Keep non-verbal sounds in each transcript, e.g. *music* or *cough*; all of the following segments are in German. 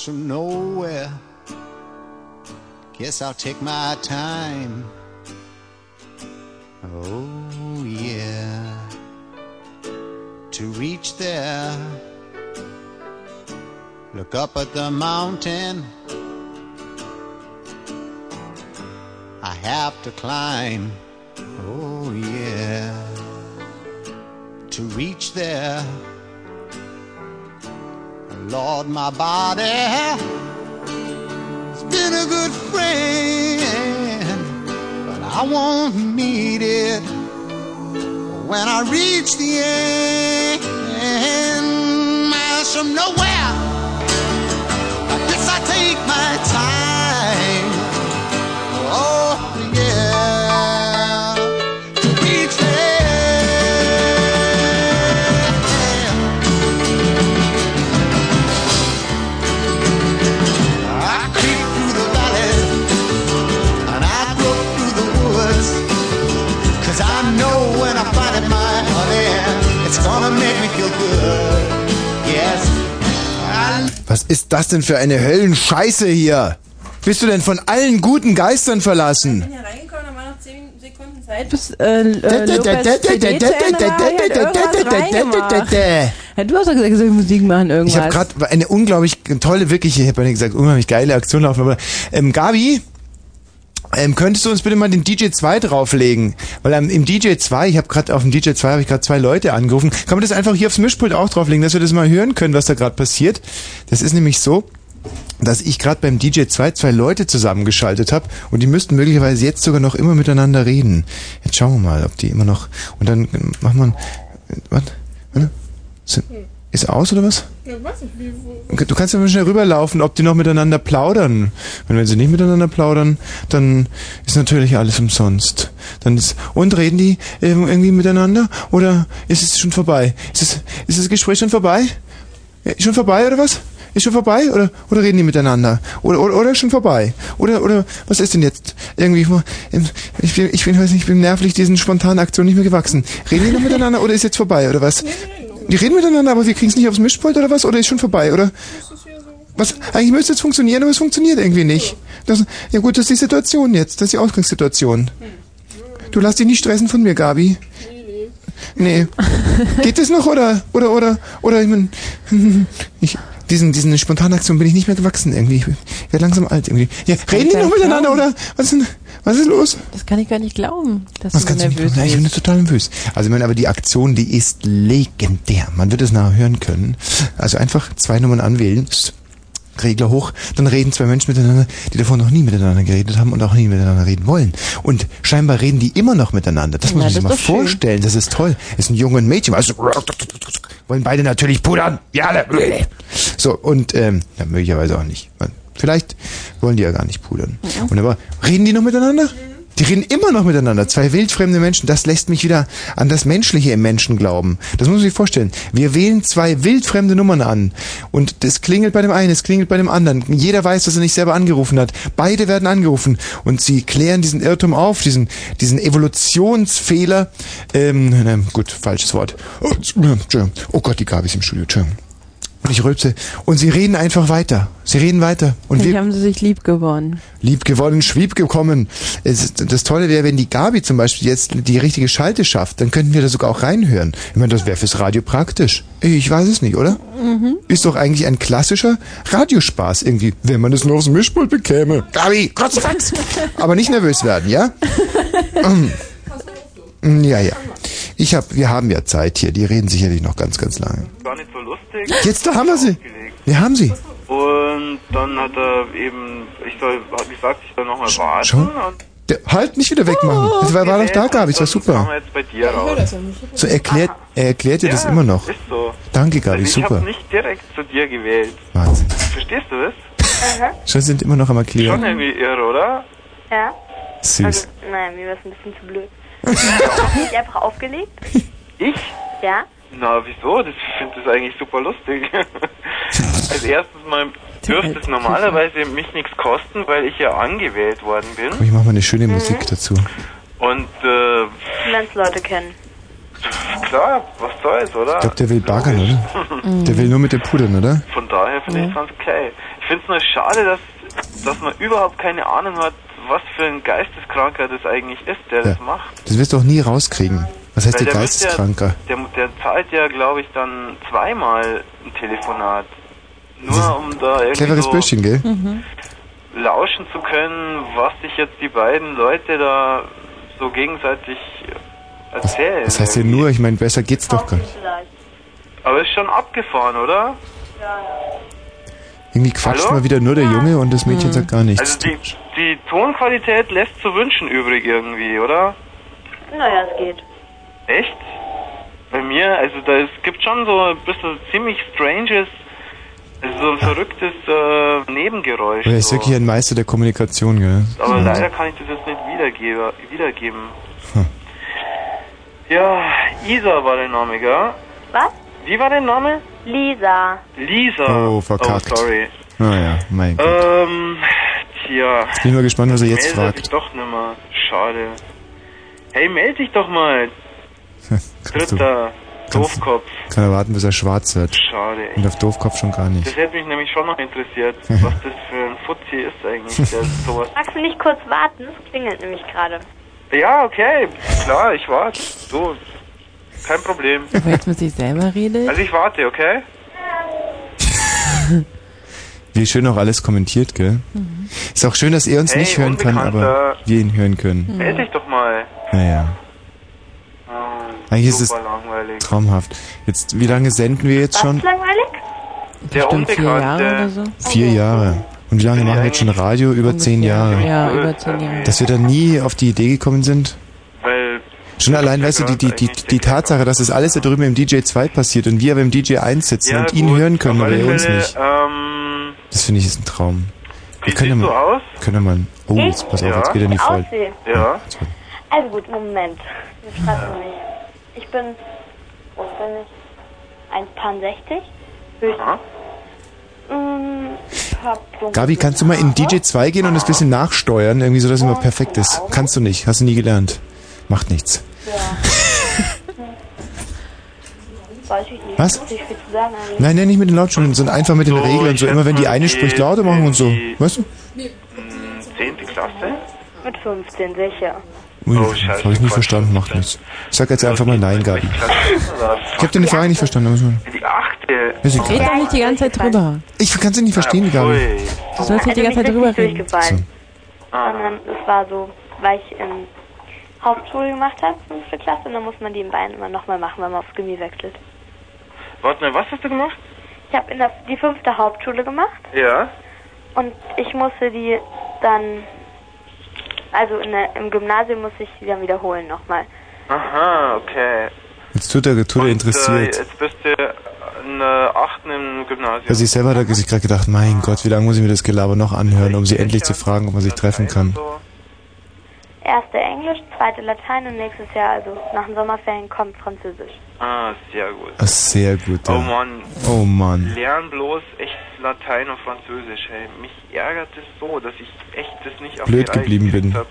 miles from nowhere. Guess I'll take my time. Oh, yeah. To reach there, look up at the mountain. I have to climb. Oh, yeah. To reach there, Lord, my body has been a good friend, but I won't need it when I reach the end. Miles from nowhere, I guess I take my time. Was ist das denn für eine Höllenscheiße hier? Bist du denn von allen guten Geistern verlassen? hier reingekommen, dann war noch 10 Sekunden Zeit, bis äh, äh. Ja, du hast doch gesagt, ich soll Musik machen, irgendwas. Ich habe gerade eine unglaublich tolle, wirklich, ich habe ja nicht gesagt, unglaublich geile Aktion laufen, aber ähm, Gabi, ähm, könntest du uns bitte mal den DJ 2 drauflegen? Weil ähm, im DJ 2, ich habe gerade auf dem DJ 2 habe ich gerade zwei Leute angerufen. Kann man das einfach hier aufs Mischpult auch drauflegen, dass wir das mal hören können, was da gerade passiert? Das ist nämlich so, dass ich gerade beim DJ 2 zwei Leute zusammengeschaltet habe und die müssten möglicherweise jetzt sogar noch immer miteinander reden. Jetzt schauen wir mal, ob die immer noch und dann ähm, macht man was? Warte. Sind- Ist aus oder was? Ja, weiß nicht, wie, wo, Du kannst ja mal schnell rüberlaufen, ob die noch miteinander plaudern. Und wenn sie nicht miteinander plaudern, dann ist natürlich alles umsonst. Dann ist, und reden die irgendwie miteinander? Oder ist es schon vorbei? Ist, es, ist das Gespräch schon vorbei? Ja, ist schon vorbei oder was? Ist schon vorbei oder oder reden die miteinander? Oder oder, oder ist schon vorbei? Oder oder was ist denn jetzt? Irgendwie ähm, ich bin ich bin weiß nicht, ich bin nervlich diesen spontanen Aktionen nicht mehr gewachsen. Reden die noch miteinander oder ist jetzt vorbei oder was? Die reden miteinander, aber wir kriegen es nicht aufs Mischpult oder was? Oder ist schon vorbei, oder? Was? Eigentlich müsste es funktionieren, aber es funktioniert irgendwie nicht. Das, ja gut, das ist die Situation jetzt. Das ist die Ausgangssituation. Du lass dich nicht stressen von mir, Gabi. Nee. Geht das noch oder oder oder oder ich mein, *laughs* ich diesen diesen spontanen Aktion bin ich nicht mehr gewachsen irgendwie. Ich werde langsam alt irgendwie. Ja, reden die noch miteinander glauben. oder was ist denn, was ist los? das kann ich gar nicht glauben, dass Was du so nervös? Ja, ich bin bist. total nervös. Also ich meine, aber die Aktion, die ist legendär. Man wird es nachher hören können. Also einfach zwei Nummern anwählen. Regler hoch, dann reden zwei Menschen miteinander, die davor noch nie miteinander geredet haben und auch nie miteinander reden wollen. Und scheinbar reden die immer noch miteinander. Das muss man sich das mal doch schön. vorstellen. Das ist toll. Ist ein Junge und ein Mädchen. Also, wollen beide natürlich pudern. Ja, alle. So, und ähm, ja, möglicherweise auch nicht. Vielleicht wollen die ja gar nicht pudern. Und aber reden die noch miteinander? Die reden immer noch miteinander. Zwei wildfremde Menschen. Das lässt mich wieder an das Menschliche im Menschen glauben. Das muss man sich vorstellen. Wir wählen zwei wildfremde Nummern an. Und das klingelt bei dem einen, es klingelt bei dem anderen. Jeder weiß, dass er nicht selber angerufen hat. Beide werden angerufen. Und sie klären diesen Irrtum auf, diesen, diesen Evolutionsfehler. Ähm, ne, gut, falsches Wort. Oh. Oh Gott, die Gabi ist im Studio. Entschuldigung. Und ich rülpse. Und sie reden einfach weiter. Sie reden weiter. Und Vielleicht wir, haben sie sich lieb gewonnen. lieb gewonnen, schwieb gekommen. Ist, das Tolle wäre, wenn die Gabi zum Beispiel jetzt die richtige Schalte schafft, dann könnten wir da sogar auch reinhören. Ich meine, das wäre fürs Radio praktisch. Ich weiß es nicht, oder? Ist doch eigentlich ein klassischer Radiospaß irgendwie, wenn man es nur aufs Mischpult bekäme. Gabi, Kotzfax! *laughs* Aber nicht nervös werden, ja? *laughs* Mm, ja, ja. Ich hab, wir haben ja Zeit hier, die reden sicherlich noch ganz, ganz lange. Gar nicht so lustig. Jetzt, da haben wir sie. Wir haben sie. Und dann hat er eben, ich soll, wie gesagt, ich soll nochmal warten. Schau. Und Der, halt, nicht wieder wegmachen. Das war, war doch da, Gabi, das war machen super. wir jetzt bei dir raus. So erklärt, er erklärt dir das immer noch. Ist so. Danke, Gabi, Also ich super. habe nicht direkt zu dir gewählt. Wahnsinn. Verstehst du das? Schon sind immer noch am Schon Erklären. irgendwie irre, oder? Ja? Süß. Also, nein, mir war es ein bisschen zu blöd. Hast du nicht einfach aufgelegt? Ich? Ja? Na, wieso? Das, ich finde das eigentlich super lustig. *laughs* Als erstes mal dürfte es normalerweise mich nichts kosten, weil ich ja angewählt worden bin. Komm, ich mach mal eine schöne Musik dazu. Und äh, lernst Leute kennen. Klar, was soll's, oder? Ich glaube, der will baggern, oder? Der will nur mit dem pudern, oder? Von daher finde ich es ganz okay. Ich finde es nur schade, dass, dass man überhaupt keine Ahnung hat, was für ein Geisteskranker das eigentlich ist, der das macht. Das wirst du auch nie rauskriegen. Was heißt Weil der der Geisteskranker? Ja, der, der zahlt ja, glaube ich, dann zweimal ein Telefonat. Nur um da irgendwie Cleveres so Bürschchen, gell? lauschen zu können, was sich jetzt die beiden Leute da so gegenseitig erzählen. Das heißt ja nur, ich meine, besser geht's doch gar nicht. Aber ist schon abgefahren, oder? Irgendwie quatscht Hallo? mal wieder nur der Junge und das Mädchen sagt gar nichts. Also die, die Tonqualität lässt zu wünschen übrig irgendwie, oder? Naja, es geht. Echt? Bei mir, also da es gibt schon so ein bisschen ziemlich stranges, also so ein verrücktes äh, Nebengeräusch. Er ist so. wirklich ein Meister der Kommunikation, gell? Aber Mhm. leider kann ich das jetzt nicht wiedergebe, wiedergeben. Hm. Ja, Isa war der Name, gell? Was? Wie war der Name? Lisa. Lisa. Oh, verkackt. Oh, sorry. Naja, mein Gott. Ähm, tja. Jetzt bin ich mal gespannt, was er jetzt Meldet fragt. sich doch nimmer. Schade. Hey, meld dich doch mal. *laughs* Dritter. Doofkopf. kann er warten, bis er schwarz wird. Schade, echt. Und auf Doofkopf schon gar nicht. Das hätte mich nämlich schon noch interessiert, *laughs* was das für ein Fuzzi ist eigentlich, der *laughs* sowas. Magst du nicht kurz warten? Es klingelt nämlich gerade. Ja, okay, klar, ich warte. So, kein Problem. Aber jetzt mit sich selber redet. Also ich warte, okay? *laughs* Wie schön auch alles kommentiert, gell? Ist auch schön, dass er uns Hey, nicht hören kann, aber Unbekannter. wir ihn hören können. Meld dich doch mal. Naja, Oh, eigentlich ist es super langweilig. traumhaft. Jetzt, wie lange senden wir jetzt schon? langweilig? Der Bestimmt vier Jahre Unbekannte. oder so. Vier Jahre. Und wie lange machen wir jetzt schon Radio? Über zehn Jahre. Ja, über zehn Jahre. Dass wir da nie auf die Idee gekommen sind? Schon allein, weißt du, die, die, die, die Tatsache, dass das alles da drüben im DJ 2 passiert und wir aber im DJ 1 sitzen Ja, und ihn gut, hören können, aber er uns nicht. Ähm, Das finde ich ist ein Traum. wie Wir können siehst ja du mal, aus? können ja mal, oh, jetzt pass auf, Ja. jetzt geht er in die Voll. Ja. Also gut, Moment. Wir schreiben mich. Ich bin, wo bin ich? 1,60. Höchst. Aha. Mm, so Gabi, kannst du mal in DJ 2 gehen und das bisschen nachsteuern, irgendwie so, dass es immer perfekt ist? Kannst du nicht, hast du nie gelernt. Macht nichts. Weiß ich nicht. Was? Nicht sagen. Nein, nein, nicht mit den Lautstärken, sondern einfach mit den So, Regeln. So immer wenn die eine spricht, lauter machen und so. Weißt du? Zehnte Klasse? Mit 15, sicher. Ui, Oh, das habe ich Quatsch. verstanden, macht nichts. Ich sag jetzt einfach mal Nein, Gabi. Ich habe deine Frage nicht verstanden. Die achte. Ist Red egal. doch nicht die ganze Zeit drüber. Ich kann sie nicht verstehen, die Gabi. Du sollst nicht die ganze Zeit Also drüber nicht reden. Ah. Sondern es war so, weil ich in Hauptschule gemacht habe, fünfte Klasse, und dann muss man die in Bayern immer nochmal machen, wenn man aufs Gimmi wechselt. Warte mal, was hast du gemacht? Ich habe in der, die fünfte Hauptschule gemacht Ja. und ich musste die dann, also in der, im Gymnasium musste ich die dann wiederholen nochmal. Aha, okay. Jetzt tut er, tut er Und, interessiert. Äh, jetzt bist du in der achten im Gymnasium. Bei sich selber hat sich gerade gedacht, mein Gott, wie lange muss ich mir das Gelaber noch anhören, um sie endlich zu fragen, ob man sich treffen kann. Erste Englisch, zweite Latein und nächstes Jahr, also nach den Sommerferien, kommt Französisch. Ah, sehr gut. Ach, sehr gut. Oh Ja. Mann, Oh Mann. lern bloß echt Latein und Französisch. Hey, mich ärgert es so, dass ich echt das nicht auf Blöd geblieben bin. Hab.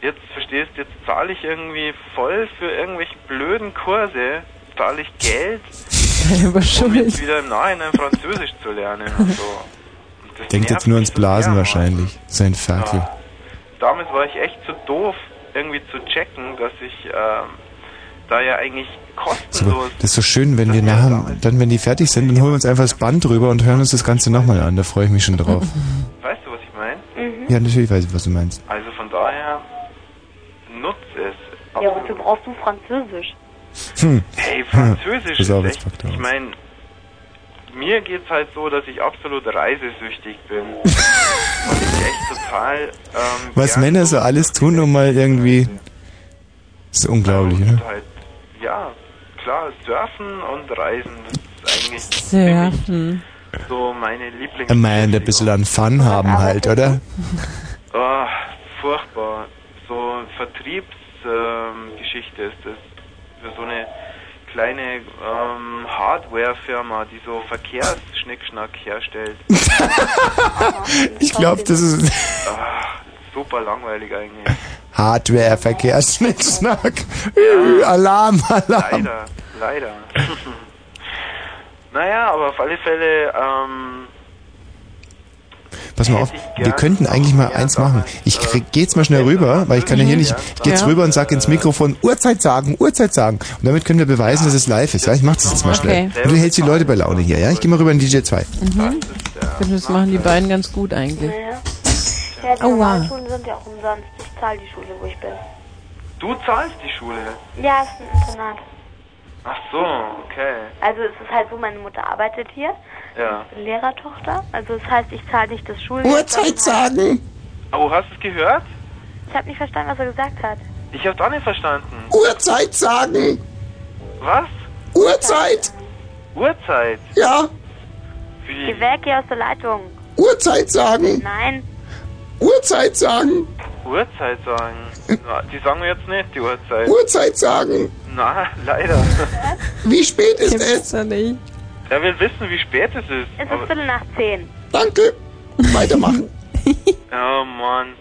Jetzt verstehst, jetzt zahle ich irgendwie voll für irgendwelche blöden Kurse, zahle ich Geld, *laughs* Selber um jetzt schuld. wieder im Nachhinein Französisch zu lernen und so. *laughs* Und das Denkt jetzt nur ans Blasen wahrscheinlich. Sein Ferkel. Ja. Damals war ich echt zu doof, irgendwie zu checken, dass ich ähm, da ja eigentlich kostenlos. das ist so schön, wenn wir nachher, dann wenn die fertig sind, dann holen wir uns einfach das Band drüber und hören uns das Ganze nochmal an. Da freue ich mich schon drauf. *laughs* Weißt du, was ich meine? Ja, natürlich weiß ich, was du meinst. Also von daher nutz es. Ja, wozu brauchst du Französisch? Hm. Hey, *laughs* Französisch auf, ist echt, ich meine, mir geht's halt so, dass ich absolut reisesüchtig bin. *laughs* und ich echt total, ähm, Was Männer so alles tun, um mal irgendwie... Das ist unglaublich, oder? halt, ja, klar, surfen und reisen, das ist eigentlich Surfen. so meine Lieblings... Er meint ein bisschen an Fun haben halt, oder? *laughs* Ah, furchtbar. So Vertriebsgeschichte ähm, ist das. Für so eine kleine ähm, Hardware-Firma, die so Verkehrsschnickschnack herstellt. *laughs* Ich glaube, das ist... Ah, super langweilig eigentlich. Hardware, Verkehrsschnickschnack. Äh, Alarm, Alarm. Leider, leider. *laughs* naja, aber auf alle Fälle, ähm, Pass mal auf, wir könnten eigentlich mal eins machen. Ich krieg, geh jetzt mal schnell rüber, weil ich kann ja hier nicht. Ich geh jetzt rüber und sag ins Mikrofon Uhrzeit sagen, Uhrzeit sagen. Und damit können wir beweisen, dass es live ist. Ja, ich mach das jetzt mal schnell. Okay. Und du hältst die Leute bei Laune hier, ja? Ich geh mal rüber in DJ 2. Mhm. Ich finde, das machen die beiden ganz gut eigentlich. Ja, die Aua. Schulen sind ja auch umsonst. Ich zahle die Schule, wo ich bin. du zahlst die Schule. Ja, es ist ein Internat. Ach so, okay. Also es ist halt so, meine Mutter arbeitet hier. Ja. Lehrertochter. Also das heißt, ich zahle nicht das Schulgeld. Uhrzeit sagen, Oh, hast du es gehört? Ich habe nicht verstanden, was er gesagt hat. Ich hab's auch nicht verstanden. Uhrzeit sagen, Was? Uhrzeit, Uhrzeit? ja, Wie? Geh weg, geh aus der Leitung. Uhrzeit sagen, Nein. Uhrzeit sagen, Uhrzeit sagen. Na, die sagen wir jetzt nicht, die Uhrzeit. Uhrzeit sagen. Na, leider. *laughs* Wie spät ist Gibt's ja nicht. Er will wissen, wie spät es ist. Es ist Viertel nach zehn. Danke. Weitermachen. *laughs* oh Mann.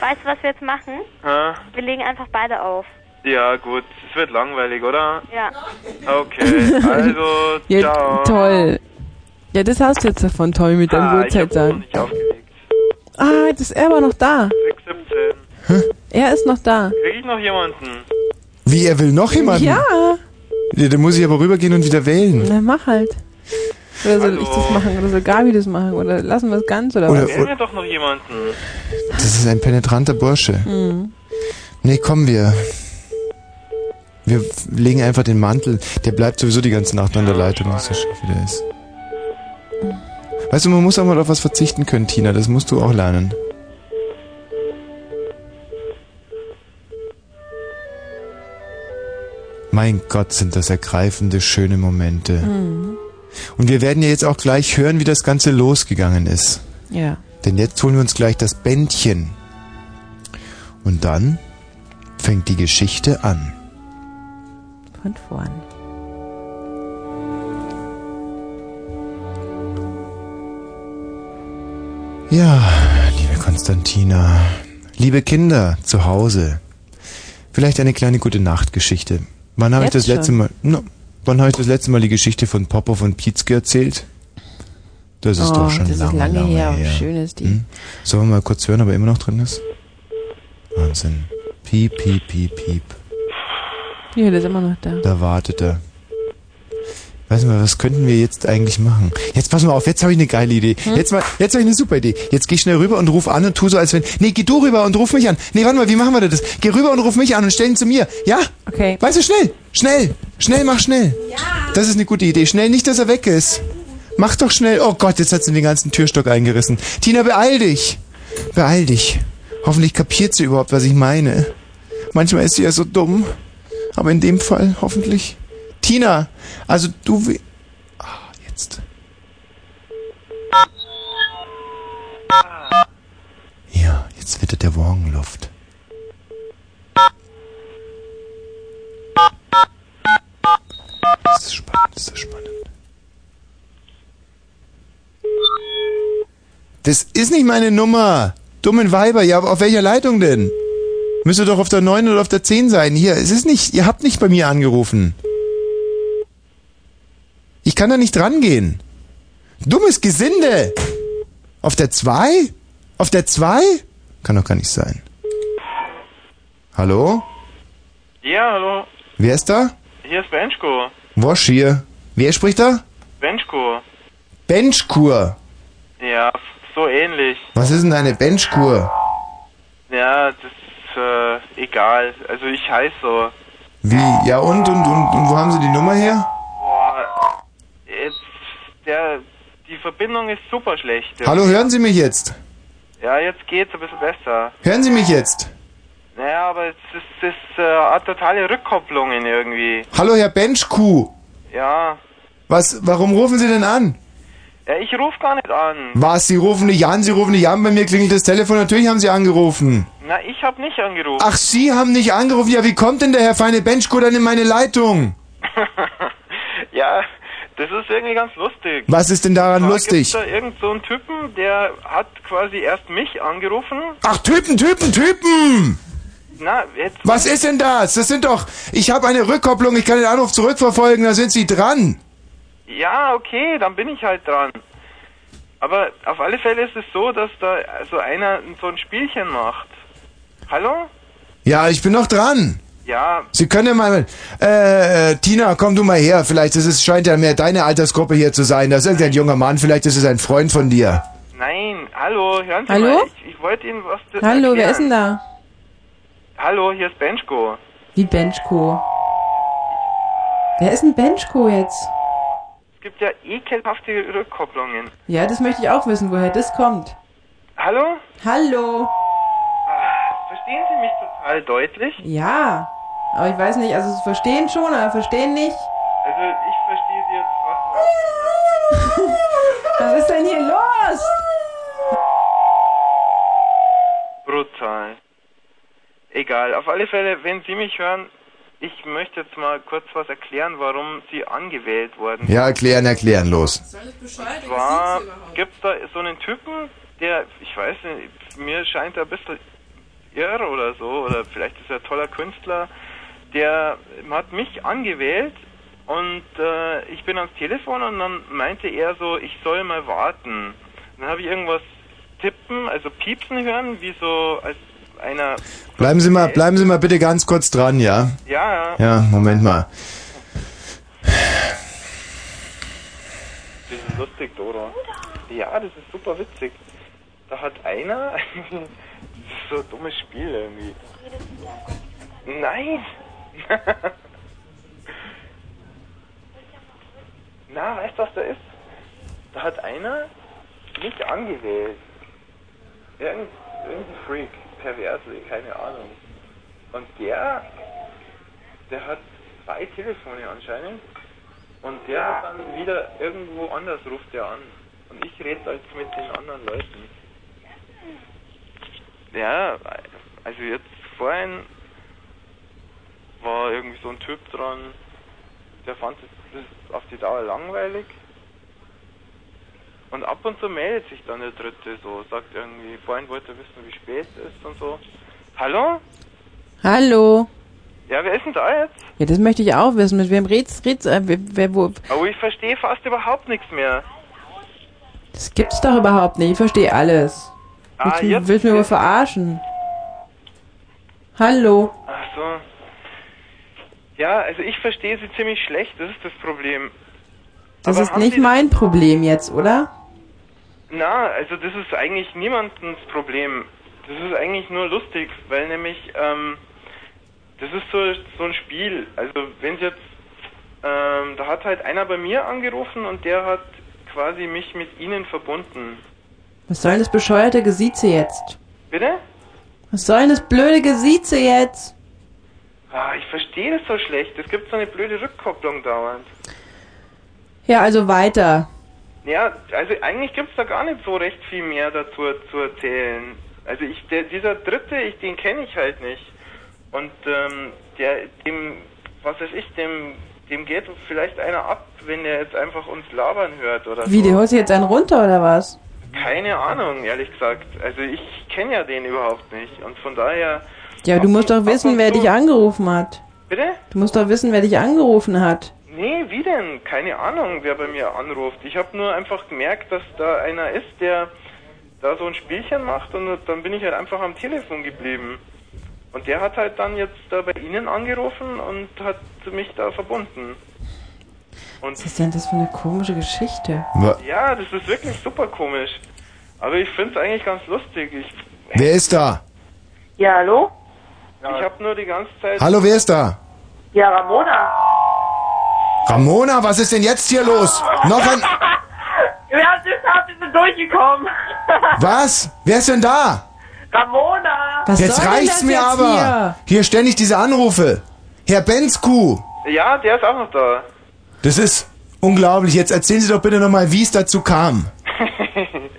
Weißt du, was wir jetzt machen? Hä? Wir legen einfach beide auf. Ja, gut. Es wird langweilig, oder? Ja. Okay, *laughs* also, Ja, ciao. toll. Ja, das hast du jetzt davon, Tommy, mit deinem Ah, ich hab Uhrzeit sagen. nicht aufgelegt. Ah, das er war noch da. 6, 17. Er ist noch da. Krieg ich noch jemanden? Wie, er will noch jemanden? Ja, Ja, dann muss ich aber rübergehen und wieder wählen. na mach halt. Oder soll Hallo. ich das machen? Oder soll Gabi das machen? Oder lassen wir es ganz? Oder, Oder- was? Wählen wir doch noch jemanden. Das ist ein penetranter Bursche. Mhm. Nee, komm, wir. Wir legen einfach den Mantel. Der bleibt sowieso die ganze Nacht an der Leitung, bis er schon wieder ist. Weißt du, man muss auch mal auf was verzichten können, Tina. Das musst du auch lernen. Mein Gott, sind das ergreifende, schöne Momente. Mhm. Und wir werden ja jetzt auch gleich hören, wie das Ganze losgegangen ist. Ja. Denn jetzt holen wir uns gleich das Bändchen. Und dann fängt die Geschichte an. Von vorn. Ja, liebe Konstantina, liebe Kinder zu Hause, vielleicht eine kleine gute Nachtgeschichte. Wann habe ich Jetzt das letzte schon? Mal, no, wann habe ich das letzte Mal die Geschichte von Popov und Pietzke erzählt? Das ist oh, doch schon das lange, ist lange, lange her. schön ist die. Hm? Sollen wir mal kurz hören, ob er immer noch drin ist? Wahnsinn. Piep, piep, piep, piep. Ja, der ist immer noch da. Da wartet er. Weiß mal, was könnten wir jetzt eigentlich machen? Jetzt pass mal auf, jetzt habe ich eine geile Idee. Hm? Jetzt mal, jetzt habe ich eine super Idee. Jetzt geh schnell rüber und ruf an und tu so, als wenn. Nee, geh du rüber und ruf mich an. Nee, warte mal, wie machen wir das? Geh rüber und ruf mich an und stell ihn zu mir. Ja? Okay. Weißt du, schnell, schnell, schnell, mach schnell. Ja. Das ist eine gute Idee. Schnell, nicht, dass er weg ist. Mach doch schnell. Oh Gott, jetzt hat sie den ganzen Türstock eingerissen. Tina, beeil dich. Beeil dich. Hoffentlich kapiert sie überhaupt, was ich meine. Manchmal ist sie ja so dumm. Aber in dem Fall hoffentlich. Tina, also du... wi- Ah, jetzt. Ja, jetzt wittert der Morgenluft. Das ist spannend, das ist spannend. Das ist nicht meine Nummer. Dummen Weiber, ja, auf welcher Leitung denn? Müsste doch auf der 9 oder auf der 10 sein. Hier, es ist nicht, ihr habt nicht bei mir angerufen. Ich kann da nicht rangehen. Dummes Gesinde. Auf der 2? Auf der 2? Kann doch gar nicht sein. Hallo? Ja, hallo. Wer ist da? Hier ist Benchko. Wosch hier. Wer spricht da? Benchko. Benchkur. Ja, so ähnlich. Was ist denn eine Benchkur? Ja, das ist äh, egal. Also ich heiße so. Wie? Ja und, und, und, und wo haben Sie die Nummer her? Der, die Verbindung ist super schlecht. Hallo, hören Sie mich jetzt? Ja, jetzt geht's ein bisschen besser. Hören Sie mich jetzt? Naja, aber es ist, es ist äh, eine totale Rückkopplungen irgendwie. Hallo, Herr Benchkuh. Ja. Was, warum rufen Sie denn an? Ja, ich rufe gar nicht an. Was, Sie rufen nicht an, Sie rufen nicht an, bei mir klingelt das Telefon, natürlich haben Sie angerufen. Na, ich habe nicht angerufen. Ach, Sie haben nicht angerufen, ja, wie kommt denn der Herr Feine Benchkuh dann in meine Leitung? *laughs* ja, Das ist irgendwie ganz lustig. Was ist denn daran Da lustig? Gibt's da irgend so einen Typen, der hat quasi erst mich angerufen. Ach, Typen, Typen, Typen! Na, jetzt. Was ist denn das? Das sind doch... Ich habe eine Rückkopplung, ich kann den Anruf zurückverfolgen, da sind Sie dran. Ja, okay, dann bin ich halt dran. Aber auf alle Fälle ist es so, dass da so einer so ein Spielchen macht. Hallo? Ja, ich bin noch dran. Ja, Sie können ja mal... Äh, äh, Tina, komm du mal her. Vielleicht ist es, scheint ja mehr deine Altersgruppe hier zu sein. Das ist irgendein junger Mann, vielleicht ist es ein Freund von dir. nein, hallo, hören Sie Hallo? mal. Ich, ich wollte Ihnen was zu Hallo, erklären. wer ist denn da? Hallo, hier ist Benchko. Wie Benchko. Wer ist denn Benchko jetzt? Es gibt ja ekelhafte Rückkopplungen. Ja, das möchte ich auch wissen, woher das kommt. Hallo? Hallo. Verstehen Sie mich total deutlich? Ja. Aber ich weiß nicht, also Sie verstehen schon, aber verstehen nicht. Also ich verstehe Sie jetzt fast Was ist denn hier los? brutal. Egal, auf alle Fälle, wenn Sie mich hören, ich möchte jetzt mal kurz was erklären, warum Sie angewählt wurden. Ja, erklären, erklären, los. Und zwar gibt es da so einen Typen, der, ich weiß nicht, mir scheint er ein bisschen irre oder so, oder vielleicht ist er ein toller Künstler, der hat mich angewählt und äh, ich bin ans Telefon und dann meinte er so, ich soll mal warten. Dann habe ich irgendwas tippen, also piepsen hören, wie so als einer, Bleiben Sie mal, bleiben Sie mal bitte ganz kurz dran, ja? ja, Ja, Moment mal. Das ist lustig, Doro. Ja, das ist super witzig. Da hat einer. das *laughs* ist so ein dummes Spiel irgendwie. Nein! *laughs* Na, weißt du, was da ist? Da hat einer mich angewählt. Irgend, irgendein Freak, perversely, keine Ahnung. Und der, der hat zwei Telefone anscheinend. Und der hat dann wieder irgendwo anders ruft der an. Und ich rede jetzt mit den anderen Leuten. Ja, also jetzt vorhin war irgendwie so ein Typ dran, der fand das auf die Dauer langweilig. Und ab und zu meldet sich dann der Dritte so, sagt irgendwie, vorhin wollte er wissen, wie spät es ist und so. Hallo? Hallo. Ja, wer ist denn da jetzt? Ja, das möchte ich auch wissen. Mit wem redst, redst, äh, wer, wer, wo? Oh, ich verstehe fast überhaupt nichts mehr. Das gibt's doch überhaupt nicht. Ich verstehe alles. Ah, willst, du- jetzt- willst du mich wohl verarschen? Hallo. Ach so. Ja, also ich verstehe sie ziemlich schlecht, das ist das Problem. Das Aber ist nicht mein Problem jetzt, oder? Na, also das ist eigentlich niemandens Problem. Das ist eigentlich nur lustig, weil nämlich, ähm, das ist so, so ein Spiel. Also wenn sie jetzt, ähm, da hat halt einer bei mir angerufen und der hat quasi mich mit ihnen verbunden. Was soll das bescheuerte Gesieze jetzt? Bitte? Was soll das blöde Gesieze jetzt? Ah, ich verstehe das so schlecht. Es gibt so eine blöde Rückkopplung dauernd. Ja, also weiter. Ja, also eigentlich gibt's da gar nicht so recht viel mehr dazu zu erzählen. Also ich, der, dieser dritte, ich, den kenne ich halt nicht. Und ähm, der, dem, was weiß ich, dem, dem geht vielleicht einer ab, wenn der jetzt einfach uns labern hört oder Wie, so. der holt sich jetzt einen runter oder was? Keine Ahnung, ehrlich gesagt. Also ich kenne ja den überhaupt nicht. Und von daher, Ja, du musst doch wissen, wer dich angerufen hat. bitte? Du musst doch wissen, wer dich angerufen hat. Nee, wie denn? Keine Ahnung, wer bei mir anruft. Ich habe nur einfach gemerkt, dass da einer ist, der da so ein Spielchen macht und dann bin ich halt einfach am Telefon geblieben. Und der hat halt dann jetzt da bei Ihnen angerufen und hat mich da verbunden. Und Was ist denn das für eine komische Geschichte? Ja, das ist wirklich super komisch. Aber ich finde es eigentlich ganz lustig. Ich, Wer ist da? Ja, hallo? Ich habe nur die ganze Zeit... Hallo, wer ist da? Ja, Ramona. Ramona, was ist denn jetzt hier los? Noch ein... *laughs* Wir haben es geschafft, wir sind durchgekommen. *laughs* Was? Wer ist denn da? Ramona. Was Jetzt soll denn reicht's das mir jetzt aber. Hier? Hier ständig diese Anrufe. Herr Bensku. Ja, der ist auch noch da. Das ist unglaublich. Jetzt erzählen Sie doch bitte nochmal, wie es dazu kam. *laughs*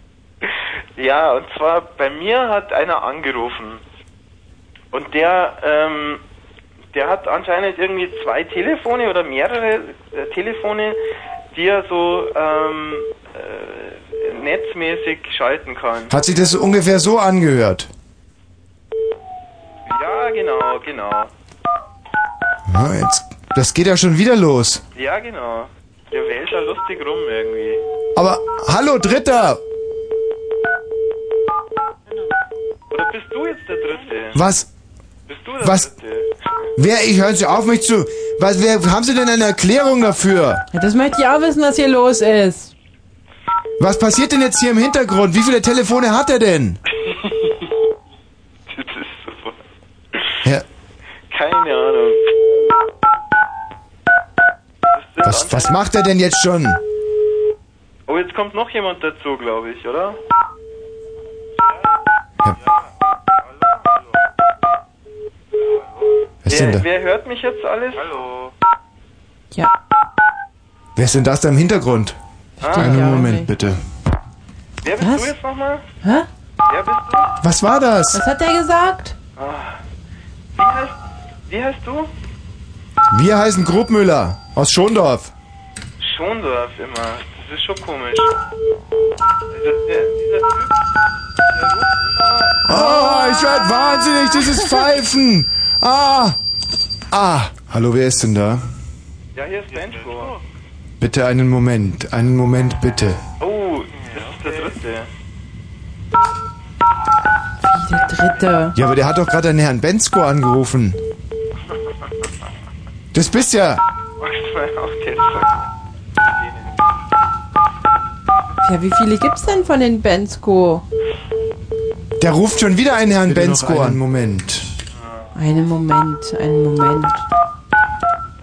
Ja, und zwar bei mir hat einer angerufen. Und der, ähm, der hat anscheinend irgendwie zwei Telefone oder mehrere äh, Telefone, die er so ähm, äh, netzmäßig schalten kann. Hat sich das ungefähr so angehört? Ja, genau, genau. Ja, jetzt, das geht ja schon wieder los. Ja, genau. Der wählt da lustig rum irgendwie. Aber hallo Dritter, Oder bist du jetzt der Dritte? was? Bist du der Was? Wer? Ich hören Sie auf mich zu. Was? Wer? Haben Sie denn eine Erklärung dafür? Ja, das möchte ich auch wissen, was hier los ist. Was passiert denn jetzt hier im Hintergrund? Wie viele Telefone hat er denn? *laughs* Das ist so. Ja, Keine Ahnung. Das was, was macht er denn jetzt schon? Oh, jetzt kommt noch jemand dazu, glaube ich, oder? Wer ist denn da? wer hört mich jetzt alles? Hallo. Ja. Wer ist denn das da im Hintergrund? Ah, Einen ja, Moment okay. bitte. wer bist Was? du jetzt nochmal? Hä? Wer bist du? Was war das? Was hat der gesagt? Wie heißt, wie heißt du? Wir heißen Grubmüller aus Schondorf. Schondorf immer. Das ist schon komisch. Also der, dieser Typ, der ruft immer... Oh, ich werd wahnsinnig, dieses Pfeifen. Ah. Ah. Hallo, wer ist denn da? Ja, hier ist Benchko. Bitte einen Moment, einen Moment bitte. Oh, das ist der Dritte. Wie der Dritte. Ja, aber der hat doch gerade einen Herrn Bensko angerufen. Das bist ja. Ja, wie viele gibt's denn von den Bensko? Der ruft schon wieder einen Herrn Bensko einen an. Moment. Einen Moment, einen Moment.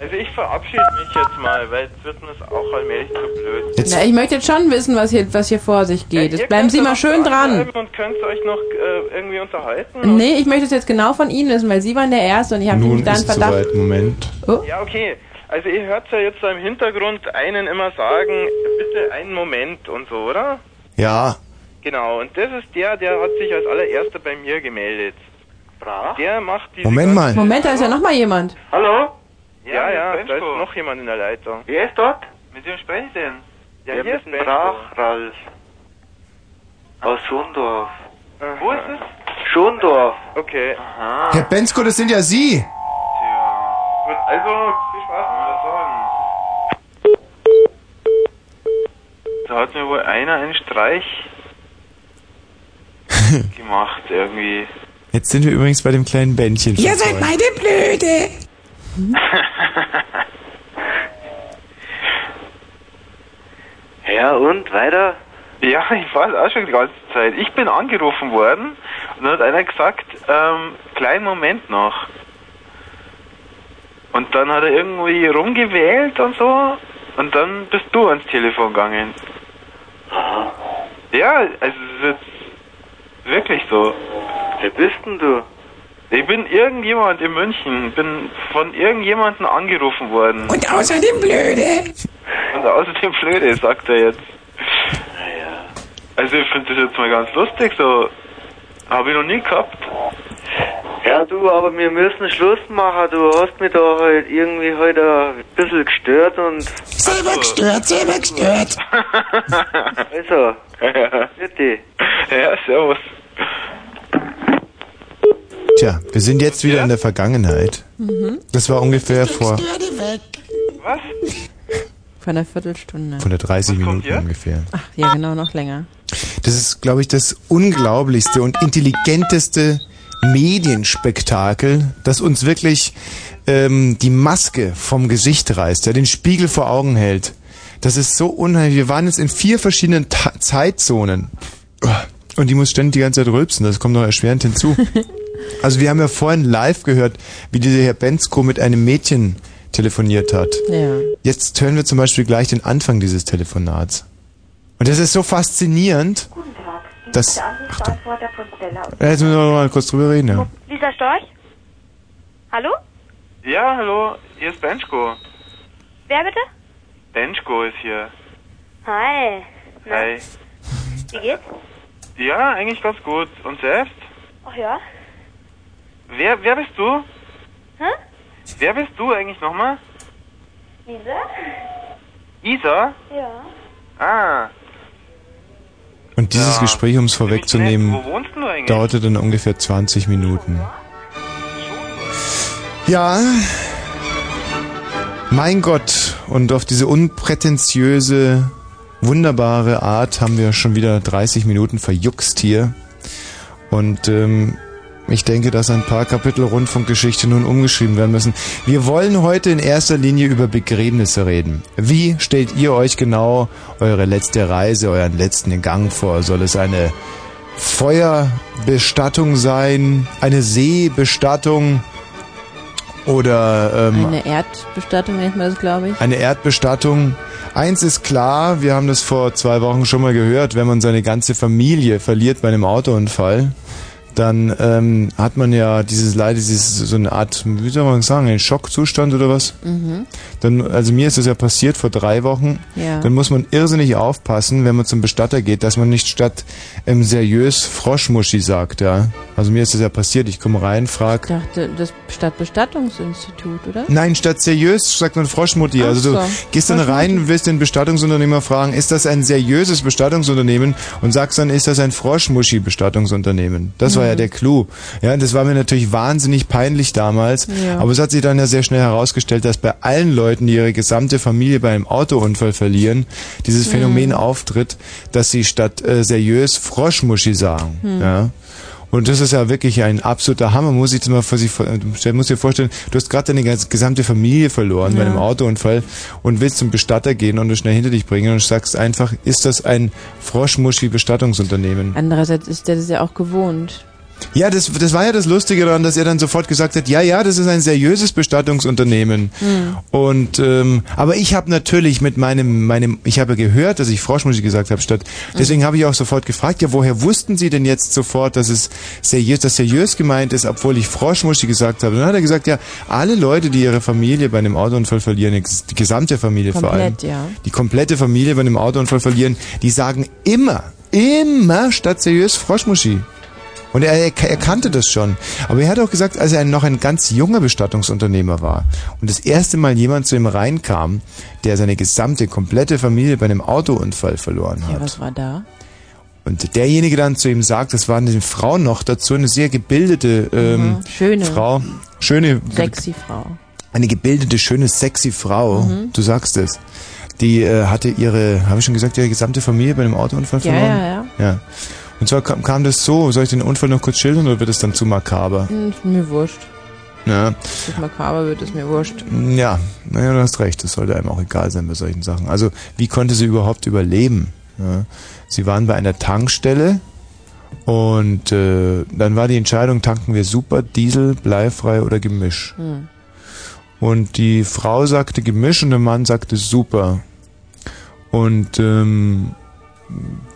Also ich verabschiede mich jetzt mal, weil jetzt wird mir das auch allmählich zu blöd. Jetzt, Na, ich möchte jetzt schon wissen, was hier, was hier vor sich geht. Ja, Jetzt bleiben Sie mal schön dran. Und könnt ihr euch noch äh, irgendwie unterhalten? Nee, ich möchte es jetzt genau von Ihnen wissen, weil Sie waren der Erste und ich habe nun nämlich da einen ist Verdacht. soweit. Moment. Ja, okay. Also ihr hört ja jetzt da im Hintergrund einen immer sagen, bitte einen Moment und so, oder? Ja. Genau, und das ist der, der hat sich als allererster bei mir gemeldet. Brach? Der macht diese Moment mal. Moment, da ist ja noch mal jemand. Hallo? Ja, ja, da ist noch jemand in der Leitung. Wer ist dort? Mit wem spreche ich denn? Ja, hier ist. Brach, Ralf. Aus Schondorf. Aha. Wo ist es? Schondorf. Okay. Herr Bensko, das sind ja Sie. Gut, also, viel Spaß mit das Sagen. Da hat mir wohl einer einen Streich *laughs* gemacht, irgendwie. Jetzt sind wir übrigens bei dem kleinen Bändchen. Ihr seid meine Blöde. Ja, und weiter? Ja, ich weiß auch schon die ganze Zeit. Ich bin angerufen worden und dann hat einer gesagt, ähm, kleinen Moment noch. Und dann hat er irgendwie rumgewählt und so und dann bist du ans Telefon gegangen. Ja, also es ist jetzt wirklich so. Wer bist denn du? Ich bin irgendjemand in München, bin von irgendjemandem angerufen worden. Und außerdem blöde. Und außerdem blöde, sagt er jetzt. Also ich finde das jetzt mal ganz lustig, so habe ich noch nie gehabt. Ja, du, aber wir müssen Schluss machen. Du hast mich da halt irgendwie heute ein bisschen gestört und. Selber gestört, selber gestört. *laughs* Also, bitte. Ja, servus. Tja, wir sind jetzt wieder in der Vergangenheit. Das war ungefähr vor, weg. Was? Von einer Viertelstunde. von der 30 kommt Minuten ungefähr. Ach, ja, genau, noch länger. Das ist, glaube ich, das unglaublichste und intelligenteste Medienspektakel, das uns wirklich ähm, die Maske vom Gesicht reißt, ja, den Spiegel vor Augen hält. Das ist so unheimlich. Wir waren jetzt in vier verschiedenen Ta Zeitzonen. Und die muss ständig die ganze Zeit rülpsen, das kommt noch erschwerend hinzu. *laughs* Also wir haben ja vorhin live gehört, wie dieser Herr Bensko mit einem Mädchen telefoniert hat. Ja. Jetzt hören wir zum Beispiel gleich den Anfang dieses Telefonats. Und das ist so faszinierend. Guten. Das- Der Anrufbeantworter von Stella. Ja, Jetzt müssen wir noch mal kurz drüber reden. Ja. Lisa Storch? Hallo? Ja, hallo, hier ist Benchko. Wer bitte? Benchko ist hier. Hi. Na, Hi. wie geht's? Ja, eigentlich ganz gut. Und selbst? Ach ja. Wer, wer bist du? Hä? Wer bist du eigentlich nochmal? Lisa? Isa? Ja. Ah. Und dieses Ja. Gespräch, um es vorwegzunehmen, dauerte dann ungefähr 20 Minuten. Ja, mein Gott, und auf diese unprätentiöse, wunderbare Art haben wir schon wieder 30 Minuten verjuckst hier. Und ähm, ich denke, dass ein paar Kapitel Rundfunkgeschichte nun umgeschrieben werden müssen. Wir wollen heute in erster Linie über Begräbnisse reden. Wie stellt ihr euch genau eure letzte Reise, euren letzten Gang vor? Soll es eine Feuerbestattung sein, eine Seebestattung oder ähm, Eine Erdbestattung nennt man das, glaube ich. eine Erdbestattung. Eins ist klar, wir haben das vor zwei Wochen schon mal gehört, wenn man seine ganze Familie verliert bei einem Autounfall, dann ähm, hat man ja dieses Leid, dieses so eine Art, wie soll man sagen, einen Schockzustand oder was? Mhm. Dann, also mir ist das ja passiert vor drei Wochen. Ja. Dann muss man irrsinnig aufpassen, wenn man zum Bestatter geht, dass man nicht statt ähm, seriös Froschmuschi sagt, ja. Also mir ist das ja passiert, ich komme rein, frag, Ich dachte, das Stadtbestattungsinstitut, oder? Nein, statt seriös sagt man Froschmutti. Ach Also du so. gehst dann rein, willst den Bestattungsunternehmer fragen, ist das ein seriöses Bestattungsunternehmen? Und sagst dann, ist das ein Froschmuschi-Bestattungsunternehmen? Das war ja Mhm. der Clou. Ja, und das war mir natürlich wahnsinnig peinlich damals. Ja. Aber es hat sich dann ja sehr schnell herausgestellt, dass bei allen Leuten, die ihre gesamte Familie bei einem Autounfall verlieren, dieses Mhm. Phänomen auftritt, dass sie statt äh, seriös Froschmuschi sagen. Mhm. Ja. Und das ist ja wirklich ein absoluter Hammer, muss ich mal vor sich, du musst dir vorstellen, du hast gerade deine ganze- gesamte Familie verloren bei einem Autounfall und willst zum Bestatter gehen und das schnell hinter dich bringen und sagst einfach, ist das ein Froschmuschi-Bestattungsunternehmen? Andererseits ist der das ja auch gewohnt. Ja, das, das war ja das Lustige daran, dass er dann sofort gesagt hat, ja, ja, das ist ein seriöses Bestattungsunternehmen. Hm. Und ähm, aber ich habe natürlich mit meinem meinem ich habe gehört, dass ich Froschmuschi gesagt habe statt. Deswegen habe ich auch sofort gefragt, ja, woher wussten Sie denn jetzt sofort, dass es seriös, dass seriös gemeint ist, obwohl ich Froschmuschi gesagt habe? Und dann hat er gesagt, ja, alle Leute, die ihre Familie bei einem Autounfall verlieren, die gesamte Familie vor allem, Komplett, ja. die komplette Familie bei einem Autounfall verlieren, die sagen immer, immer statt seriös Froschmuschi. Und er, er, kannte das schon. Aber er hat auch gesagt, als er noch ein ganz junger Bestattungsunternehmer war und das erste Mal jemand zu ihm reinkam, der seine gesamte, komplette Familie bei einem Autounfall verloren Ja, hat. was war da? Und derjenige dann zu ihm sagt, das war eine Frau noch dazu, eine sehr gebildete ähm, Mhm. Schöne. Frau, schöne, Sexy Frau. eine gebildete, schöne, sexy Frau, Mhm. du sagst es. Die äh, hatte ihre, habe ich schon gesagt, ihre gesamte Familie bei einem Autounfall Ja, verloren? ja, ja. ja. Und zwar kam, kam das so, soll ich den Unfall noch kurz schildern oder wird es dann zu makaber? Hm, mir wurscht. Ja, Das makaber wird, ist mir wurscht. ja, naja, du hast recht, das sollte einem auch egal sein bei solchen Sachen. Also, wie konnte sie überhaupt überleben? Ja. Sie waren bei einer Tankstelle und äh, dann war die Entscheidung, tanken wir Super, Diesel, bleifrei oder Gemisch. Hm. Und die Frau sagte Gemisch und der Mann sagte Super. Und ähm,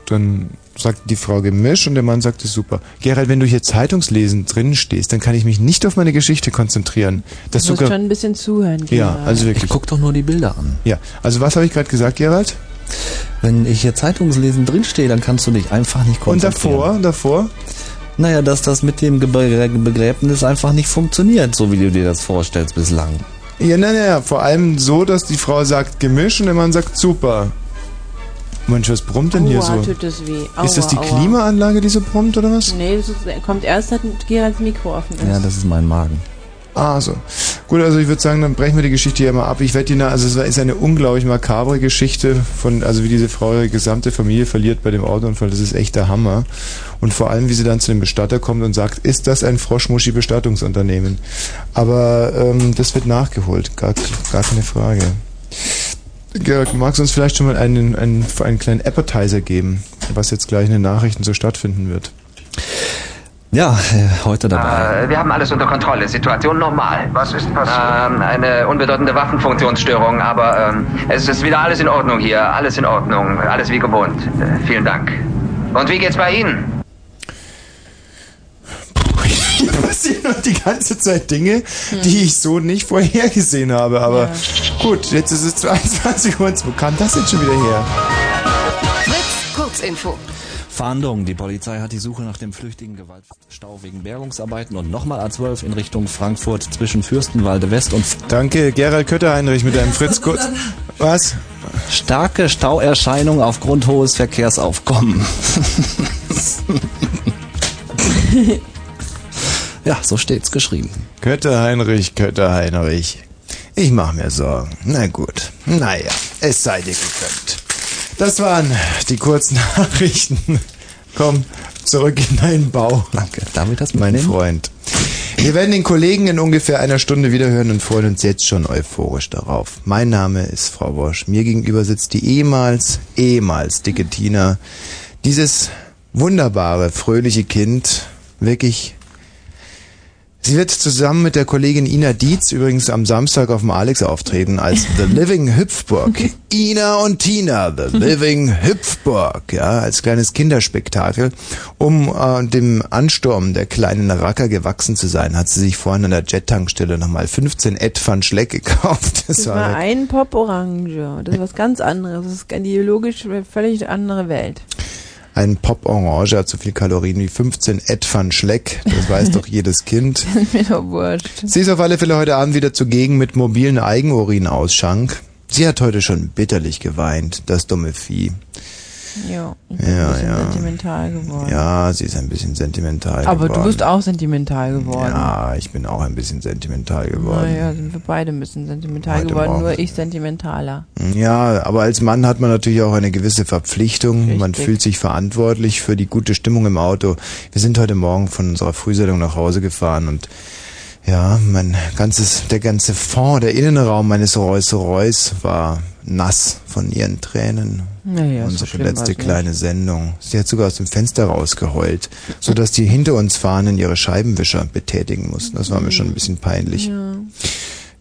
dann sagte die Frau Gemisch und der Mann sagte Super. Gerald, wenn du hier Zeitungslesen drin stehst, dann kann ich mich nicht auf meine Geschichte konzentrieren. Das du musst sogar schon ein bisschen zuhören. ja, Gerald. also wirklich. Ich guck doch nur die Bilder an. Ja, also was habe ich gerade gesagt, Gerald? Wenn ich hier Zeitungslesen drinstehe, dann kannst du dich einfach nicht Und konzentrieren. davor, davor? Naja, dass das mit dem Begräbnis einfach nicht funktioniert, so wie du dir das vorstellst bislang. Ja, nein, nein, vor allem so, dass die Frau sagt Gemisch und der Mann sagt Super. Mensch, was brummt denn hier Aua, so? tut das weh. Aua, Ist das die aua. Klimaanlage, die so brummt oder was? Nee, das ist, kommt erst, seit Geralds Mikro offen ist. Ja, das ist mein Magen. Ah, so. Gut, also ich würde sagen, dann brechen wir die Geschichte hier mal ab. Ich werde die, na- also es ist eine unglaublich makabre Geschichte von, also wie diese Frau ihre gesamte Familie verliert bei dem Autounfall. Das ist echt der Hammer. Und vor allem, wie sie dann zu dem Bestatter kommt und sagt, ist das ein Froschmuschi-Bestattungsunternehmen? Aber ähm, das wird nachgeholt, gar, gar keine Frage. Georg, magst du uns vielleicht schon mal einen, einen, einen kleinen Appetizer geben, was jetzt gleich in den Nachrichten so stattfinden wird? Ja, äh, heute dabei. Äh, wir haben alles unter Kontrolle. Situation normal. Was ist passiert? Ähm, eine unbedeutende Waffenfunktionsstörung, aber ähm, es ist wieder alles in Ordnung hier. Alles in Ordnung. Alles wie gewohnt. Äh, vielen Dank. Und wie geht's bei Ihnen? *laughs* Hier passieren noch die ganze Zeit Dinge, die ich so nicht vorhergesehen habe. Aber gut, jetzt ist es 22 Uhr. und Wo kam das jetzt schon wieder her? Fritz, Kurzinfo. Fahndung. Die Polizei hat die Suche nach dem flüchtigen Gewaltstau wegen Bergungsarbeiten und nochmal A12 in Richtung Frankfurt zwischen Fürstenwalde West und... Danke, Gerald Kötter-Heinrich mit einem Fritz Kurz... *laughs* Was? Starke Stauerscheinung aufgrund hohes Verkehrsaufkommen. *laughs* ja, so steht's geschrieben. Kötter-Heinrich, Kötter-Heinrich. Ich mach mir Sorgen. Na gut. Naja, es sei dir gegönnt. Das waren die kurzen Nachrichten. *laughs* Komm, zurück in deinen Bau. Danke. Damit hast du mein? Freund. Wir werden den Kollegen in ungefähr einer Stunde wiederhören und freuen uns jetzt schon euphorisch darauf. Mein Name ist Frau Bosch. Mir gegenüber sitzt die ehemals, ehemals dicke Tina. Dieses wunderbare, fröhliche Kind. Wirklich Sie wird zusammen mit der Kollegin Ina Dietz übrigens am Samstag auf dem Alex auftreten als The *laughs* Living Hüpfburg. Ina und Tina, The *laughs* Living Hüpfburg, ja, als kleines Kinderspektakel. Um äh, dem Ansturm der kleinen Racker gewachsen zu sein, hat sie sich vorhin an der Jet-Tankstelle nochmal 15 Ed van Schleck gekauft. Das, das war ein Pop Orange. Das ist was ganz anderes. Das ist ideologisch eine völlig andere Welt. Ein Pop Orange hat so viel Kalorien wie 15 Ed van Schleck. Das weiß doch jedes Kind. *laughs* Mir doch wurscht. Sie ist auf alle Fälle heute Abend wieder zugegen mit mobilen Eigenurinausschank. Sie hat heute schon bitterlich geweint, das dumme Vieh. Ja, ich bin Ja, ein bisschen ja. sentimental geworden. Ja, sie ist ein bisschen sentimental Aber geworden. du bist auch sentimental geworden. Ja, ich bin auch ein bisschen sentimental geworden. Naja, sind wir beide ein bisschen sentimental Heute geworden, Morgen. nur ich sentimentaler. Ja, aber als Mann hat man natürlich auch eine gewisse Verpflichtung. Man Richtig. fühlt sich verantwortlich für die gute Stimmung im Auto. Wir sind heute Morgen von unserer Frühsendung nach Hause gefahren und ja, mein ganzes, der ganze Fond, der Innenraum meines Rolls Royce war nass von ihren Tränen. Naja, so Unsere schlimm letzte war's nicht. kleine Sendung. Sie hat sogar aus dem Fenster rausgeheult, so dass die hinter uns fahrenden ihre Scheibenwischer betätigen mussten. Das war mir schon ein bisschen peinlich. Ja.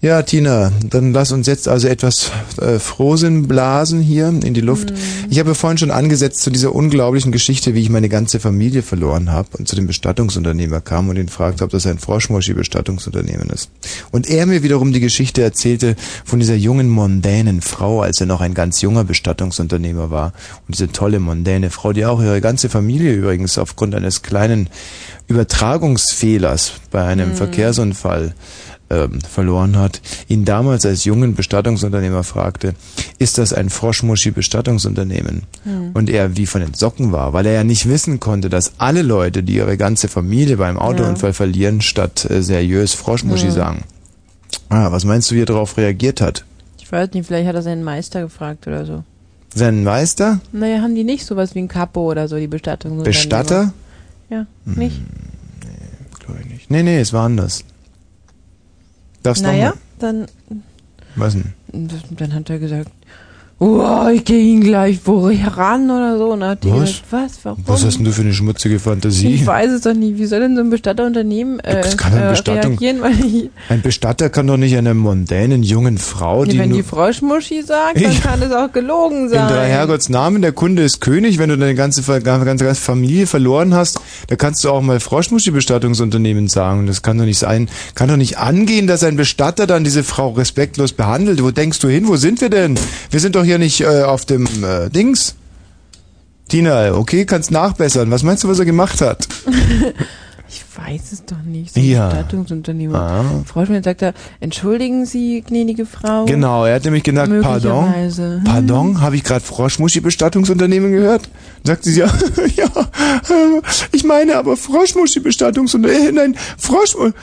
Ja, Tina, dann lass uns jetzt also etwas äh, Frohsinn blasen hier in die Luft. Ich habe vorhin schon angesetzt zu dieser unglaublichen Geschichte, wie ich meine ganze Familie verloren habe und zu dem Bestattungsunternehmer kam und ihn fragte, ob das ein Froschmoschi-Bestattungsunternehmen ist. Und er mir wiederum die Geschichte erzählte von dieser jungen mondänen Frau, als er noch ein ganz junger Bestattungsunternehmer war. Und diese tolle mondäne Frau, die auch ihre ganze Familie übrigens aufgrund eines kleinen Übertragungsfehlers bei einem Mhm. Verkehrsunfall ähm, verloren hat, ihn damals als jungen Bestattungsunternehmer fragte, ist das ein Froschmuschi-Bestattungsunternehmen? Hm. Und er wie von den Socken war, weil er ja nicht wissen konnte, dass alle Leute, die ihre ganze Familie beim Autounfall verlieren, statt äh, seriös Froschmuschi Ja. sagen. Ah, was meinst du, wie er darauf reagiert hat? Ich weiß nicht, vielleicht hat er seinen Meister gefragt oder so. Seinen Meister? Naja, haben die nicht sowas wie ein Kapo oder so, die Bestattung? Bestatter? Ja, nicht? Glaube ich nicht. Nee, nee, es war anders. Du Naja, dann? Was denn? dann hat er gesagt, oh, ich gehe ihn gleich heran oder so. Und hat die Was? gesagt, was, warum? Was hast denn du für eine schmutzige Fantasie? ich weiß es doch nicht. Wie soll denn so ein Bestatterunternehmen äh, Das kann eine äh, Bestattung- Ein Bestatter kann doch nicht einer mondänen jungen Frau, die wenn die Froschmuschi sagt, dann Ich- kann es auch gelogen in sein. drei Herrgotts Namen, der Kunde ist König, wenn du deine ganze, ganze, ganze Familie verloren hast, da kannst du auch mal Froschmuschi-Bestattungsunternehmen sagen. Das kann doch nicht sein, kann doch nicht angehen, dass ein Bestatter dann diese Frau respektlos behandelt. Wo denkst du hin? Wo sind wir denn? Wir sind doch hier nicht äh, auf dem äh, Dings. Tina, okay, kannst nachbessern. Was meinst du, was er gemacht hat? *laughs* Ich weiß es doch nicht. So ein Ja. Bestattungsunternehmer. Ah. Frau Schmidt sagt er, entschuldigen Sie, gnädige Frau. Genau, er hat nämlich gesagt, pardon. Pardon, habe ich gerade Froschmuschi-Bestattungsunternehmen gehört? Sagt sie *laughs* ja, ja, ich meine aber Froschmuschi-Bestattungsunternehmen, äh, nein, Froschmuschi.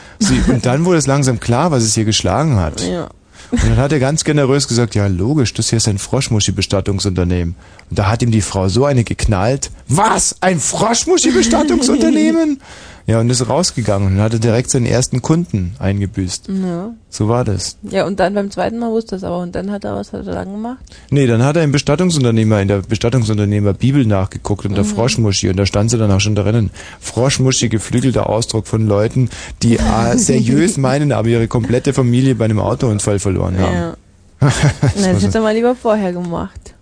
Und dann wurde es langsam klar, was es hier geschlagen hat. Ja. Und dann hat er ganz generös gesagt, ja logisch, das hier ist ein Froschmuschi-Bestattungsunternehmen. Und da hat ihm die Frau so eine geknallt. Was? Ein Froschmuschi-Bestattungsunternehmen? Ja, und ist rausgegangen und hatte direkt seinen ersten Kunden eingebüßt. Ja. So war das. ja, und dann beim zweiten Mal wusste es aber. Und dann hat er, was hat er dann gemacht? Nee, dann hat er im Bestattungsunternehmer, in der Bestattungsunternehmer Bibel nachgeguckt unter Froschmuschi und da stand sie dann auch schon drinnen. Froschmuschi, geflügelter Ausdruck von Leuten, die äh, *laughs* seriös meinen, aber ihre komplette Familie bei einem Autounfall verloren haben. Ja. Das Na, das hätte er mal lieber vorher gemacht.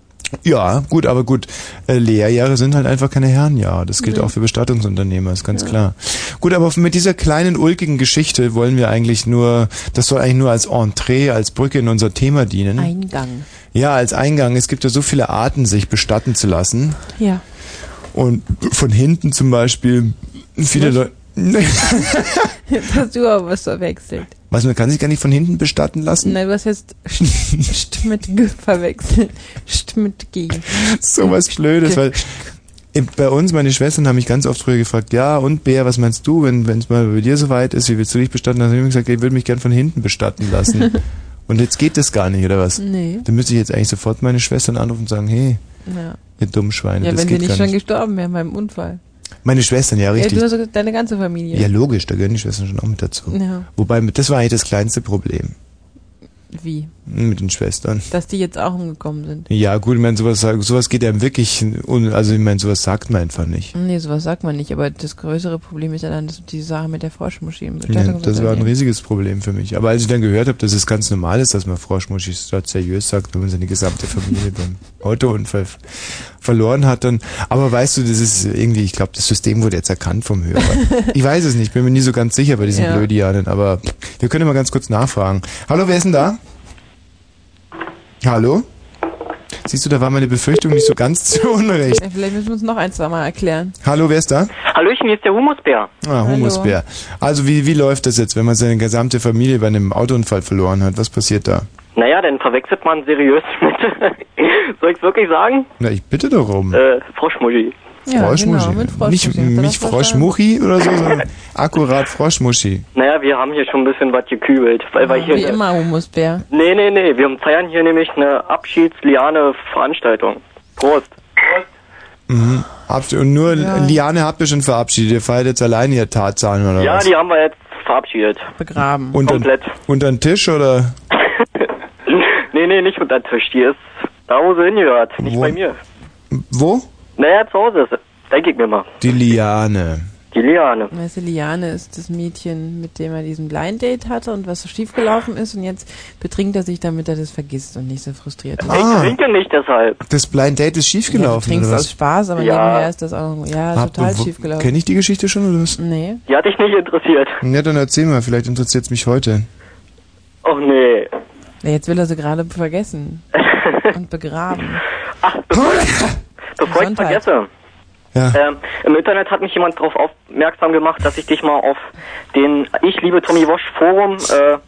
Ja, gut, aber gut. Äh, Lehrjahre sind halt einfach keine Herrenjahre. Das gilt Ja. auch für Bestattungsunternehmer, ist ganz klar. Gut, aber mit dieser kleinen ulkigen Geschichte wollen wir eigentlich nur, das soll eigentlich nur als Entree, als Brücke in unser Thema dienen. Eingang. Ja, als Eingang. Es gibt ja so viele Arten, sich bestatten zu lassen. Ja. Und von hinten zum Beispiel viele Leute. Jetzt hast du aber was verwechselt. Was, man kann sich gar nicht von hinten bestatten lassen? Nein, du hast jetzt *laughs* St mit G verwechselt. St mit G. so was Blödes, weil bei uns, meine Schwestern haben mich ganz oft früher gefragt, ja, und Bär, was meinst du, wenn es mal bei dir soweit ist, wie willst du dich bestatten? Dann habe ich gesagt, ich würde mich gern von hinten bestatten lassen. *laughs* und jetzt geht das gar nicht, oder was? Nee. Dann müsste ich jetzt eigentlich sofort meine Schwestern anrufen und sagen, hey, Ja, ihr dummen Schweine, ja das wenn sie geht nicht gar schon nicht. gestorben wären beim Unfall. Meine Schwestern, ja, Ja, richtig. du hast deine ganze Familie. Ja, logisch, da gehören die Schwestern schon auch mit dazu. Ja. Wobei, das war eigentlich das kleinste Problem Wie? Mit den Schwestern. Dass die jetzt auch umgekommen sind. Ja, gut, ich meine, sowas, sowas geht ja wirklich, un- also ich meine, sowas sagt man einfach nicht. Nee, sowas sagt man nicht, aber das größere Problem ist ja dann dass die Sache mit der Froschmuschi im Ja, das war ein riesiges Problem für mich. Aber als ich dann gehört habe, dass es ganz normal ist, dass man Froschmuschis dort seriös sagt, wenn man seine gesamte Familie *laughs* beim Autounfall verloren hat, dann, aber weißt du, das ist irgendwie, ich glaube, das System wurde jetzt erkannt vom Hörer. *laughs* ich weiß es nicht, bin mir nie so ganz sicher bei diesen Ja. Blödianen, aber wir können mal ganz kurz nachfragen. Hallo, wer ist denn da? Hallo? Siehst du, da war meine Befürchtung nicht so ganz *laughs* zu Unrecht. Ja, vielleicht müssen wir uns noch ein, zwei Mal erklären. Hallo, wer ist da? Hallöchen, hier ist der Humusbär. Ah, Humusbär. Also wie, wie läuft das jetzt, wenn man seine gesamte Familie bei einem Autounfall verloren hat? Was passiert da? Naja, dann verwechselt man seriös *laughs* mit, soll ich's wirklich sagen? Na, ich bitte darum. Äh, Froschmuschi. Ja, Froschmuschi. genau, mit Froschmuschi. Nicht, Froschmuchi oder so, sondern *laughs* akkurat Froschmuschi. Naja, wir haben hier schon ein bisschen was gekübelt. Weil, weil hier Wie immer, Humusbär. Nee, nee, nee, wir feiern hier nämlich eine Abschiedsliane-Veranstaltung. Prost. Mhm. Habt ihr, und nur Ja. Liane habt ihr schon verabschiedet. Ihr feiert jetzt alleine ihr Tarzan oder Ja, was? die haben wir jetzt verabschiedet. Begraben. unter, komplett. unter den Tisch oder? *laughs* Nee, nee, nicht unter den Tisch. Die ist da, wo sie hingehört. Nicht Wo? bei mir. Wo? Naja, zu Hause ist. Denke ich mir mal. Die Liane. Die Liane. Weißt du, Liane ist das Mädchen, mit dem er diesen Blind Date hatte und was so schiefgelaufen ist und jetzt betrinkt er sich, damit er das vergisst und nicht so frustriert ist. Ich Ah, trinke nicht deshalb. das Blind Date ist Ja, du schiefgelaufen trinkst oder aus? Spaß, aber Ja. nebenher ist das auch noch, ja, total schiefgelaufen. Kenn ich die Geschichte schon oder was? Nee. Die hat dich nicht interessiert. Ja, dann erzähl mal, vielleicht interessiert es mich heute. Och nee. Ja, jetzt will er sie gerade vergessen *laughs* und begraben. Ach, *laughs* bevor, bevor ich Gesundheit. vergesse. Ja. Ähm, Im Internet hat mich jemand darauf aufmerksam gemacht, dass ich dich mal auf den Ich liebe Tommy Wosch Forum äh,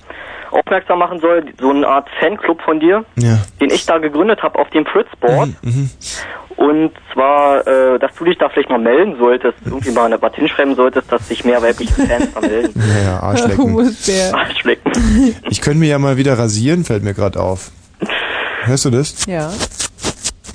aufmerksam machen soll. So eine Art Fanclub von dir, Ja. den ich da gegründet habe auf dem Fritzboard. Mhm. Und zwar, äh, dass du dich da vielleicht mal melden solltest, irgendwie mal was hinschreiben solltest, dass sich mehr weibliche Fans da melden. *laughs* Ja, ja, Arschlecken. *laughs* Arschlecken. Ich könnte mir ja mal wieder rasieren, fällt mir gerade auf. Hörst du das? Ja,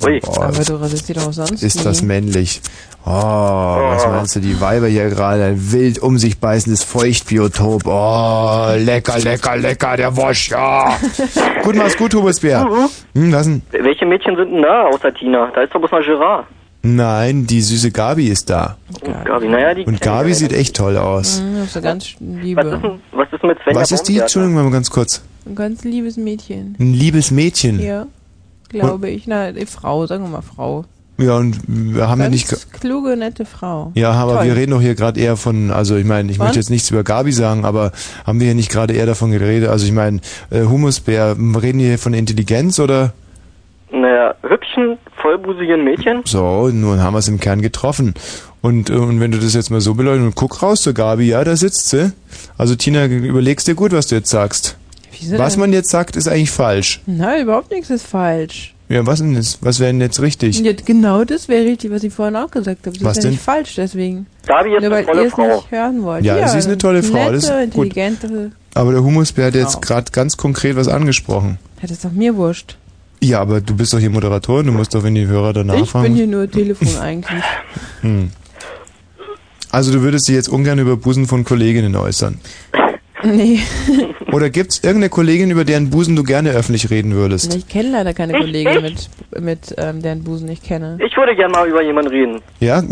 Ui. Aber du rasierst sie doch sonst ist nie. das männlich. Oh, was meinst du, die Weiber hier gerade, ein wild um sich beißendes Feuchtbiotop. Oh, lecker, lecker, lecker, der Wosch, ja. *laughs* gut, mach's gut, Hubesbär. Hm, was denn? Welche Mädchen sind denn da außer Tina? Da ist doch bloß noch Gerard. Nein, die süße Gabi ist da. Und Gabi, naja, die Und Gabi sieht echt toll aus. Mhm, so ganz Was ist, liebe. denn, was ist mit Svenja Was ist die? Entschuldigung, mal ganz kurz. Ein ganz liebes Mädchen. Ein liebes Mädchen. Ja, glaube ich. Na, die Frau, sagen wir mal Frau. Ja, und wir haben ja Ganz nicht... ge- kluge, nette Frau. Ja, aber Toll. wir reden doch hier gerade eher von, also ich meine, ich Von? möchte jetzt nichts über Gabi sagen, aber haben wir hier nicht gerade eher davon geredet? Also ich meine, äh, Humusbär, reden wir hier von Intelligenz oder Naja, hübschen, vollbusigen Mädchen? so? Nun haben wir es im Kern getroffen. Und, äh, und wenn du das jetzt mal so beleuchtest und guck raus zur Gabi, ja, da sitzt sie. Also Tina, überlegst dir gut, was du jetzt sagst. Wieso Was denn? man jetzt sagt, ist eigentlich falsch. Nein, überhaupt nichts ist falsch. Ja, was denn jetzt? Was wäre denn jetzt richtig? Ja, genau das wäre richtig, was ich vorhin auch gesagt habe. Das Was ist ja denn? nicht falsch, deswegen. Gabi ist Nur weil eine tolle ihr es Frau. nicht hören wollt. Ja, sie ist eine tolle Frau, Nette, das ist gut. Aber der Humusbär hat jetzt Wow. gerade ganz konkret was angesprochen. Ja, das ist doch mir wurscht. Ja, aber du bist doch hier Moderatorin, du musst doch, wenn die Hörer danach ich fragen. bin hier nur Telefon eigentlich. *laughs* Hm. Also du würdest dich jetzt ungern über Busen von Kolleginnen äußern. Nee. *laughs* Oder gibt's irgendeine Kollegin, über deren Busen du gerne öffentlich reden würdest? Ich kenne leider keine Ich- Kollegin ich? mit, mit ähm, deren Busen ich kenne. Ich würde gerne mal über jemanden reden. Ja?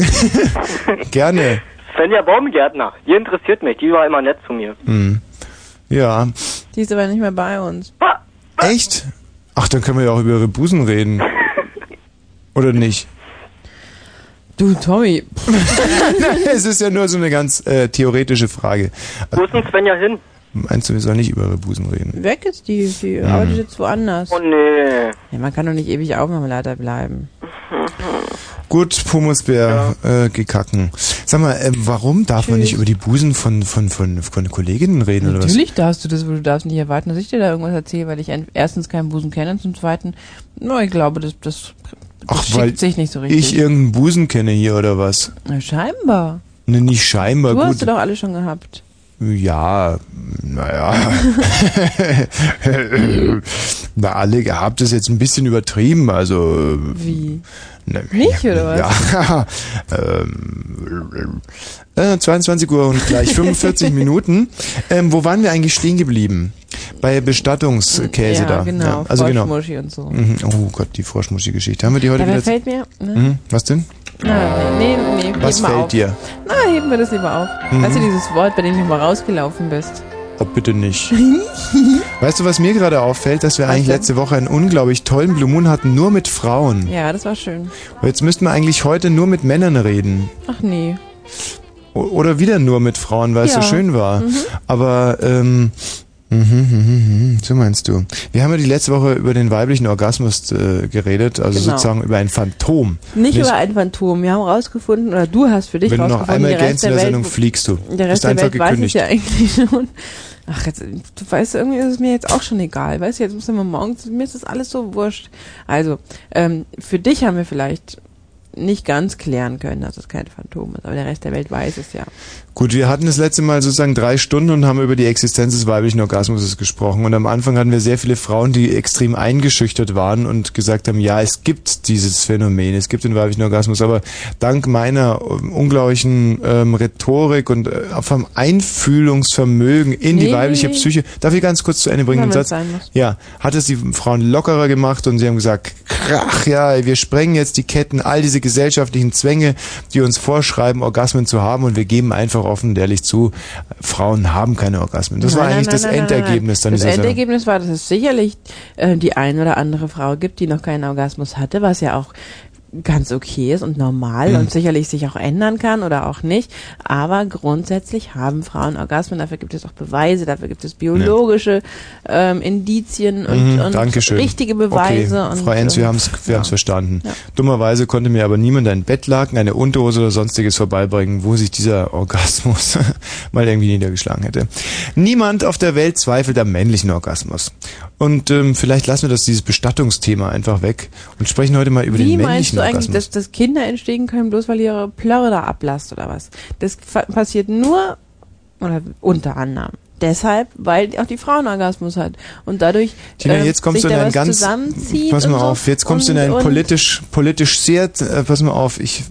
*laughs* gerne. Svenja Baumgärtner, die interessiert mich, die war immer nett zu mir. Hm. Ja. Die ist aber nicht mehr bei uns. Echt? Ach, dann können wir ja auch über ihre Busen reden. *laughs* Oder nicht? Du, Tommy. Nein, *laughs* es ist ja nur so eine ganz äh, theoretische Frage. Wo ist denn Svenja hin? Meinst du, wir sollen nicht über ihre Busen reden? Weg ist die. Die Hm. arbeitet jetzt woanders. Oh nee. Ja, man kann doch nicht ewig Aufnahmeleiter bleiben. *laughs* Gut, Pumusbär äh, gekacken. Sag mal, äh, warum darf man Tschüss. nicht über die Busen von, von, von, von Kolleginnen reden oder was? Natürlich darfst du das, aber du darfst nicht erwarten, dass ich dir da irgendwas erzähle, weil ich ein- erstens keinen Busen kenne und zum zweiten, no, ich glaube, das, das Ach, weil sich nicht so richtig. ich irgendeinen Busen kenne hier oder was? Na, scheinbar. Ne, nicht scheinbar, du gut. hast du doch alle schon gehabt. Ja, naja. *laughs* Na, alle gehabt ist jetzt ein bisschen übertrieben, also. Wie? Ne, Nicht, oder was? Ja. *laughs* ähm, äh, 22 Uhr und gleich *laughs* 45 Minuten. Ähm, wo waren wir eigentlich stehen geblieben? Bei Bestattungskäse ja, da. genau, also genau. Und so. Mhm. Oh Gott, die Froschmuschi-Geschichte. Haben wir die heute Dabei wieder? fällt mir, ne? Mhm. Was denn? Na, nee, nee, Was fällt auf. dir? Na, heben wir das lieber auf. Mhm. Weißt du, dieses Wort, bei dem du mal rausgelaufen bist? Oh, bitte nicht. *laughs* Weißt du, was mir gerade auffällt, dass wir Was eigentlich denn? letzte Woche einen unglaublich tollen Blue Moon hatten, nur mit Frauen. Ja, das war schön. Und jetzt müssten wir eigentlich heute nur mit Männern reden. Ach nee. Oder wieder nur mit Frauen, weil es Ja. so schön war. Mhm. Aber, ähm, mhm, mhm, mhm, so meinst du. Wir haben ja die letzte Woche über den weiblichen Orgasmus äh, geredet, also Genau. sozusagen über ein Phantom. Nicht, über ein Phantom. Wir haben rausgefunden, oder du hast für dich Wenn du noch rausgefunden, einmal ergänzt in der der Welt, Sendung, fliegst du. Der Rest der einfach Welt weiß es gekündigt. ja eigentlich schon. Ach, jetzt, du weißt, irgendwie ist es mir jetzt auch schon egal. Weißt du, jetzt müssen wir morgens, mir ist das alles so wurscht. Also, ähm, für dich haben wir vielleicht nicht ganz klären können, dass es kein Phantom ist, aber der Rest der Welt weiß es ja. Gut, wir hatten das letzte Mal sozusagen drei Stunden und haben über die Existenz des weiblichen Orgasmus gesprochen. Und am Anfang hatten wir sehr viele Frauen, die extrem eingeschüchtert waren und gesagt haben, ja, es gibt dieses Phänomen, es gibt den weiblichen Orgasmus. Aber dank meiner ähm, unglaublichen ähm, Rhetorik und äh, vom Einfühlungsvermögen in die Nee. weibliche Psyche, darf ich ganz kurz zu Ende bringen den Satz? Ja, hat es die Frauen lockerer gemacht und sie haben gesagt, krach, ja, wir sprengen jetzt die Ketten, all diese gesellschaftlichen Zwänge, die uns vorschreiben, Orgasmen zu haben und wir geben einfach offen und ehrlich zu, Frauen haben keine Orgasmen. Das war Nein, eigentlich nein, das nein, Endergebnis dann Das dieser. Endergebnis war, dass es sicherlich äh, die eine oder andere Frau gibt, die noch keinen Orgasmus hatte, was ja auch ganz okay ist und normal Mhm. und sicherlich sich auch ändern kann oder auch nicht. Aber grundsätzlich haben Frauen Orgasmen. Dafür gibt es auch Beweise, dafür gibt es biologische ähm, Indizien und, Mhm, und Dankeschön. richtige Beweise. Okay, und, Frau Enz, wir ähm, haben es wir ja. haben's verstanden. Ja. Dummerweise konnte mir aber niemand ein Bettlaken, eine Unterhose oder sonstiges vorbeibringen, wo sich dieser Orgasmus *laughs* mal irgendwie niedergeschlagen hätte. Niemand auf der Welt zweifelt am männlichen Orgasmus. Und ähm, vielleicht lassen wir das dieses Bestattungsthema einfach weg und sprechen heute mal über Wie den männlichen eigentlich, dass, dass Kinder entstehen können, bloß weil ihre Plörre da ablasst oder was? Das passiert nur, oder unter anderem, deshalb, weil auch die Frau einen Orgasmus hat. Und dadurch Tina, ähm, jetzt kommst sich du in ein ganz, pass mal auf, jetzt kommst du in ein politisch, politisch sehr, äh, pass mal auf, ich,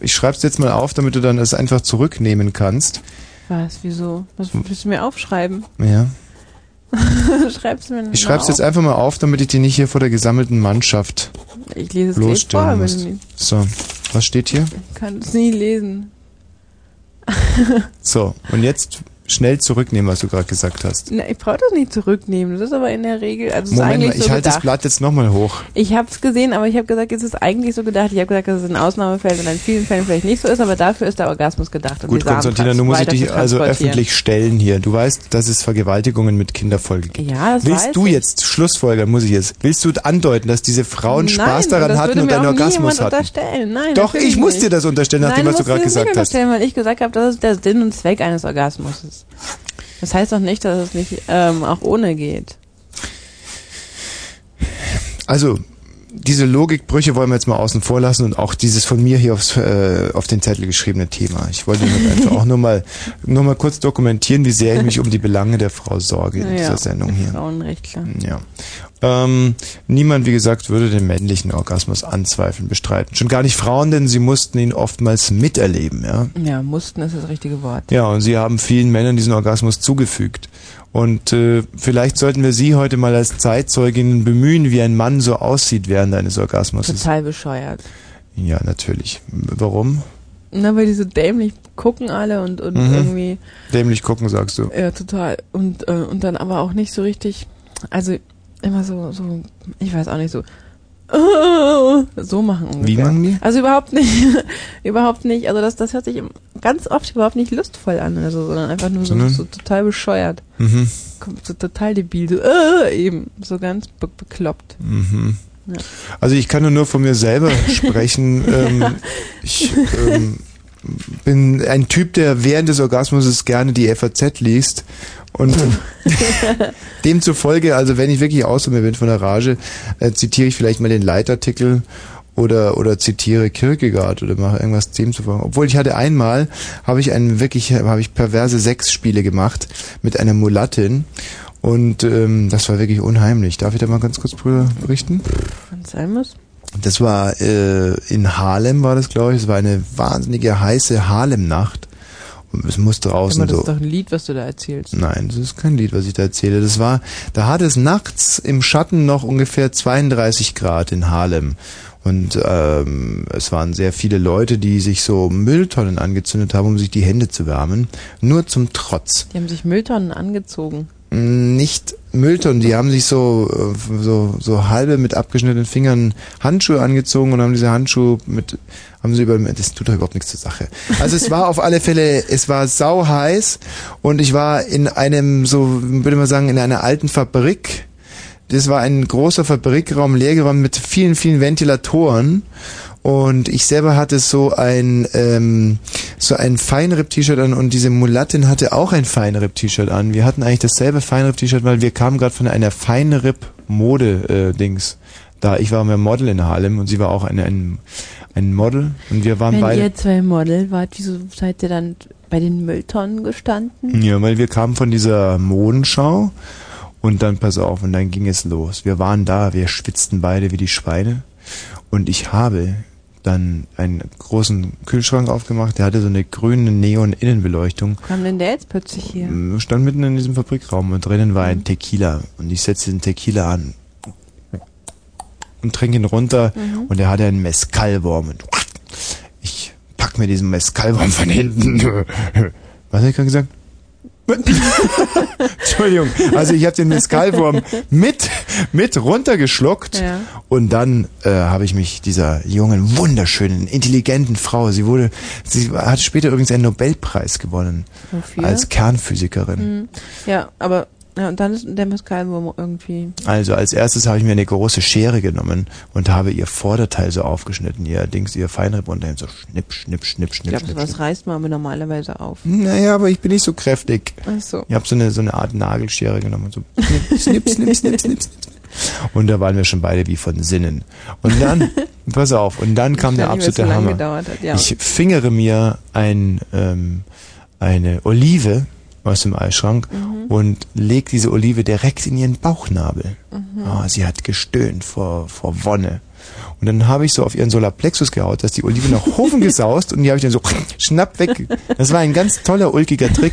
ich schreib's jetzt mal auf, damit du dann es einfach zurücknehmen kannst. Was, wieso? Was willst du mir aufschreiben? Ja. *laughs* Schreib's mir Ich schreib's jetzt einfach mal auf, damit ich die nicht hier vor der gesammelten Mannschaft Ich lese es gleich vor, wenn du nicht So, was steht hier? ich kann es nie lesen. So, und jetzt schnell zurücknehmen, was du gerade gesagt hast. Na, ich brauche das nicht zurücknehmen. Das ist aber in der Regel, also Moment mal, ich so halte das. Blatt jetzt nochmal hoch. Ich habe es gesehen, aber ich habe gesagt, es ist eigentlich so gedacht. Ich habe gesagt, dass es ein Ausnahmefällen und in vielen Fällen vielleicht nicht so ist, aber dafür ist der Orgasmus gedacht. Gut, Konstantina, nun muss ich dich also öffentlich stellen hier. Du weißt, dass es Vergewaltigungen mit Kinderfolge gibt. Ja, das Willst du ich. jetzt, Schlussfolgern muss ich jetzt, willst du andeuten, dass diese Frauen Spaß Nein, daran das hatten und einen Orgasmus hatten? Unterstellen. Nein, Doch, ich muss nicht. dir das unterstellen, nach Nein, was du gerade gesagt hast. unterstellen, weil ich gesagt habe, das ist der Sinn und Zweck eines Orgasmus ist. Das heißt doch nicht, dass es nicht ähm, auch ohne geht. Also, diese Logikbrüche wollen wir jetzt mal außen vor lassen und auch dieses von mir hier aufs, äh, auf den Zettel geschriebene Thema. Ich wollte einfach *laughs* auch nur mal, nur mal kurz dokumentieren, wie sehr ich mich *laughs* um die Belange der Frau sorge in dieser Sendung hier. Frauenrechtler. Ja. Ähm, niemand, wie gesagt, würde den männlichen Orgasmus anzweifeln, bestreiten. Schon gar nicht Frauen, denn sie mussten ihn oftmals miterleben, ja. Ja, mussten ist das richtige Wort. Ja, und sie haben vielen Männern diesen Orgasmus zugefügt. Und äh, vielleicht sollten wir sie heute mal als Zeitzeuginnen bemühen, wie ein Mann so aussieht während eines Orgasmus. Total bescheuert. Ja, natürlich. Warum? Na, weil die so dämlich gucken alle und, und Mhm. irgendwie, Dämlich gucken, sagst du. ja, total. Und, äh, und dann aber auch nicht so richtig, also immer so, so, ich weiß auch nicht, so, *laughs* so machen ungefähr. Wie machen die? Also überhaupt nicht, *laughs* überhaupt nicht, also das, das hört sich ganz oft überhaupt nicht lustvoll an oder so, sondern einfach nur so, so total bescheuert. Mhm. So total debil, so, äh, eben, so ganz be bekloppt. Mhm. Ja. Also ich kann nur, nur von mir selber *laughs* sprechen. ähm, ich ähm, bin ein Typ, der während des Orgasmus gerne die FAZ liest. Und *laughs* demzufolge, also wenn ich wirklich außer mir bin von der Rage, äh, zitiere ich vielleicht mal den Leitartikel oder oder zitiere Kierkegaard oder mache irgendwas dem zu Obwohl ich hatte einmal, habe ich einen wirklich, habe ich perverse Sexspiele gemacht mit einer Mulattin und ähm, das war wirklich unheimlich. Darf ich da mal ganz kurz drüber berichten? Wenn es sein muss. Das war äh, in Harlem war das, glaube ich. Es war eine wahnsinnige heiße Harlem-Nacht. Es muss draußen Aber das so. ist doch ein Lied, was du da erzählst. Nein, das ist kein Lied, was ich da erzähle. Das war, da hat es nachts im Schatten noch ungefähr 32 Grad in Harlem. Und ähm, es waren sehr viele Leute, die sich so Mülltonnen angezündet haben, um sich die Hände zu wärmen. Nur zum Trotz. Die haben sich Mülltonnen angezogen. Nicht Mülltonnen, die haben sich so, äh, so, so halbe mit abgeschnittenen Fingern Handschuhe angezogen und haben diese Handschuhe mit, haben sie über, das tut doch überhaupt nichts zur Sache. Also es war auf alle Fälle, es war sau heiß und ich war in einem, so würde man sagen, in einer alten Fabrik. Das war ein großer Fabrikraum, leergeräumt mit vielen, vielen Ventilatoren. Und ich selber hatte so ein ähm, so ein Feinripp-T-Shirt an und diese Mulattin hatte auch ein Feinripp-T-Shirt an. Wir hatten eigentlich dasselbe Feinripp-T-Shirt, weil wir kamen gerade von einer Feinripp-Mode-Dings. da ich war mehr Model in Harlem und sie war auch eine, ein, ein Model und wir waren Wenn beide. ihr zwei Model wart, wieso seid ihr dann bei den Mülltonnen gestanden? Ja, weil wir kamen von dieser Modenschau und dann, pass auf, und dann ging es los. Wir waren da, wir schwitzten beide wie die Schweine und ich habe dann einen großen Kühlschrank aufgemacht, der hatte so eine grüne Neon-Innenbeleuchtung. Kam denn der jetzt plötzlich hier? Wir standen mitten in diesem Fabrikraum und drinnen war ein Tequila und ich setzte den Tequila an und trinke ihn runter Mhm. und er hatte einen Mescalwurm und ich pack mir diesen Mescalwurm von hinten. *laughs* Was habe ich gerade gesagt? *laughs* Entschuldigung, also ich habe den Mescalwurm mit mit runtergeschluckt Ja. und dann äh, habe ich mich dieser jungen, wunderschönen, intelligenten Frau, sie wurde, sie hat später übrigens einen Nobelpreis gewonnen Wofür? als Kernphysikerin. Mhm. Ja, aber ja, und dann ist der Mescalwurm irgendwie. Also als erstes habe ich mir eine große Schere genommen und habe ihr Vorderteil so aufgeschnitten, ihr Dings, ihr Feinripp und dann so schnipp, schnipp, schnipp, Ich schnipp, glaube, schnipp. sowas reißt man aber normalerweise auf. Naja, aber ich bin nicht so kräftig. Ach so. Ich habe so eine, so eine Art Nagelschere genommen und so *laughs* schnipp, schnipp, schnipp, schnipp, schnipp. Und da waren wir schon beide wie von Sinnen. Und dann, *laughs* pass auf, und dann kam der absolute Hammer. hat, ja. Ich fingere mir ein, ähm, eine Olive aus dem Eisschrank Mhm. und leg diese Olive direkt in ihren Bauchnabel. Mhm. Oh, sie hat gestöhnt vor, vor Wonne. Und dann habe ich so auf ihren Solarplexus gehaut, dass die Olive nach Hofen *laughs* gesaust und die habe ich dann so schnapp weg. Das war ein ganz toller, ulkiger Trick.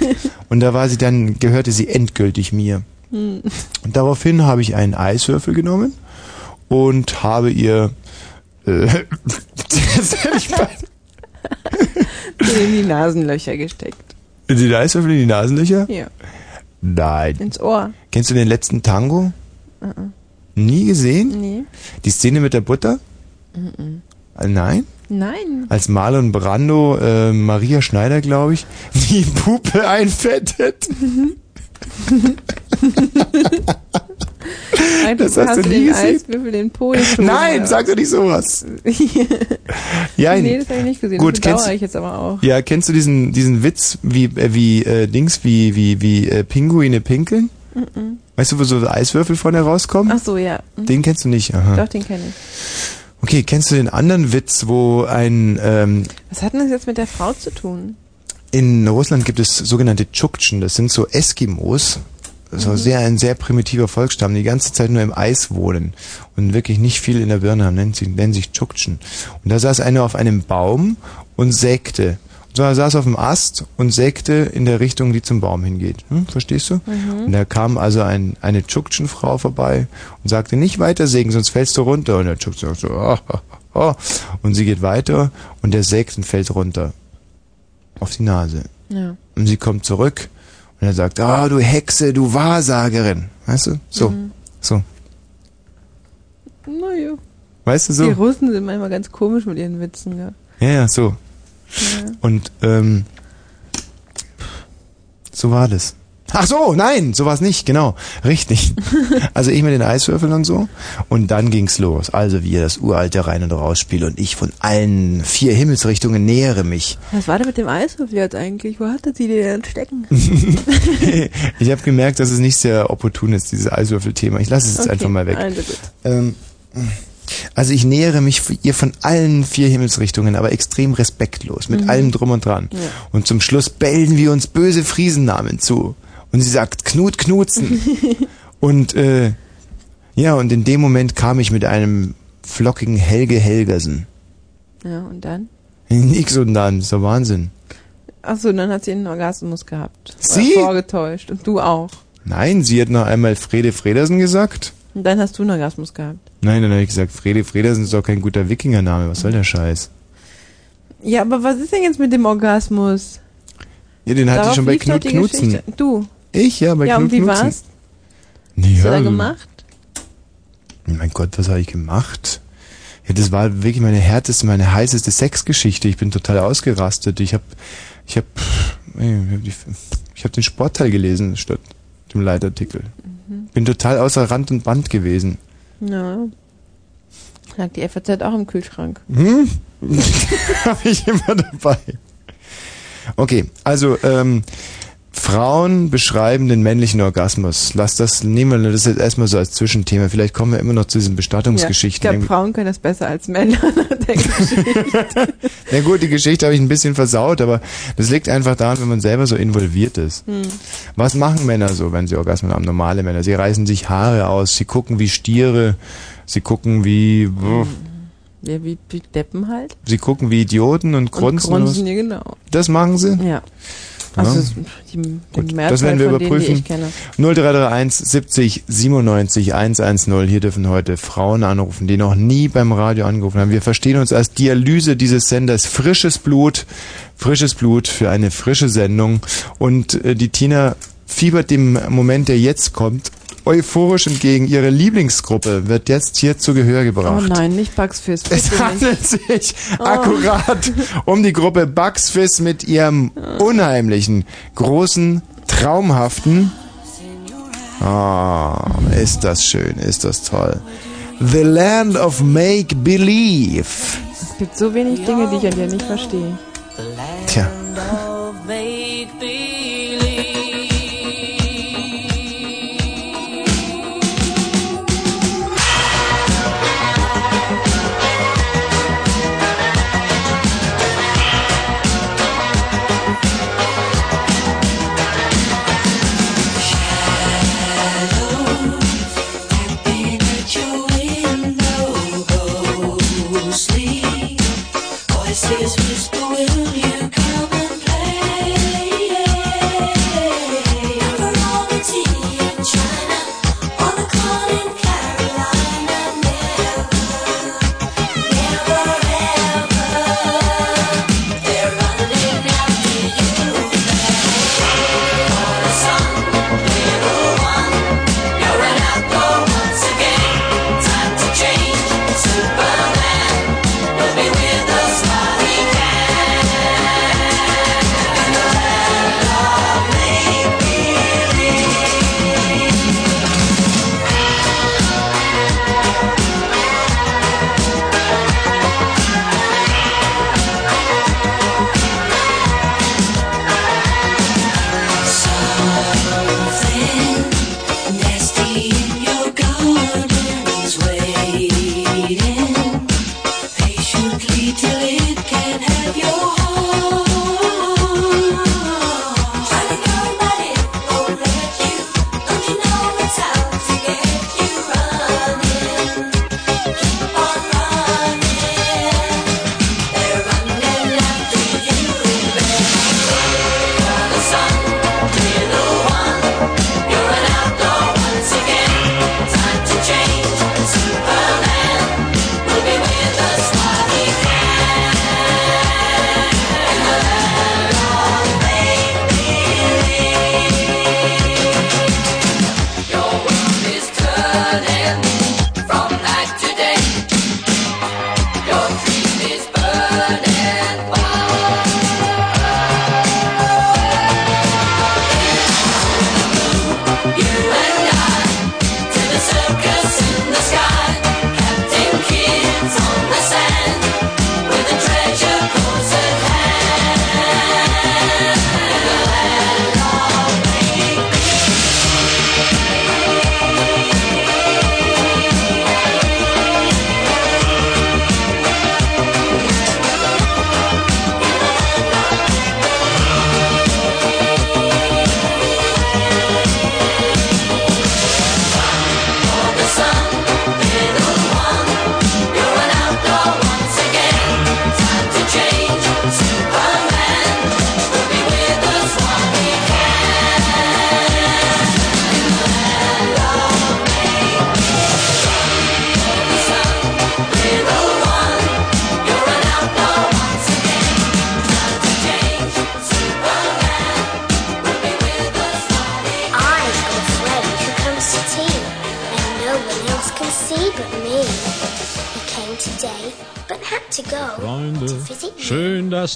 Und da war sie dann, gehörte sie endgültig mir. Hm. Und daraufhin habe ich einen Eiswürfel genommen und habe ihr äh, *laughs* *laughs* in die Nasenlöcher gesteckt. Die Eiswürfel in die Nasenlöcher? Ja. Nein. Ins Ohr. Kennst du den letzten Tango? Mhm. Nie gesehen? Nee. Die Szene mit der Butter? Äh, Nein? Nein. Als Marlon Brando äh, Maria Schneider, glaube ich, *laughs* die Puppe einfettet. *laughs* *laughs* Nein, Das hast du nie den gesehen? Eiswürfel den Po geschoben, *laughs* Nein, sag doch nicht sowas. *laughs* Ja, nee, das habe ich nicht gesehen. Gut, das kennst- ich jetzt aber auch. Ja, kennst du diesen diesen Witz wie äh, wie äh, Dings wie wie wie äh, Pinguine pinkeln? Mhm. Weißt du, wo so Eiswürfel vorne rauskommen? Ach so, ja. Mhm. Den kennst du nicht. Aha. Doch, den kenne ich. Okay, kennst du den anderen Witz, wo ein ähm, Was hat denn das jetzt mit der Frau zu tun? In Russland gibt es sogenannte Tschuktschen, das sind so Eskimos, so Mhm. sehr ein sehr primitiver Volksstamm, die ganze Zeit nur im Eis wohnen und wirklich nicht viel in der Birne haben, nennen sich, nennen sich Tschuktschen. Und da saß einer auf einem Baum und sägte. Und zwar saß auf dem Ast und sägte in der Richtung, die zum Baum hingeht. Hm, verstehst du? Mhm. Und da kam also ein, eine Tschuktschen-Frau vorbei und sagte, nicht weiter sägen, sonst fällst du runter. Und der Tschuktschen sagt so, oh, oh, oh. Und sie geht weiter und der sägt und fällt runter. Auf die Nase. Ja. Und sie kommt zurück und er sagt, ah, du Hexe, du Wahrsagerin. Weißt du? So. Mhm. So. Naja. Weißt du Die so? Russen sind manchmal ganz komisch mit ihren Witzen, ja. Ja, ja, so. Ja. Und ähm, so war das. Ach so, nein, so war's nicht, genau, richtig. *laughs* Also ich mit den Eiswürfeln und so und dann ging's los. Also wir das uralte Rein- und Rausspiel und ich von allen vier Himmelsrichtungen nähere mich. Was war denn mit dem Eiswürfel jetzt eigentlich? Wo hatte sie den denn stecken? *laughs* ich habe gemerkt, dass es nicht sehr opportun ist, dieses Eiswürfelthema. Ich lasse es jetzt Okay, einfach mal weg. also gut. Ähm, also ich nähere mich ihr von allen vier Himmelsrichtungen, aber extrem respektlos, mit Mhm. allem drum und dran. Ja. Und zum Schluss bellen wir uns böse Friesennamen zu. Und sie sagt Knut Knutzen. *laughs* und äh, ja, und in dem Moment kam ich mit einem flockigen Helge Helgersen. Ja, und dann? Nix und dann, ist doch Wahnsinn. Achso, dann hat sie einen Orgasmus gehabt. Sie? Oder vorgetäuscht. Und du auch. Nein, sie hat noch einmal Frede Fredersen gesagt. Und dann hast du einen Orgasmus gehabt. Nein, dann habe ich gesagt, Frede Fredersen ist doch kein guter Wikingername. Was soll der Scheiß? Ja, aber was ist denn jetzt mit dem Orgasmus? Ja, den hatte ich Darauf schon bei Knut Knutzen. Geschichte. Du. Ich, ja, bei ja, Knut und wie war's? Nee, Was hast du da ja, gemacht? Mein Gott, was habe ich gemacht? Ja, das war wirklich meine härteste, meine heißeste Sexgeschichte. Ich bin total ausgerastet. Ich habe ich habe ich habe den Sportteil gelesen statt dem Leitartikel. Mhm. Bin total außer Rand und Band gewesen. Ja. Lag die FAZ auch im Kühlschrank. Hm? *laughs* habe ich immer dabei. Okay, also ähm, Frauen beschreiben den männlichen Orgasmus. Lass das, nehmen wir das jetzt erstmal so als Zwischenthema. Vielleicht kommen wir immer noch zu diesen Bestattungsgeschichten. Ja, ich glaube, Frauen können das besser als Männer. *laughs* der Geschichte. *laughs* Na gut, die Geschichte habe ich ein bisschen versaut, aber das liegt einfach daran, wenn man selber so involviert ist. Hm. Was machen Männer so, wenn sie Orgasmen haben? Normale Männer. Sie reißen sich Haare aus, sie gucken wie Stiere, sie gucken wie, Ja, wie, wie Deppen halt. sie gucken wie Idioten und grunzen. Und grunzen, ja, genau. Das machen sie? Ja. Also, die, Mehrzahl Das werden wir denen, überprüfen. kenne. 0331 70 97 110. Hier dürfen heute Frauen anrufen, die noch nie beim Radio angerufen haben. Wir verstehen uns als Dialyse dieses Senders. Frisches Blut, frisches Blut für eine frische Sendung. Und äh, die Tina fiebert dem Moment, der jetzt kommt, euphorisch entgegen. Ihre Lieblingsgruppe wird jetzt hier zu Gehör Oh gebracht. nein, nicht Bugs Fizz. Es handelt sich Oh. akkurat um die Gruppe Bugs Fizz mit ihrem unheimlichen, großen, traumhaften. Ah, ist das schön, ist das toll. The Land of Make Believe. Es gibt so wenig Dinge, die ich an dir nicht verstehe. Tja.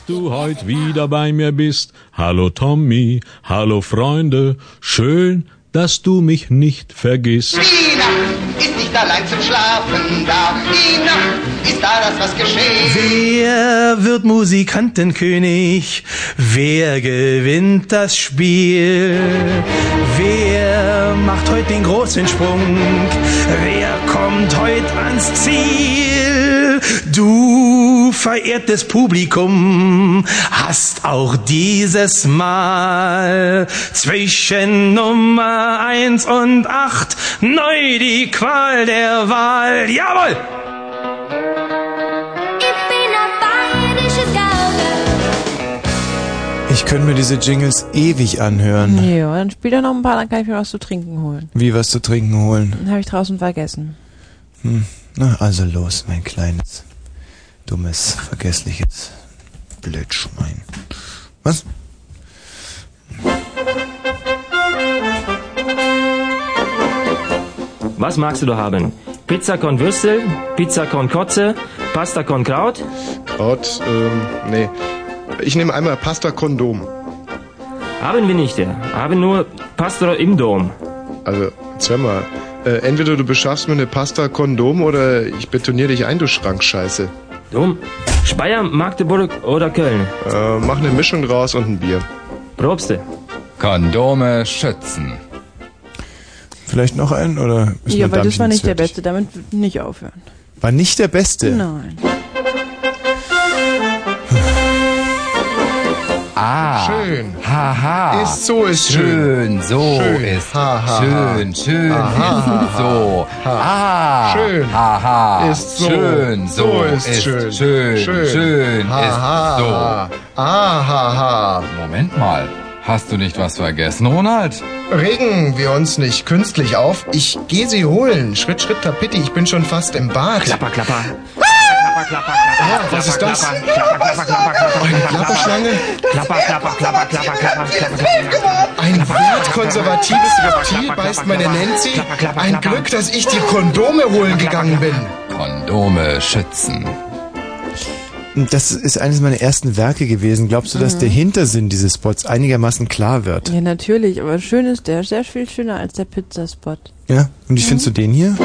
Dass du heute wieder bei mir bist. Hallo Tommy, hallo Freunde, schön, dass du mich nicht vergisst. Die Nacht ist nicht allein zum Schlafen da. Die Nacht ist alles, was geschehen. Wer wird Musikantenkönig? Wer gewinnt das Spiel? Wer macht heute den großen Sprung? Wer kommt heute ans Ziel? Du, verehrtes Publikum, hast auch dieses Mal zwischen Nummer eins und acht neu die Qual der Wahl. Jawohl! Ich könnte mir diese Jingles ewig anhören. Ja, dann spiel doch noch ein paar, dann kann ich mir was zu trinken holen. Wie was zu trinken holen. Dann habe ich draußen vergessen. Hm. Na, also los, mein kleines, dummes, vergessliches Blödschwein. Was? Was magst du da haben? Pizza con Würstel, Pizza con Kotze, Pasta con Kraut? Kraut, ähm, nee. Ich nehme einmal Pasta Kondom. Haben wir nicht, ja. Haben nur Pasta im Dom. Also, zwar mal. Äh, entweder du beschaffst mir eine Pasta Kondom oder ich betoniere dich ein, du Schrankscheiße. Dom? Speyer, Magdeburg oder Köln? Äh, mach eine Mischung draus und ein Bier. Probste. Kondome schützen. Vielleicht noch einen oder ist ja, weil das war nicht der? Beste, damit nicht aufhören. War nicht der Beste. Nein. Ah. Schön. Haha. Ist so, ist schön. schön. So Schön. ist Ha, ha, schön. ha. Schön. Aha, so. ha. Ah. Schön. Haha. Ist so. Schön. So, So ist schön. Schön. Schön. Schön. Ha, ha, ist so. ha. Ah, ha, ha. Moment mal. Hast du nicht was vergessen, Ronald? Regen wir uns nicht künstlich auf. Ich gehe sie holen. Schritt, Schritt, Tapiti. Ich bin schon fast im Bad. Klapper, klapper. Ah, was ist das? Eine Klapperschlange? Klapper, klapper, klapper, klapper, klapper, klapper. Ein wertkonservatives Reptil beißt meine Nancy. Ein Glück, dass ich die Kondome holen gegangen bin. Kondome schützen. Das ist eines meiner ersten Werke gewesen. Glaubst du, dass Mhm. der Hintersinn dieses Spots einigermaßen klar wird? Ja, natürlich, aber schön ist der, sehr viel schöner als der Pizzaspot. Ja? Und wie findest du den hier?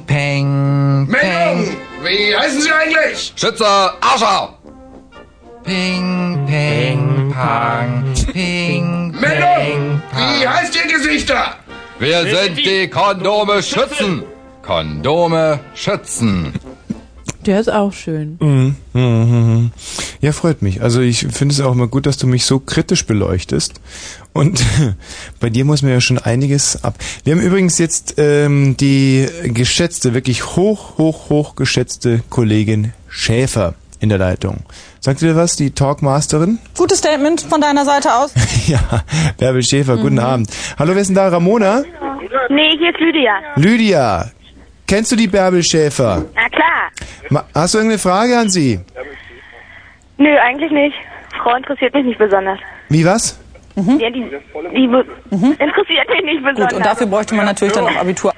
Peng, peng, Meldung! Wie heißen Sie eigentlich? Schütze, Arschau! Ping, peng, pang, ping, Meldung! Wie heißt Ihr Gesichter? Wir sind die Kondome schützen. Kondome schützen. Der ist auch schön. Mhm. Mhm. Ja, freut mich. Also ich finde es auch immer gut, dass du mich so kritisch beleuchtest. Und *laughs* bei dir muss man ja schon einiges ab. Wir haben übrigens jetzt ähm, die geschätzte, wirklich hoch, hoch, hoch geschätzte Kollegin Schäfer in der Leitung. Sagt ihr was, die Talkmasterin? Gutes Statement von deiner Seite aus. *laughs* ja, Bärbel Schäfer, guten Abend. Hallo, wer ist denn da? Ramona? Nee, hier ist Lydia. Lydia, kennst du die Bärbel Schäfer? Na klar. Ma- Hast du irgendeine Frage an sie? Nö, eigentlich nicht. Frau interessiert mich nicht besonders. Wie was? Ja, die, die be- interessiert mich nicht besonders. Gut, und dafür bräuchte man natürlich dann auch Abitur.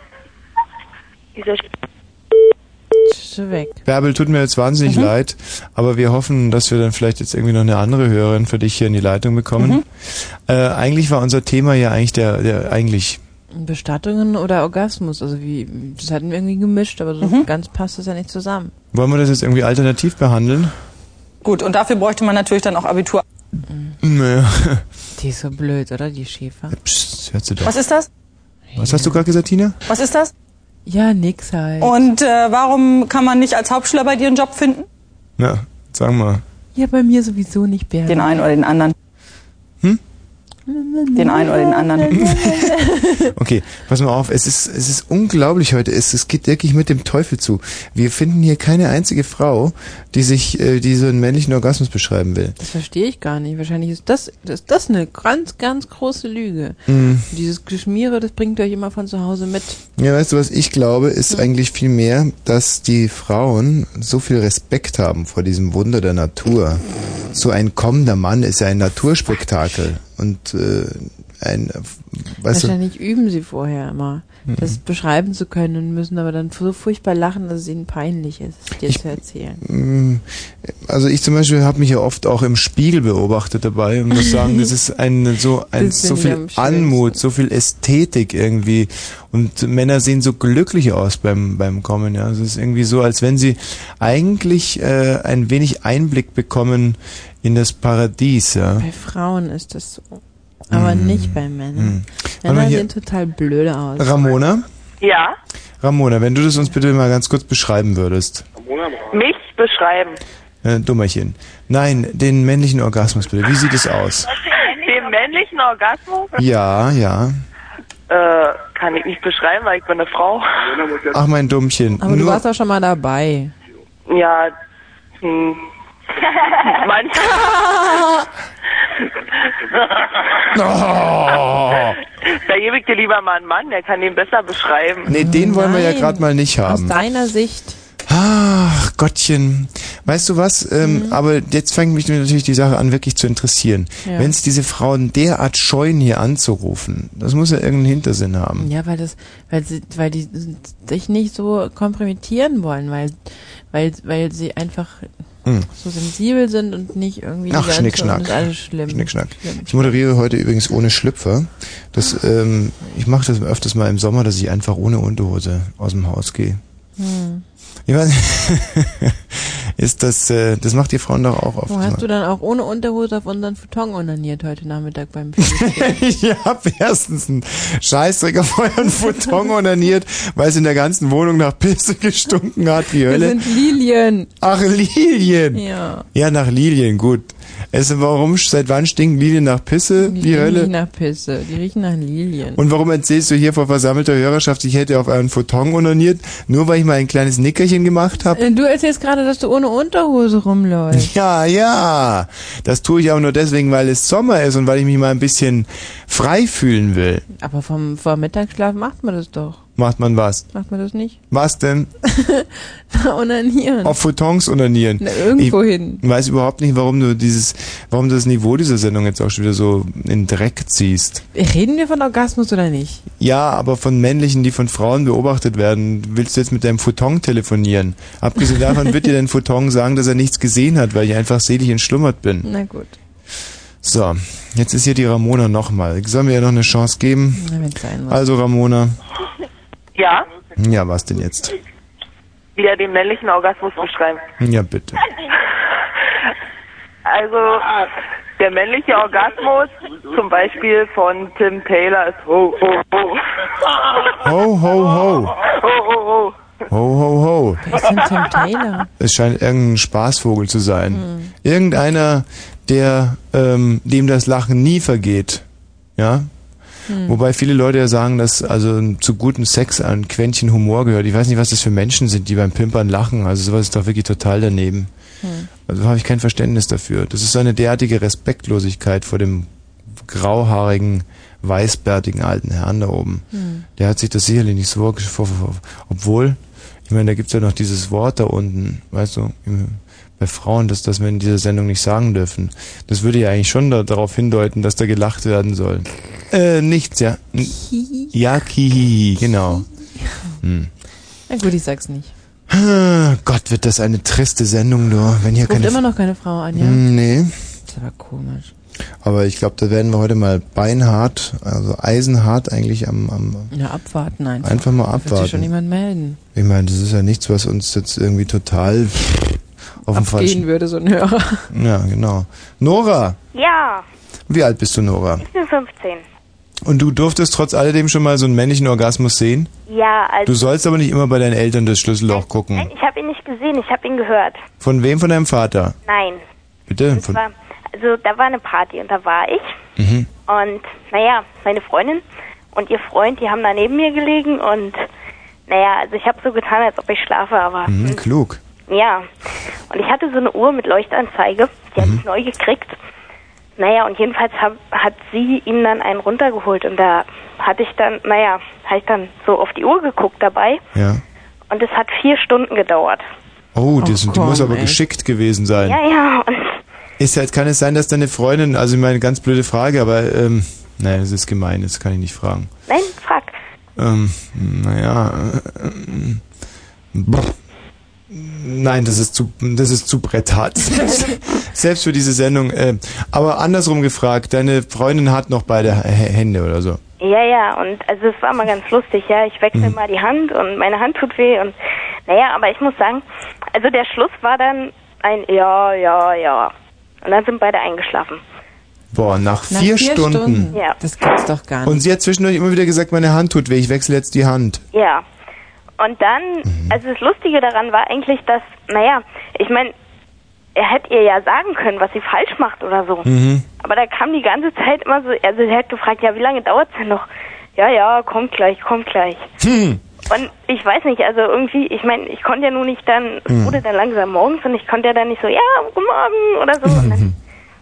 Dieser Ist weg. Bärbel, tut mir jetzt wahnsinnig leid, aber wir hoffen, dass wir dann vielleicht jetzt irgendwie noch eine andere Hörerin für dich hier in die Leitung bekommen. Äh, eigentlich war unser Thema ja eigentlich der, der eigentlich Bestattungen oder Orgasmus, also wie, das hatten wir irgendwie gemischt, aber so ganz passt das ja nicht zusammen. Wollen wir das jetzt irgendwie alternativ behandeln? Gut, und dafür bräuchte man natürlich dann auch Abitur. Naja. *laughs* Die ist so blöd, oder, die Schäfer? Psst, hört sie doch. Was ist das? Was hast du gerade gesagt, Tina? Was ist das? Ja, nix halt. Und äh, warum kann man nicht als Hauptschüler bei dir einen Job finden? Na, sag mal. Ja, bei mir sowieso nicht, Bär. Den einen oder den anderen. Den einen oder den anderen. *laughs* Okay, pass mal auf, es ist, es ist unglaublich heute, es, es geht wirklich mit dem Teufel zu. Wir finden hier keine einzige Frau, die sich, äh, die so einen männlichen Orgasmus beschreiben will. Das verstehe ich gar nicht. Wahrscheinlich ist das, ist das eine ganz, ganz große Lüge. Mhm. Dieses Geschmiere, das bringt euch immer von zu Hause mit. Ja, weißt du, was ich glaube, ist eigentlich viel mehr, dass die Frauen so viel Respekt haben vor diesem Wunder der Natur. So ein kommender Mann ist ja ein Naturspektakel. Und äh, ein, weißt du, Wahrscheinlich üben sie vorher immer, Mhm. das beschreiben zu können und müssen aber dann so furchtbar lachen, dass es ihnen peinlich ist, dir zu erzählen. Mm, Also ich zum Beispiel habe mich ja oft auch im Spiegel beobachtet dabei und muss sagen, das ist ein so ein Das so ich viel Anmut, so viel Ästhetik irgendwie und Männer sehen so glücklich aus beim beim Kommen. Ja, es ist irgendwie so, als wenn sie eigentlich äh, ein wenig Einblick bekommen in das Paradies. Ja. Bei Frauen ist das so, aber Mm. nicht bei Männern. Mm. Männer sehen total blöde aus. Ramona, Ja, Ramona, wenn du das uns bitte mal ganz kurz beschreiben würdest. mich beschreiben. Äh, Dummerchen. Nein, den männlichen Orgasmus bitte. Wie sieht es aus? Den männlichen Orgasmus Ja, ja. äh, kann ich nicht beschreiben, weil ich bin eine Frau. Ach mein Dummchen. Aber du Nur, warst auch schon mal dabei. Ja, hm. Manchmal. Oh. Da gebe ich dir lieber mal einen Mann, der kann den besser beschreiben. nee, den wollen wir ja gerade mal nicht Aus haben. deiner Sicht. Ach, Gottchen. Weißt du was? Ähm, Aber jetzt fängt mich natürlich die Sache an, wirklich zu interessieren. Ja. Wenn es diese Frauen derart scheuen, hier anzurufen, das muss ja irgendeinen Hintersinn haben. Ja, weil das, weil sie, weil die sich nicht so kompromittieren wollen, weil, weil, weil sie einfach Hm. so sensibel sind und nicht irgendwie Ach, Schnickschnack. ist alles schlimm. Schnickschnack. Schlimm. Ich moderiere heute übrigens ohne Schlüpfer. Das, ähm, ich mache das öfters mal im Sommer, dass ich einfach ohne Unterhose aus dem Haus gehe. Hm. Ich weiß, *laughs* ist das, äh, das macht ihr Frauen doch auch oft. Wo mal. hast du dann auch ohne Unterhose auf unseren Futon onaniert heute Nachmittag beim ich *laughs* hab erstens einen Scheißdreck auf euren Futon onaniert, weil es in der ganzen Wohnung nach Pisse gestunken hat, wie Wir Hölle. sind Lilien. Ach, Lilien. Ja. Ja, nach Lilien, gut. Es, warum, seit wann stinken Lilien nach Pisse, Die riechen Hölle? nicht nach Pisse, die riechen nach Lilien. Und warum erzählst du hier vor versammelter Hörerschaft, ich hätte auf euren Futon onaniert, nur weil ich mal ein kleines Nickerchen gemacht habe? Äh, Du erzählst gerade, dass du ohne Unterhose rumläufst. Ja, ja. Das tue ich auch nur deswegen, weil es Sommer ist und weil ich mich mal ein bisschen frei fühlen will. Aber vom, vor Mittagsschlaf macht man das doch. Macht man was? Macht man das nicht? Was denn? *laughs* Onanieren. Auf Futons onanieren. Na, irgendwo ich hin. weiß überhaupt nicht, warum du dieses, warum du das Niveau dieser Sendung jetzt auch schon wieder so in Dreck ziehst. Reden wir von Orgasmus oder nicht? Ja, aber von männlichen, die von Frauen beobachtet werden, willst du jetzt mit deinem Futon telefonieren? Abgesehen davon wird dir dein Futon sagen, dass er nichts gesehen hat, weil ich einfach selig entschlummert bin. Na gut. So, jetzt ist hier die Ramona nochmal. Sollen wir ihr noch eine Chance geben? Na, wenn's sein muss. Also Ramona, Ja, ja, was denn jetzt? wieder den männlichen Orgasmus beschreiben. Ja, bitte. Also, der männliche Orgasmus, zum Beispiel von Tim Taylor, ist ho, ho, ho. Ho, ho, ho. Ho, ho, ho. Ho, ho, ho. Was ist denn Tim Taylor? Es scheint irgendein Spaßvogel zu sein. Irgendeiner, der, ähm, dem das Lachen nie vergeht. Ja? Hm. Wobei viele Leute ja sagen, dass also zu gutem Sex ein Quäntchen Humor gehört. Ich weiß nicht, was das für Menschen sind, die beim Pimpern lachen. Also sowas ist doch wirklich total daneben. Hm. Also habe ich kein Verständnis dafür. Das ist so eine derartige Respektlosigkeit vor dem grauhaarigen, weißbärtigen alten Herrn da oben. Hm. Der hat sich das sicherlich nicht so vorgestellt. Obwohl, ich meine, da gibt's ja noch dieses Wort da unten, weißt du, im- bei Frauen, dass das wir in dieser Sendung nicht sagen dürfen. Das würde ja eigentlich schon da, darauf hindeuten, dass da gelacht werden soll. Äh, nichts, ja. N- Ja, kihihi, genau. Hm. Na gut, ich sag's nicht. Ah, Gott, wird das eine triste Sendung, nur, wenn hier Ruft keine... immer noch keine Frau an, ja? Hm, Nee. Das ist aber komisch. Aber ich glaube, da werden wir heute mal beinhart, also eisenhart eigentlich am, am Ja, abwarten einfach. Einfach mal Da Wird sich abwarten. schon jemand melden. ich meine, das ist ja nichts, was uns jetzt irgendwie total auf dem Abgehen falschen... würde so ein Hörer. Ja, genau. Nora, Ja, wie alt bist du, Nora? ich bin 15. Und du durftest trotz alledem schon mal so einen männlichen Orgasmus sehen? Ja, also Du sollst aber nicht immer bei deinen Eltern das Schlüsselloch gucken. ich habe ihn nicht gesehen, ich habe ihn gehört. Von wem? Von deinem Vater? Nein. Bitte? Von, war, also da war eine Party und da war ich mhm. und naja, meine Freundin und ihr Freund, die haben da neben mir gelegen und naja, also ich habe so getan, als ob ich schlafe, aber Mhm, hm, klug. Ja. Und ich hatte so eine Uhr mit Leuchtanzeige, die hatte ich neu gekriegt. Naja, und jedenfalls hab, hat sie ihm dann einen runtergeholt und da hatte ich dann, naja, habe ich dann so auf die Uhr geguckt dabei Ja. und es hat vier Stunden gedauert. Oh, das, die komm, muss aber ey. geschickt gewesen sein. Ja, ja, und Ist halt, kann es sein, dass deine Freundin, also ich meine, ganz blöde Frage, aber ähm, Nein, das ist gemein, das kann ich nicht fragen. Nein, frag. Ähm, naja. Äh, äh, brr. Nein, das ist zu, das ist zu bretthart. Selbst, *laughs* selbst für diese Sendung. Äh, aber andersrum gefragt, deine Freundin hat noch beide H Hände oder so. Ja, ja, und also es war mal ganz lustig, ja. Ich wechsle mal die Hand und meine Hand tut weh und naja, aber ich muss sagen, also der Schluss war dann ein Ja, ja, ja. Und dann sind beide eingeschlafen. Boah, nach, Nach vier, vier Stunden. Stunden. Ja. Das gibt's doch gar nicht. Und sie hat zwischendurch immer wieder gesagt, meine Hand tut weh, ich wechsle jetzt die Hand. Ja. Und dann, also das Lustige daran war eigentlich, dass, naja, ich meine, er hätte ihr ja sagen können, was sie falsch macht oder so. Mhm. Aber da kam die ganze Zeit immer so, also er hat gefragt, ja, wie lange dauert's denn noch? Ja, ja, kommt gleich, kommt gleich. Hm. Und ich weiß nicht, also irgendwie, ich meine, ich konnte ja nur nicht dann, es Mhm. wurde dann langsam morgens und ich konnte ja dann nicht so, ja, guten Morgen oder so. Und dann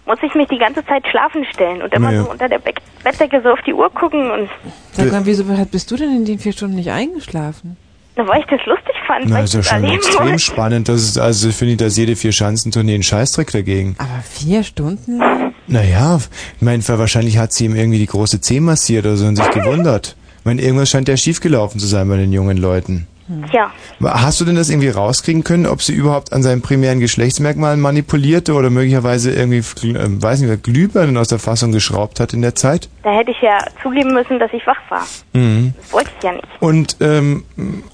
musste ich mich die ganze Zeit schlafen stellen und immer Naja. so unter der Be Bettdecke so auf die Uhr gucken und Sag mal, wieso bist du denn in den vier Stunden nicht eingeschlafen? Na, weil ich das lustig fand, Na, weil ist ja schon extrem wollte. spannend. Das ist, also finde ich, dass jede vier Schanzentournee einen Scheißdreck dagegen. Aber vier Stunden? Naja, ich meine, wahrscheinlich hat sie ihm irgendwie die große Zeh massiert oder so und sich gewundert. Ich meine, irgendwas scheint ja schiefgelaufen zu sein bei den jungen Leuten. Tja, Hast du denn das irgendwie rauskriegen können, ob sie überhaupt an seinen primären Geschlechtsmerkmalen manipulierte oder möglicherweise irgendwie, äh, weiß nicht, Glühbirnen aus der Fassung geschraubt hat in der Zeit? da hätte ich ja zugeben müssen, dass ich wach war. Mhm. Das wollte ich ja nicht. Und ähm,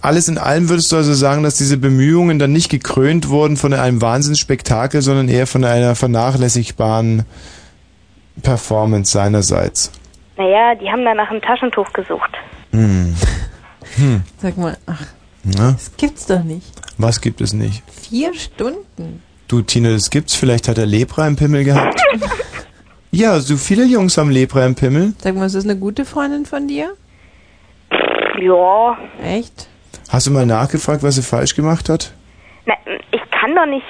alles in allem würdest du also sagen, dass diese Bemühungen dann nicht gekrönt wurden von einem Wahnsinnsspektakel, sondern eher von einer vernachlässigbaren Performance seinerseits. Naja, die haben da nach einem Taschentuch gesucht. Hm. Hm. Sag mal, ach, Na, das gibt's doch nicht. was gibt es nicht? Vier Stunden? Du, Tina, das gibt's. Vielleicht hat er Lepra im Pimmel gehabt. ja, so viele Jungs haben Lepra im Pimmel. Sag mal, ist das eine gute Freundin von dir? Ja. Echt? Hast du mal nachgefragt, was sie falsch gemacht hat? Na, ich kann doch nicht.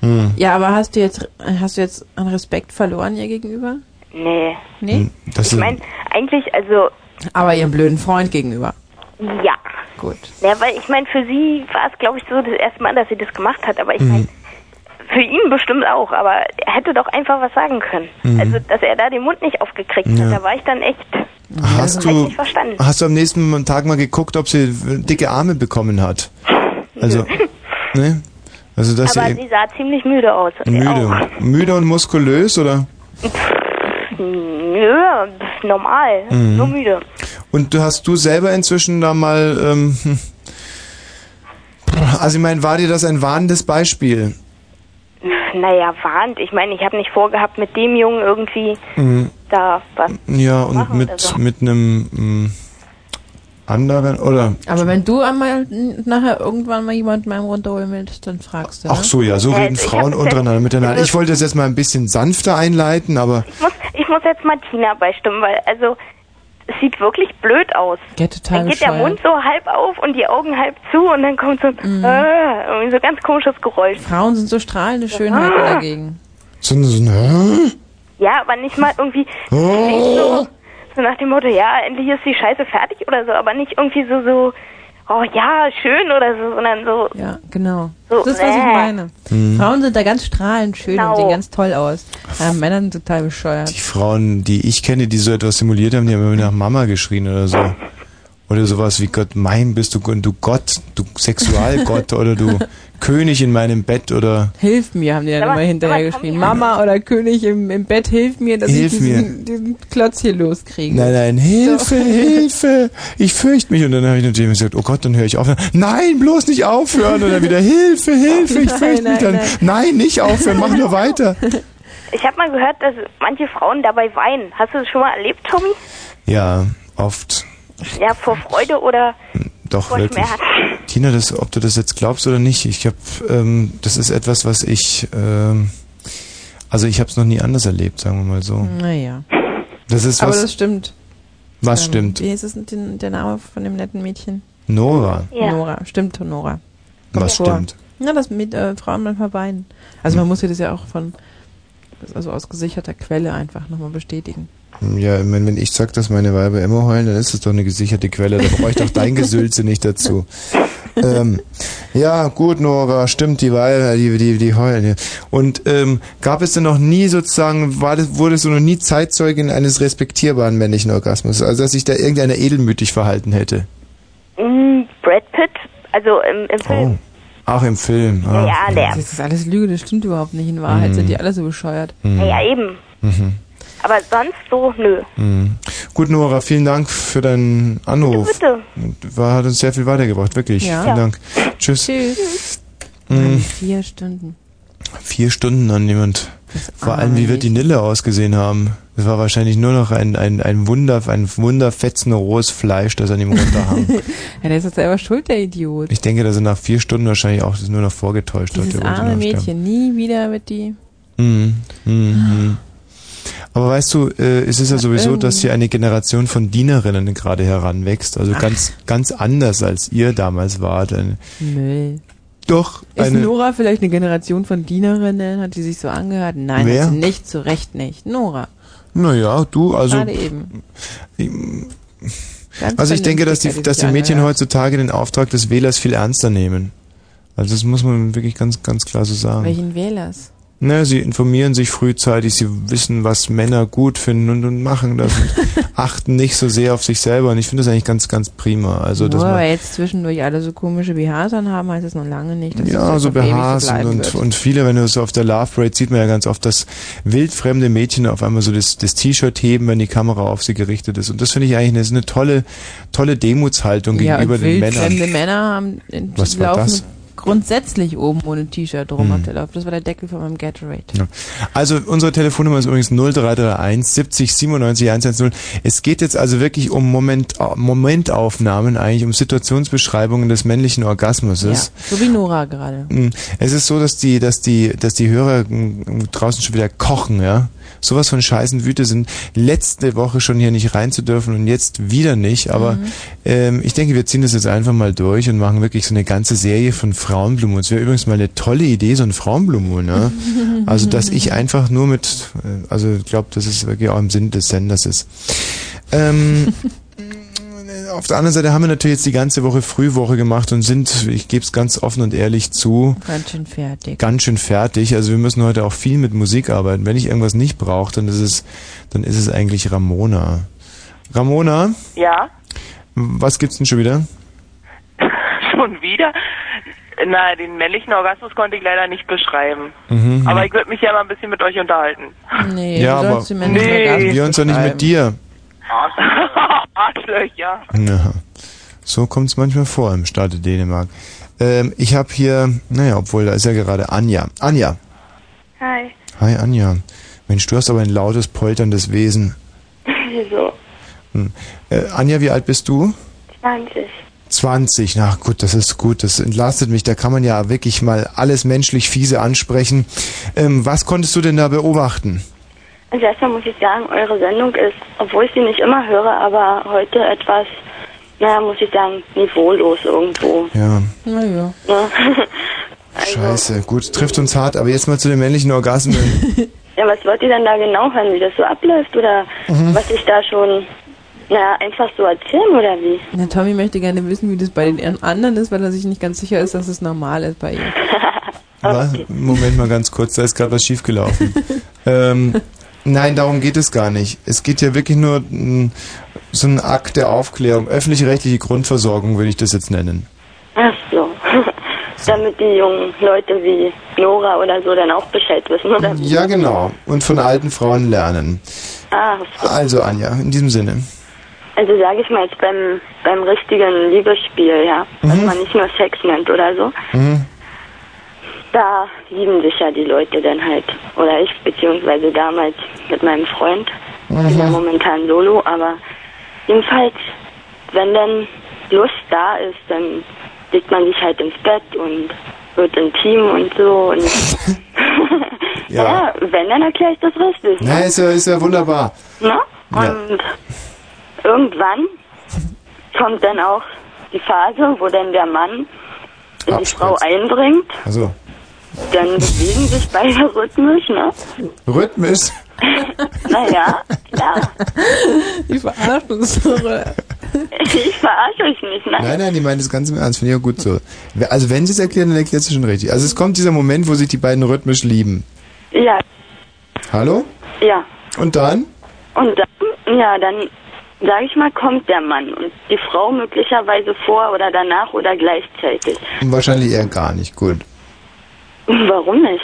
Hm. Ja, aber hast du jetzt, hast du jetzt an Respekt verloren ihr gegenüber? Nee. Nee? Hm, Das ich ist- meine, eigentlich, also, Aber ihrem blöden Freund gegenüber. ja. Gut. Ja, weil ich meine, für sie war es, glaube ich, so das erste Mal, dass sie das gemacht hat. Aber ich Mhm. meine, für ihn bestimmt auch. Aber er hätte doch einfach was sagen können. Mhm. Also, dass er da den Mund nicht aufgekriegt Ja. hat, da war ich dann echt. Hast ich du, nicht verstanden. hast du am nächsten Tag mal geguckt, ob sie dicke Arme bekommen hat? Also, ne? Also, dass aber sie sie sah ziemlich müde aus. Müde, müde und muskulös, oder? Nö, normal. Mhm. Nur müde. Und du hast du selber inzwischen da mal, ähm, hm. also ich meine, war dir das ein warnendes Beispiel? Naja, warnt. Ich meine, ich habe nicht vorgehabt, mit dem Jungen irgendwie Mhm. da was. Ja, und machen mit, so. mit einem mm, anderen, oder? Aber wenn du einmal nachher irgendwann mal jemanden mal runterholen willst, dann fragst du. Ach ne? so, ja, so Ja, reden also ich Frauen untereinander miteinander. also- Ich wollte das jetzt mal ein bisschen sanfter einleiten, aber Ich muss, ich muss jetzt mal Tina beistimmen, weil also sieht wirklich blöd aus. Ja, total Dann geht der. Mund so halb auf und die Augen halb zu und dann kommt so ein Mhm. äh, so ganz komisches Geräusch. Frauen sind so strahlende Schönheiten Ah. dagegen. so ein Hä? Ja, aber nicht mal irgendwie nicht so, so nach dem Motto, ja, endlich ist die Scheiße fertig oder so, aber nicht irgendwie so so oh ja, schön oder so, sondern so Ja, genau. So, das ist, was ich äh. meine. Mhm. Frauen sind da ganz strahlend schön Genau. und sehen ganz toll aus. Ja, Männer sind total bescheuert. die Frauen, die ich kenne, die so etwas simuliert haben, die haben immer nach Mama geschrien oder so. Oder sowas wie Gott, mein bist du, du Gott, du Sexualgott *laughs* oder du König in meinem Bett oder Hilf mir, haben die dann Aber- immer hinterher. Tommy- Mama oder König im, im Bett, hilf mir, dass Hilf ich diesen, diesen Klotz hier loskriege. Nein, nein, Hilfe, *laughs* Hilfe, ich fürchte mich. Und dann habe ich natürlich gesagt, oh Gott, dann höre ich auf. Nein, bloß nicht aufhören. Und dann wieder, Hilfe, Hilfe, ich *laughs* Nein, fürchte mich. nein, Dann, nein, nicht aufhören, mach nur weiter. *laughs* Ich habe mal gehört, dass manche Frauen dabei weinen. Hast du das schon mal erlebt, Tommy? Ja, oft. Ja, vor Freude oder Doch, vor wirklich. Schmerz? Tina, das, ob du das jetzt glaubst oder nicht, ich habe, ähm, das ist etwas, was ich, ähm, also ich habe es noch nie anders erlebt, sagen wir mal so. Naja. Das ist Aber was, das stimmt. was Ähm, stimmt. Wie ist es mit den, der Name von dem netten Mädchen? Nora, Ja. Nora. Stimmt, Nora. was vor. stimmt. Ja, das mit äh, Frauen manchmal weinen. Also man muss ja das ja auch von, also aus gesicherter Quelle einfach nochmal bestätigen. Ja, ich meine, wenn ich sag, dass meine Weiber immer heulen, dann ist das doch eine gesicherte Quelle. Da brauche ich doch dein Gesülze nicht dazu. *laughs* ähm, ja, gut, Nora, stimmt, die Weile, die, die, die heulen. Und ähm, gab es denn noch nie sozusagen, war das, wurdest du noch nie Zeitzeugin eines respektierbaren männlichen Orgasmus? Also, dass sich da irgendeiner edelmütig verhalten hätte? Mm, Brad Pitt, also im, im Film. Ach, im Film. Ah. Ja, der. Das ist alles Lüge, das stimmt überhaupt nicht. In Wahrheit Mhm. sind die alle so bescheuert. Mhm. Ja, ja, eben. Mhm. Aber sonst so, nö. Mhm. Gut, Nora, vielen Dank für deinen Anruf. Bitte. War, hat uns sehr viel weitergebracht, wirklich. Ja. Vielen Ja. Dank. Tschüss. Tschüss. Mhm. Vier Stunden. Vier Stunden an jemand. Vor allem, wie wird die Nille ausgesehen haben? Das war wahrscheinlich nur noch ein, ein, ein Wunder, ein wunderfetzen rohes Fleisch, das an ihm runterhang. *laughs* ja, der ist doch selber schuld, der Idiot. ich denke, dass er nach vier Stunden wahrscheinlich auch das nur noch vorgetäuscht hat. Dieses der wollte arme. Mädchen, nie wieder mit die. Mhm. Mhm. Aber weißt du, äh, es ist ja sowieso, irgendwie. dass hier eine Generation von Dienerinnen gerade heranwächst. Also ganz, ganz anders als ihr damals wart. Müll. doch, Ist eine. Nora vielleicht eine Generation von Dienerinnen? Hat die sich so angehört? Nein, Wer? hat sie nicht, zu Recht nicht. Nora. Naja, du, also. Gerade eben. Ganz Also ich denke, dass die, dass die Mädchen angehört. heutzutage den Auftrag des Wählers viel ernster nehmen. Also das muss man wirklich ganz, ganz klar so sagen. Welchen Wählers? Ne, sie informieren sich frühzeitig, sie wissen, was Männer gut finden und, und machen das und *laughs* achten nicht so sehr auf sich selber. Und ich finde das eigentlich ganz, ganz prima. Also, dass Nur man, weil jetzt zwischendurch alle so komische BHs anhaben, heißt das noch lange nicht, dass ja, das so BHs so und, und, viele, wenn du so auf der Love Parade sieht man ja ganz oft, dass wildfremde Mädchen auf einmal so das, das T-Shirt heben, wenn die Kamera auf sie gerichtet ist. Und das finde ich eigentlich eine, eine tolle, tolle Demutshaltung ja, gegenüber den Männern. wildfremde Männer haben Was war das? Grundsätzlich oben ohne T-Shirt rum Hm. auf der Lauf. Das war der Deckel von meinem Gatorade. Ja. Also unsere Telefonnummer ist übrigens 0331 70 97 110. Es geht jetzt also wirklich um Moment, Momentaufnahmen, eigentlich um Situationsbeschreibungen des männlichen Ja, Orgasmuses. so wie Nora gerade. Mm, Es ist so, dass die, dass die, dass die Hörer mm, draußen schon wieder kochen, ja. Sowas von scheißen Wüte sind. Letzte Woche schon hier nicht rein zu dürfen und jetzt wieder nicht. Aber Mhm. ähm, ich denke, wir ziehen das jetzt einfach mal durch und machen wirklich so eine ganze Serie von Frauenblumen. Es wäre übrigens mal eine tolle Idee, so ein Frauenblumen, ne? *laughs* Also, dass ich einfach nur mit, äh, also ich glaube, dass es wirklich auch im Sinn des Senders ist. Ähm, *laughs* auf der anderen Seite haben wir natürlich jetzt die ganze Woche Frühwoche gemacht und sind, ich gebe es ganz offen und ehrlich zu, Ganz schön fertig. ganz schön fertig. Also wir müssen heute auch viel mit Musik arbeiten. Wenn ich irgendwas nicht brauche, dann ist es, dann ist es eigentlich Ramona. Ramona, Ja, was gibt's denn schon wieder? *laughs* schon wieder. Na, den männlichen Orgasmus konnte ich leider nicht beschreiben. Mhm. Aber ich würde mich ja mal ein bisschen mit euch unterhalten. Nee, ja, aber Orgasmus wir uns doch nicht mit dir. *laughs* Arschlöcher. Ja. So kommt's manchmal vor im Staate Dänemark. Ähm, ich habe hier, naja, obwohl da ist ja gerade Anja. Anja. Hi. Hi Anja. Mensch, du hast aber ein lautes, polterndes Wesen. *laughs* Wieso? Hm. Äh, Anja, wie alt bist du? 20. 20, na gut, das ist gut, das entlastet mich, da kann man ja wirklich mal alles menschlich fiese ansprechen. Ähm, was konntest du denn da beobachten? Also erstmal muss ich sagen, eure Sendung ist, obwohl ich sie nicht immer höre, aber heute etwas, naja, muss ich sagen, niveaulos irgendwo. Ja, Naja. Ne? *laughs* scheiße, gut, trifft uns hart, aber jetzt mal zu den männlichen Orgasmen. *laughs* Ja, was wollt ihr denn da genau hören, wie das so abläuft oder Mhm. was ich da schon, naja, einfach so erzählen oder wie? Na, Tommy möchte gerne wissen, wie das bei den anderen ist, weil er sich nicht ganz sicher ist, dass es normal ist bei ihm. *laughs* Was? Moment mal ganz kurz, da ist gerade was schiefgelaufen. *laughs* ähm, nein, darum geht es gar nicht. Es geht ja wirklich nur mh, so ein Akt der Aufklärung, öffentlich-rechtliche Grundversorgung würde ich das jetzt nennen. Ach so. *laughs* Damit die jungen Leute wie Nora oder so dann auch Bescheid wissen, oder? Ja, genau. Und von alten Frauen lernen. Ah, so. Also Anja, in diesem Sinne. Also sage ich mal jetzt beim, beim richtigen Liebesspiel, ja, was Mhm. man nicht nur Sex nennt oder so, Mhm. da lieben sich ja die Leute dann halt. Oder ich, beziehungsweise damals mit meinem Freund. Ich bin ja Mhm. momentan solo, aber jedenfalls, wenn dann Lust da ist, dann legt man sich halt ins Bett und wird intim und so. Und *laughs* *laughs* Ja. ja, wenn, dann erkläre ich das richtig. Na, ist ja, ist ja wunderbar. Ne? Ja. Irgendwann kommt dann auch die Phase, wo dann der Mann in die Frau eindringt. Also, Dann bewegen sich beide rhythmisch, ne? rhythmisch. Naja, klar. Die verarschen uns. Ich verarsche euch nicht, nein. Nein, nein, die meint das ganz im Ernst, finde ich auch gut so. Also wenn sie es erklären, dann erklärt sie schon richtig. Also es kommt dieser Moment, wo sich die beiden rhythmisch lieben. Ja, Hallo? ja. Und dann? Und dann, ja, dann, sage ich mal, kommt der Mann und die Frau möglicherweise vor oder danach oder gleichzeitig. Wahrscheinlich eher gar nicht. Gut. *laughs* Warum nicht?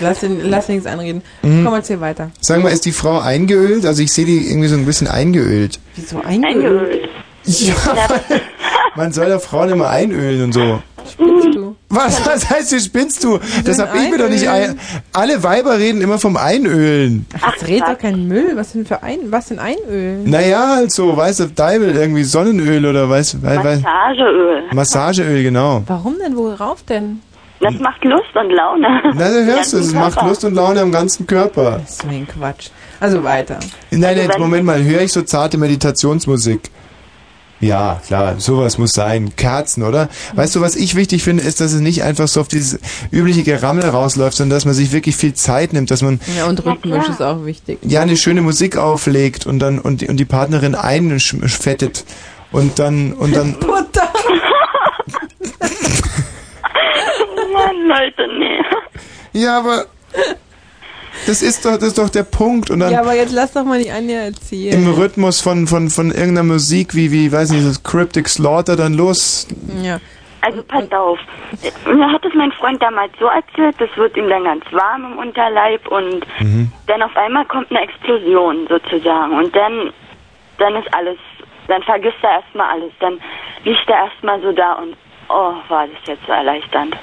Lass ihn, lass ihn nichts anreden. Mhm. Komm, erzähl weiter. Sag mal, ist die Frau eingeölt? Also ich sehe die irgendwie so ein bisschen eingeölt. Wieso eingeölt? Ja, weil *laughs* man soll ja Frauen immer einölen und so. Spinnst du? Was, was heißt, wie spinnst du? Das hab ich mir doch nicht ein. Alle Weiber reden immer vom Einölen. Ach, das redet doch kein Müll. Was denn für ein, was denn Einöl? Naja, halt so, weißt du, Deibel, irgendwie Sonnenöl oder weißt weil, weil, Massageöl. Massageöl, genau. Warum denn? Worauf denn? Das macht Lust und Laune. Na, da hörst du, es macht Lust und Laune am ganzen Körper. So ein Quatsch. Also weiter. Nein, jetzt Moment mal, höre ich so zarte Meditationsmusik? Ja, klar, sowas muss sein. Kerzen, oder? Weißt du, was ich wichtig finde, ist, dass es nicht einfach so auf dieses übliche Gerammel rausläuft, sondern dass man sich wirklich viel Zeit nimmt, dass man Ja, und rhythmisch ist auch wichtig. ja eine schöne Musik auflegt und dann und die, und die Partnerin einfettet und dann und dann *laughs* Butter! *laughs* Mann, Leute, nee. ja, aber das ist doch das ist doch der Punkt und dann Ja, aber jetzt lass doch mal die Anja erzählen. im Rhythmus von von von irgendeiner Musik wie wie weiß nicht das Cryptic Slaughter dann los. Ja. Also pass auf. Mir hat es mein Freund damals so erzählt, das wird ihm dann ganz warm im Unterleib und Mhm. dann auf einmal kommt eine Explosion sozusagen und dann dann ist alles, dann vergisst er erstmal alles, dann liegt er erstmal so da und oh, war das jetzt so erleichternd.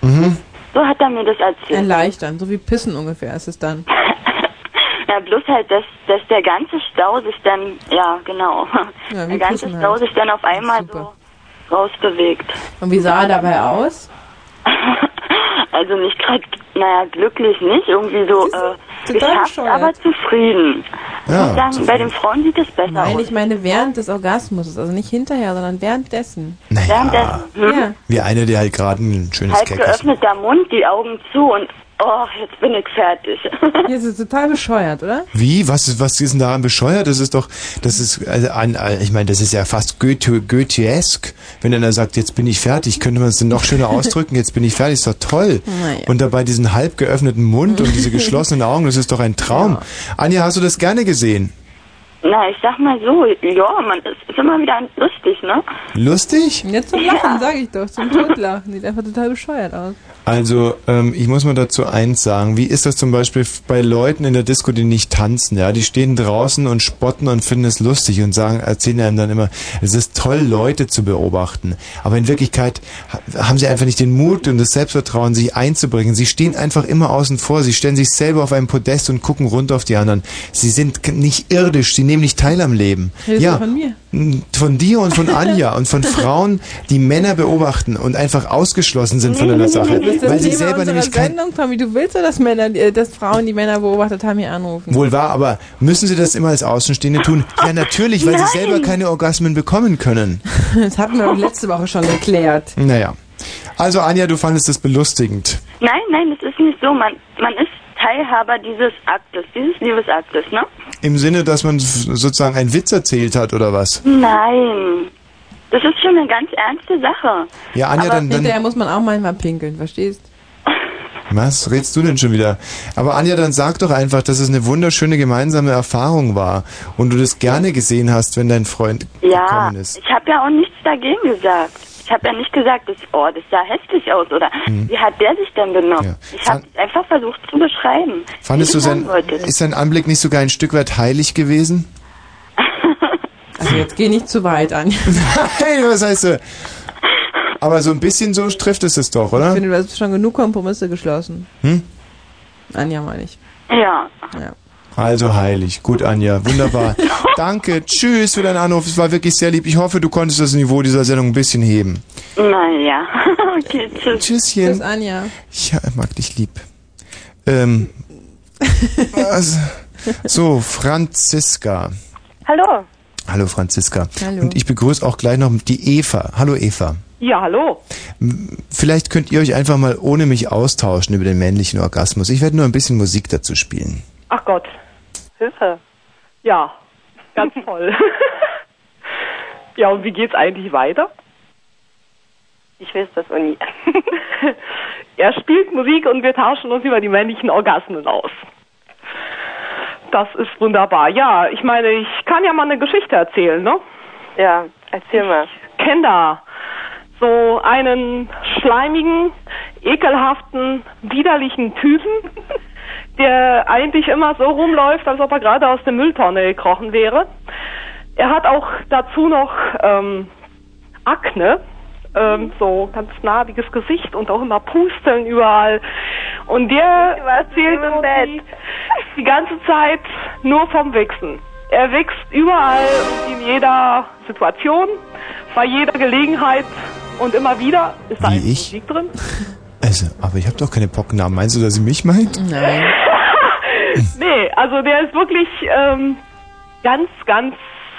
Mhm. So hat er mir das erzählt. Erleichtern, so wie Pissen ungefähr ist es dann. *laughs* Ja, bloß halt, dass, dass der ganze Stau sich dann, ja, genau, Ja, der ganze Pissen Stau halt. sich dann auf einmal so rausbewegt. Und wie sah er dabei aus? *laughs* Also nicht gerade, naja, glücklich nicht, irgendwie so äh, geschafft, aber zufrieden. Ja, ich muss sagen, bei den Frauen sieht es besser Nein, aus. ich meine während des Orgasmus, also nicht hinterher, sondern währenddessen. Währenddessen, hm? Ja. Wie einer, der halt gerade ein schönes Halb Cake ist. geöffneter Mund, die Augen zu und oh, jetzt bin ich fertig. Hier ist es total bescheuert, oder? Wie? Was ist, was ist denn daran bescheuert? Das ist doch, das ist, also an, ich meine, das ist ja fast Goethe, Goetheesk. Wenn einer sagt, jetzt bin ich fertig, könnte man es denn noch schöner *laughs* ausdrücken, jetzt bin ich fertig, ist doch toll. Naja. Und dabei diesen halb geöffneten Mund und diese *laughs* geschlossenen Augen, das ist doch ein Traum. Anja, hast du das gerne gesehen? Na, ich sag mal so, ja, man ist, ist immer wieder lustig, ne? Lustig? Jetzt zum Lachen, sag ich doch, zum Totlachen. Sieht einfach total bescheuert aus. Also, ähm, ich muss mal dazu eins sagen. Wie ist das zum Beispiel bei Leuten in der Disco, die nicht tanzen? Ja, die stehen draußen und spotten und finden es lustig und sagen, erzählen einem dann immer, es ist toll, Leute zu beobachten. Aber in Wirklichkeit ha- haben sie einfach nicht den Mut und das Selbstvertrauen, sich einzubringen. Sie stehen einfach immer außen vor. Sie stellen sich selber auf einem Podest und gucken runter auf die anderen. Sie sind nicht irdisch. Sie nehmen nicht teil am Leben. Redest ja. von mir? Von dir und von Anja und von Frauen, die Männer beobachten und einfach ausgeschlossen sind von einer Sache. *laughs* Das das Weil sie Thema selber nämlich kein, Sendung, Tommy. Du willst ja, dass Männer, äh, dass Frauen, die Männer beobachtet haben, hier anrufen. Wohl wahr, aber müssen sie das immer als Außenstehende tun? Ja, natürlich, weil sie selber keine Orgasmen bekommen können. Das hatten wir letzte Woche schon geklärt. Naja. Also Anja, du fandest das belustigend. Nein, nein, es ist nicht so. Man, man ist Teilhaber dieses Aktes, dieses Liebesaktes, ne? Im Sinne, dass man sozusagen einen Witz erzählt hat oder was? Nein. Das ist schon eine ganz ernste Sache. Ja, Anja, Aber dann, hinterher dann muss man auch manchmal pinkeln, verstehst? *laughs* was redst du denn schon wieder? Aber Anja, dann sag doch einfach, dass es eine wunderschöne gemeinsame Erfahrung war und du das gerne gesehen hast, wenn dein Freund Ja, gekommen ist. ich habe ja auch nichts dagegen gesagt. Ich habe ja nicht gesagt, dass, oh, das sah hässlich aus oder Mhm. wie hat der sich denn benommen? Ich habe es einfach versucht zu beschreiben. Fandest du ich sein, ist sein Anblick nicht sogar ein Stück weit heilig gewesen? *laughs* Also jetzt geh nicht zu weit an. Hey, *laughs* was heißt du? Aber so ein bisschen so trifft es es doch, Ich oder? finde, du hast schon genug Kompromisse geschlossen. Hm? Anja meine ich. Ja. ja. Also heilig. Gut, Anja. Wunderbar. *laughs* Danke. Tschüss für deinen Anruf. Es war wirklich sehr lieb. Ich hoffe, du konntest das Niveau dieser Sendung ein bisschen heben. Naja, *laughs* okay, tschüss. Tschüsschen. Tschüss, Anja. Ja, ich mag dich lieb. Ähm, *laughs* also, so, Franziska. Hallo. Hallo, Franziska. Hallo. Und ich begrüße auch gleich noch die Eva. Hallo, Eva. Ja, hallo. Vielleicht könnt ihr euch einfach mal ohne mich austauschen über den männlichen Orgasmus. Ich werde nur ein bisschen Musik dazu spielen. Ach Gott. Hilfe. Ja, ganz *laughs* toll. *laughs* Ja, und wie geht's eigentlich weiter? Ich weiß das auch nie. *laughs* Er spielt Musik und wir tauschen uns über die männlichen Orgasmen aus. Das ist wunderbar. Ja, ich meine, ich kann ja mal eine Geschichte erzählen, ne? Ja, erzähl mal. Ich kenn da so einen schleimigen, ekelhaften, widerlichen Typen, der eigentlich immer so rumläuft, als ob er gerade aus der Mülltonne gekrochen wäre. Er hat auch dazu noch ähm, Akne, ähm, so ganz narbiges Gesicht und auch immer Pusteln überall. Und der erzählt im Bett die ganze Zeit nur vom Wichsen. Er wächst überall und in jeder Situation, bei jeder Gelegenheit und immer wieder ist da Wie ich? Musik drin. *laughs* Also, aber ich habe doch keine Pocknamen. Meinst du, dass sie mich meint? Nein. *laughs* nee, also der ist wirklich ähm, ganz, ganz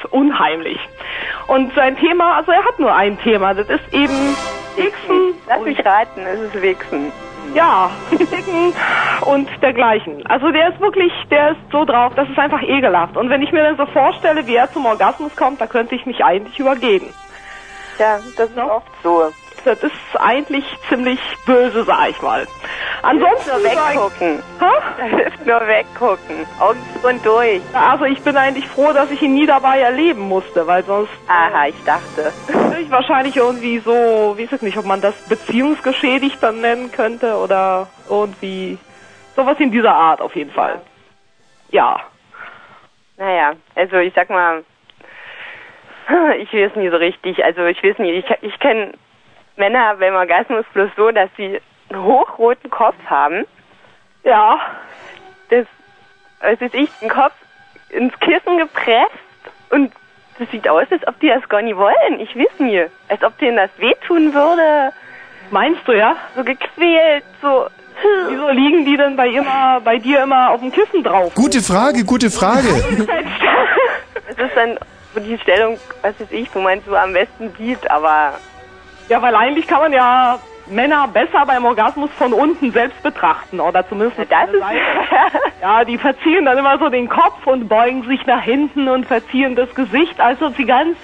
unheimlich. Und sein Thema, also er hat nur ein Thema, das ist eben Wichsen. Lass mich raten, es ist Wichsen. Ja, Dicken und dergleichen. Also der ist wirklich, der ist so drauf, das ist einfach ekelhaft. Und wenn ich mir dann so vorstelle, wie er zum Orgasmus kommt, da könnte ich mich eigentlich übergeben. Ja, das ist oft so. Das ist eigentlich ziemlich böse, sag ich mal. Ansonsten nur weggucken. Hä? Da *laughs* hilft nur weggucken. Augen und durch. Also ich bin eigentlich froh, dass ich ihn nie dabei erleben musste, weil sonst Aha, ich dachte. ich wahrscheinlich irgendwie so, weiß ich nicht, ob man das beziehungsgeschädigt dann nennen könnte oder irgendwie sowas in dieser Art auf jeden Fall. Ja. Naja, also ich sag mal, *laughs* ich weiß nie so richtig. Also ich weiß nie, ich, ich kenne Männer beim Orgasmus bloß so, dass sie einen hochroten Kopf haben. Ja. Das, was weiß ich, den Kopf ins Kissen gepresst und das sieht aus, als ob die das gar nicht wollen. Ich weiß nie. Als ob denen das wehtun würde. Meinst du, ja? So gequält, so. Wieso liegen die denn bei, immer, bei dir immer auf dem Kissen drauf? Gute Frage, gute Frage. *laughs* Das ist dann so die Stellung, was weiß ich, wo man so am besten sieht, aber Ja, weil eigentlich kann man ja Männer besser beim Orgasmus von unten selbst betrachten oder zumindest das ist *laughs* ja, die verziehen dann immer so den Kopf und beugen sich nach hinten und verziehen das Gesicht, als ob sie ganz,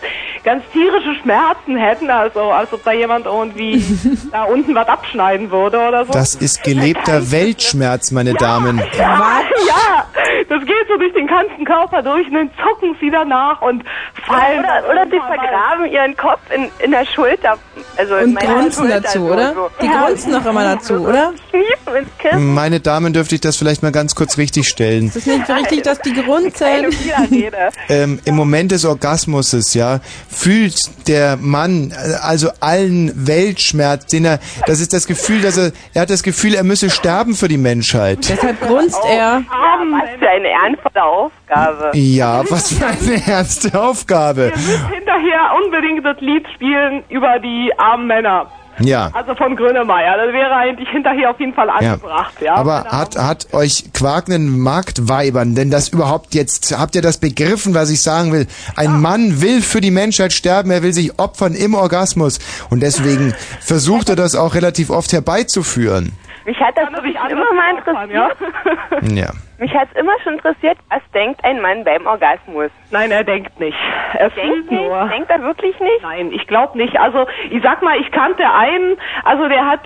ganz tierische Schmerzen hätten, also als ob da jemand irgendwie *laughs* da unten was abschneiden würde oder so. Das ist gelebter *laughs* Weltschmerz, meine Damen. Ja, ja, das geht so durch den ganzen Körper durch und dann zucken sie danach und fallen. oder, oder sie vergraben ihren Kopf in, in der Schulter, also in Und meiner grunzen Schulter dazu, oder? So. Die grunzen doch immer dazu, oder? Meine Damen, dürfte ich das vielleicht mal ganz kurz richtig stellen? Ist es nicht so richtig, dass die grunzen? *laughs* ähm, im Moment des Orgasmuses, ja, fühlt der Mann äh, also allen Weltschmerz, den er, das ist das Gefühl, dass er, er hat das Gefühl, er müsse sterben für die Menschheit. Deshalb grunzt er. Was für eine ernste Aufgabe. Ja, was für eine ernste Aufgabe. hinterher unbedingt das Lied spielen über die armen Männer. Ja. Also von Grönemeyer. Das wäre eigentlich hinterher auf jeden Fall angebracht, ja. Aber hat, hat euch quakenden Marktweibern denn das überhaupt jetzt, habt ihr das begriffen, was ich sagen will? Ein Mann will für die Menschheit sterben, er will sich opfern im Orgasmus und deswegen *laughs* versucht er das auch relativ oft herbeizuführen. Mich hat das wirklich immer mal interessiert. *laughs* Ja. Mich hat es immer schon interessiert, was denkt ein Mann beim Orgasmus? Nein, er denkt nicht. Er fühlt nicht? nur. Denkt er wirklich nicht? Nein, ich glaube nicht. Also ich sag mal, ich kannte einen, also der hat,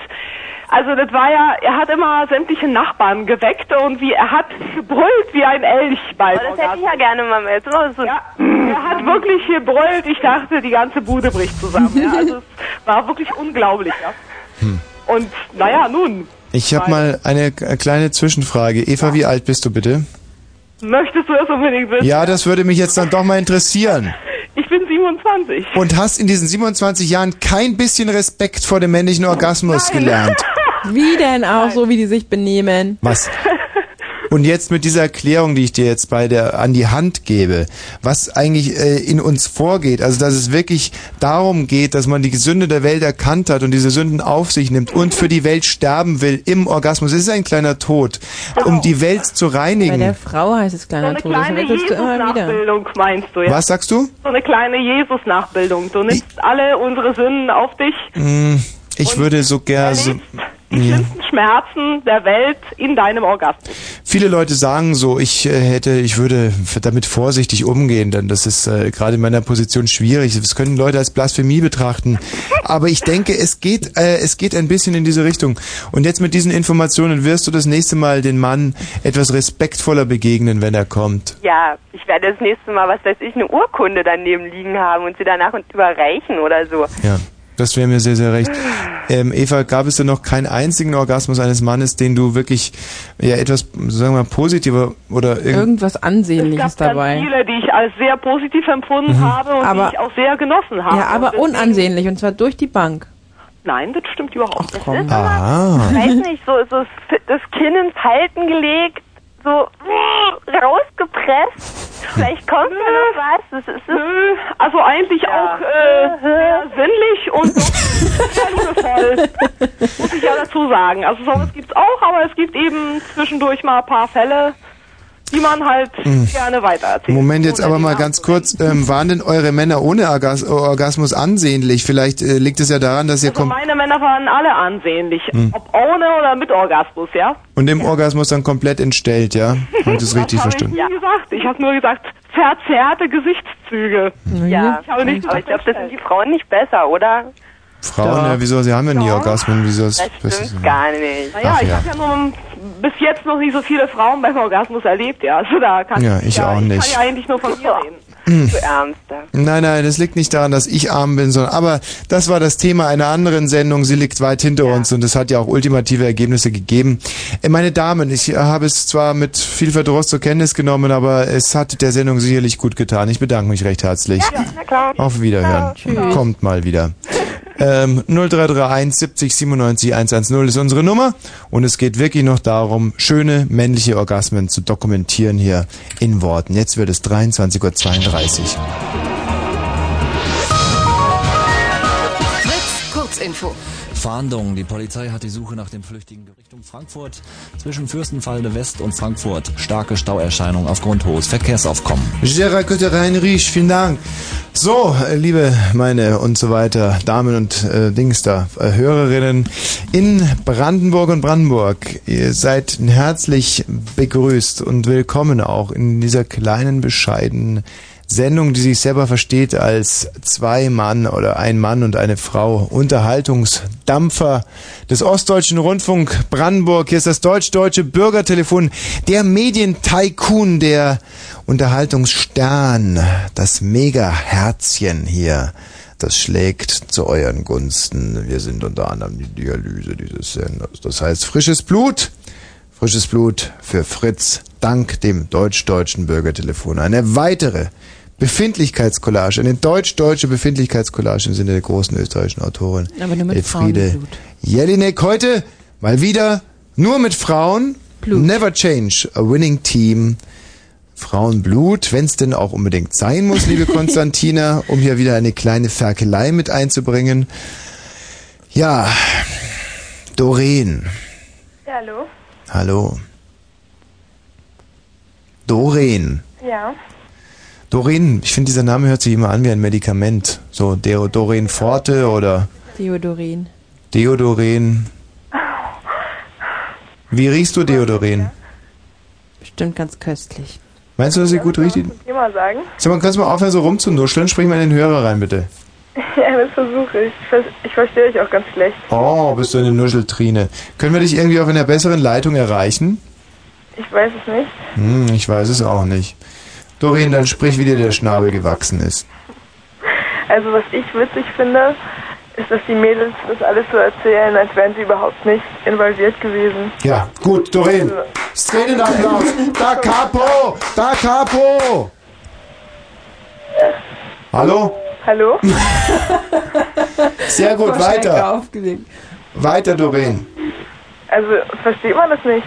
also das war ja, er hat immer sämtliche Nachbarn geweckt und wie er hat gebrüllt wie ein Elch beim Aber das hätte ich ja gerne mal mit. So, so. Ja, er hat wirklich gebrüllt. Ich dachte, die ganze Bude bricht zusammen. Ja. Also *laughs* es war wirklich unglaublich. Ja. Hm. Und naja, nun, Ich habe mal eine k- kleine Zwischenfrage. Eva, wie alt bist du bitte? möchtest du das unbedingt wissen? Ja, das würde mich jetzt dann doch mal interessieren. *laughs* Ich bin 27. Und hast in diesen 27 Jahren kein bisschen Respekt vor dem männlichen Orgasmus gelernt. *laughs* Wie denn auch, so wie die sich benehmen? Was? *laughs* Und jetzt mit dieser Erklärung, die ich dir jetzt bei der an die Hand gebe, was eigentlich äh, in uns vorgeht, also dass es wirklich darum geht, dass man die Sünde der Welt erkannt hat und diese Sünden auf sich nimmt und für die Welt sterben will im Orgasmus. Es ist ein kleiner Tod, um die Welt zu Bei der reinigen. Frau heißt es kleiner Tod. Das Kleine wechselst du immer wieder. Jesus-Nachbildung meinst du, ja? Was sagst du? So eine kleine Jesus-Nachbildung. Du nimmst alle unsere Sünden auf dich. Hm, Ich würde so gern so, die Ja. schlimmsten Schmerzen der Welt in deinem Orgasmus. Viele Leute sagen so, ich äh, hätte, ich würde damit vorsichtig umgehen, denn das ist äh, gerade in meiner Position schwierig. Das können Leute als Blasphemie betrachten. Aber ich denke, es geht, äh, es geht ein bisschen in diese Richtung. Und jetzt mit diesen Informationen wirst du das nächste Mal den Mann etwas respektvoller begegnen, wenn er kommt. Ja, ich werde das nächste Mal, was weiß ich, eine Urkunde daneben liegen haben und sie danach und überreichen oder so. Ja, das wäre mir sehr, sehr recht. Ähm, Eva, gab es denn noch keinen einzigen Orgasmus eines Mannes, den du wirklich ja etwas, sagen wir mal, positiver oder irgend Irgendwas Ansehnliches dabei. Viele, die ich als sehr positiv empfunden Mhm. habe und Aber- die ich auch sehr genossen habe. Ja, aber Und unansehnlich und zwar durch die Bank. Nein, das stimmt überhaupt nicht. Ah. Ich weiß nicht, so, so das Kinn ins Falten gelegt, so mm, rausgepresst. Vielleicht kommt da noch was. Das ist, Nö, also eigentlich auch äh, sehr sinnlich und *laughs* doch sehr liebevoll, muss ich ja dazu sagen. Also sowas gibt's auch, aber es gibt eben zwischendurch mal ein paar Fälle, die man halt Mhm. gerne weitererzählt. Moment jetzt aber mal ganz kurz, ähm, waren denn eure Männer ohne Orgas Orgasmus ansehnlich? Vielleicht äh, liegt es ja daran, dass ihr Also kommt meine Männer waren alle ansehnlich, Hm. ob ohne oder mit Orgasmus, ja? und im Orgasmus dann komplett entstellt, ja? Habe ich das *laughs* richtig hab verstanden? Ich nie gesagt. Ich habe nur gesagt, verzerrte Gesichtszüge. ja, Ich habe nicht aber ich glaube, das sind die Frauen nicht besser, oder? Frauen, ja, wieso? Sie haben ja nie Orgasmen, wieso ist Das stimmt gar nicht. Naja, Ach ich ja. habe ja nur bis jetzt noch nicht so viele Frauen beim Orgasmus erlebt, ja. Also da kann Ja, ich auch Ich nicht. kann ja eigentlich nur von mir reden. Hm. Du Ärmster. Nein, nein, das liegt nicht daran, dass ich arm bin, sondern aber das war das Thema einer anderen Sendung. Sie liegt weit hinter uns und es hat ja auch ultimative Ergebnisse gegeben. Äh, Meine Damen, ich äh, habe es zwar mit viel Verdruss zur Kenntnis genommen, aber es hat der Sendung sicherlich gut getan. Ich bedanke mich recht herzlich. Ja, na klar. Auf Wiederhören. Kommt mal wieder. Ähm, 0331 70 97 110 ist unsere Nummer und es geht wirklich noch darum, schöne männliche Orgasmen zu dokumentieren hier in Worten. Jetzt wird es 23.32 Uhr. Kurzinfo. Fahndung. Die Polizei hat die Suche nach dem Flüchtigen Richtung Frankfurt. Zwischen Fürstenwalde West und Frankfurt. Starke Stauerscheinung aufgrund hohes Verkehrsaufkommen. Gerard Kötter-Heinrich, vielen Dank. So, liebe meine und so weiter, Damen und äh, Dings da, äh, Hörerinnen in Brandenburg und Brandenburg, ihr seid herzlich begrüßt und willkommen auch in dieser kleinen, bescheidenen Sendung, die sich selber versteht als zwei Mann oder ein Mann und eine Frau Unterhaltungsdampfer des Ostdeutschen Rundfunk Brandenburg. Hier ist das deutsch-deutsche Bürgertelefon, der Medientycoon, der Unterhaltungsstern, das Mega-Herzchen hier. Das schlägt zu euren Gunsten. Wir sind unter anderem die Dialyse dieses Senders. Das heißt frisches Blut, frisches Blut für Fritz dank dem deutsch-deutschen Bürgertelefon. Eine weitere Befindlichkeitscollage, eine deutsch-deutsche Befindlichkeitscollage im Sinne der großen österreichischen Autorin Aber nur mit Elfriede Frauenblut. Jelinek. Heute mal wieder nur mit Frauen. Never change a winning team. Frauenblut, wenn es denn auch unbedingt sein muss, liebe *laughs* Konstantina, um hier wieder eine kleine Ferkelei mit einzubringen. Ja, Doreen. Ja, hallo? Hallo. Doreen. Ja. Doreen, ich finde, dieser Name hört sich immer an wie ein Medikament. So Deo- Doreen Forte oder Theodorin. Deodoren. Wie riechst du Deodoren? Bestimmt ganz köstlich. Meinst du, dass sie gut riecht? Immer sagen? Sag mal, kannst du mal aufhören, so rumzunuscheln? Sprich mal in den Hörer rein, bitte. *laughs* Ja, das versuche ich. Ich verstehe dich auch ganz schlecht. Oh, bist du eine Nuscheltrine. Können wir dich irgendwie auf einer besseren Leitung erreichen? Ich weiß es nicht. Hm, ich weiß es auch nicht. Doreen, dann sprich, wie dir der Schnabel gewachsen ist. Also was ich witzig finde, ist, dass die Mädels das alles so erzählen, als wären sie überhaupt nicht involviert gewesen. Ja, gut, Doreen. Szenenapplaus. Da Capo! Da Capo! Hallo? Hallo? Sehr gut, weiter. Aufgelegt. Weiter, Doreen. Also versteht man das nicht?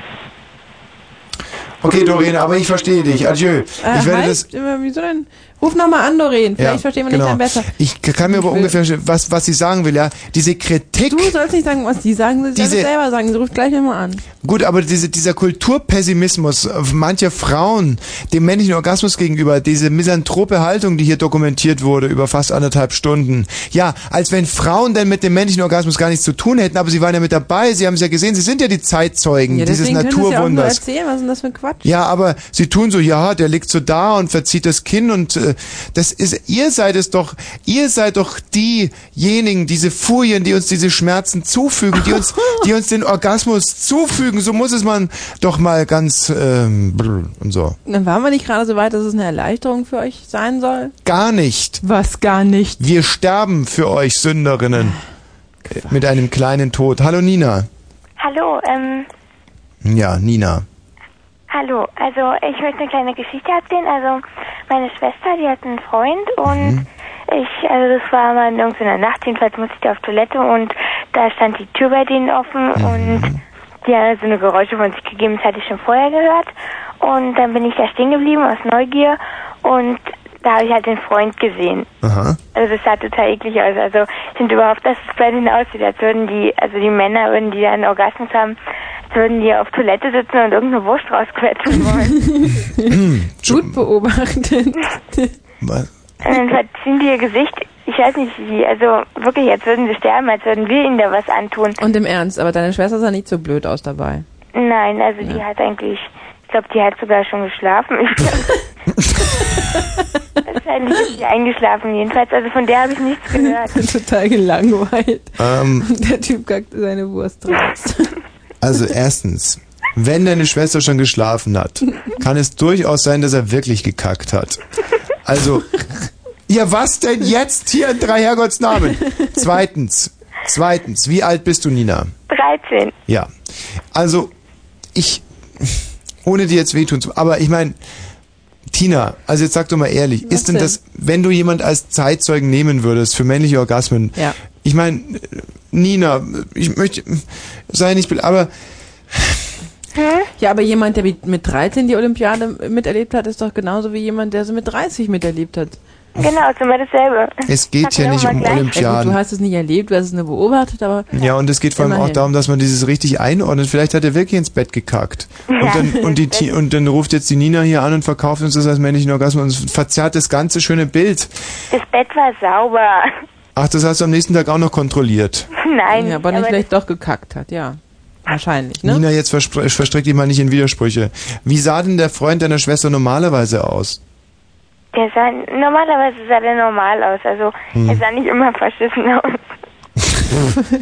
Okay, Doreen, aber ich verstehe dich. Adieu. Äh, Ich werde halt, das. wieso denn? Ruf nochmal an, Doreen. Vielleicht Ja, verstehen wir genau. dann besser. Ich kann mir aber ungefähr, was, was sie sagen will, ja. Diese Kritik. Du sollst nicht sagen, was die sagen, sie soll Diese- es selber sagen. Sie ruft gleich nochmal an. Gut, aber diese, dieser Kulturpessimismus mancher Frauen dem männlichen Orgasmus gegenüber, diese misanthrope Haltung, die hier dokumentiert wurde über fast anderthalb Stunden. Ja, als wenn Frauen denn mit dem männlichen Orgasmus gar nichts zu tun hätten, aber sie waren ja mit dabei, sie haben es ja gesehen, sie sind ja die Zeitzeugen Ja, dieses sie ja Naturwunders. erzählen, was ist denn das für ein Quatsch? Ja, aber sie tun so, ja, der liegt so da und verzieht das Kinn und äh, das ist, ihr seid es doch, ihr seid doch diejenigen, diese Furien, die uns diese Schmerzen zufügen, die uns, *laughs* die uns den Orgasmus zufügen. So muss es man doch mal ganz ähm, und so. Dann waren wir nicht gerade so weit, dass es eine Erleichterung für euch sein soll? Gar nicht. Was gar nicht? Wir sterben für euch Sünderinnen äh, mit einem kleinen Tod. Hallo Nina. Hallo, ähm, Ja, Nina. Hallo. Also ich möchte eine kleine Geschichte erzählen. Also meine Schwester, die hat einen Freund und ich, also das war mal in irgendeiner Nacht, jedenfalls musste ich da auf Toilette und da stand die Tür bei denen offen und die haben so eine Geräusche von sich gegeben, das hatte ich schon vorher gehört. Und dann bin ich da stehen geblieben aus Neugier und da habe ich halt den Freund gesehen. Aha. Also das sah total eklig aus. Also ich finde überhaupt, dass es bei denen aussieht, als würden die, also die Männer, würden die einen Orgasmus haben, würden die auf Toilette sitzen und irgendeine Wurst rausquetschen wollen. *laughs* Gut beobachtet. Was? und dann verziehen die ihr Gesicht, ich weiß nicht wie, also wirklich, als würden sie sterben, als würden wir ihnen da was antun. Und im Ernst, aber deine Schwester sah nicht so blöd aus dabei. Nein, also die hat eigentlich, ich glaube, die hat sogar schon geschlafen. *laughs* Wahrscheinlich ist sie eingeschlafen jedenfalls, also von der habe ich nichts gehört. *laughs* Total gelangweilt. Ähm, Und der Typ kackt seine Wurst raus. Also erstens, wenn deine Schwester schon geschlafen hat, kann es durchaus sein, dass er wirklich gekackt hat. Also, ja was denn jetzt hier in drei Herrgottsnamen? Zweitens, zweitens, wie alt bist du, Nina? 13. Ja, also ich, ohne dir jetzt wehtun zu, aber ich meine, Tina, also jetzt sag doch mal ehrlich, Was ist denn denn? das, wenn du jemand als Zeitzeugen nehmen würdest für männliche Orgasmen, Ja. Ich meine, Nina, ich möchte, sei nicht, be- aber Ja, aber jemand, der mit mit 13 die Olympiade miterlebt hat, ist doch genauso wie jemand, der sie mit 30 miterlebt hat. Genau, ist immer dasselbe. Es geht ja nicht um gleich. Olympiaden. Ja, gut, du hast es nicht erlebt, du hast es nur beobachtet, aber Ja, und es geht vor allem auch darum, dass man dieses richtig einordnet. Vielleicht hat er wirklich ins Bett gekackt. Und Ja. dann, und, die, und dann ruft jetzt die Nina hier an und verkauft uns das als männlichen Orgasmus und verzerrt das ganze schöne Bild. Das Bett war sauber. Ach, das hast du am nächsten Tag auch noch kontrolliert. Nein, ja, aber nicht aber vielleicht doch gekackt hat, ja. Wahrscheinlich, ne? Nina, jetzt verstrick dich mal nicht in Widersprüche. Wie sah denn der Freund deiner Schwester normalerweise aus? Der sah, normalerweise sah der normal aus, also Hm. er sah nicht immer verschissen aus. *laughs*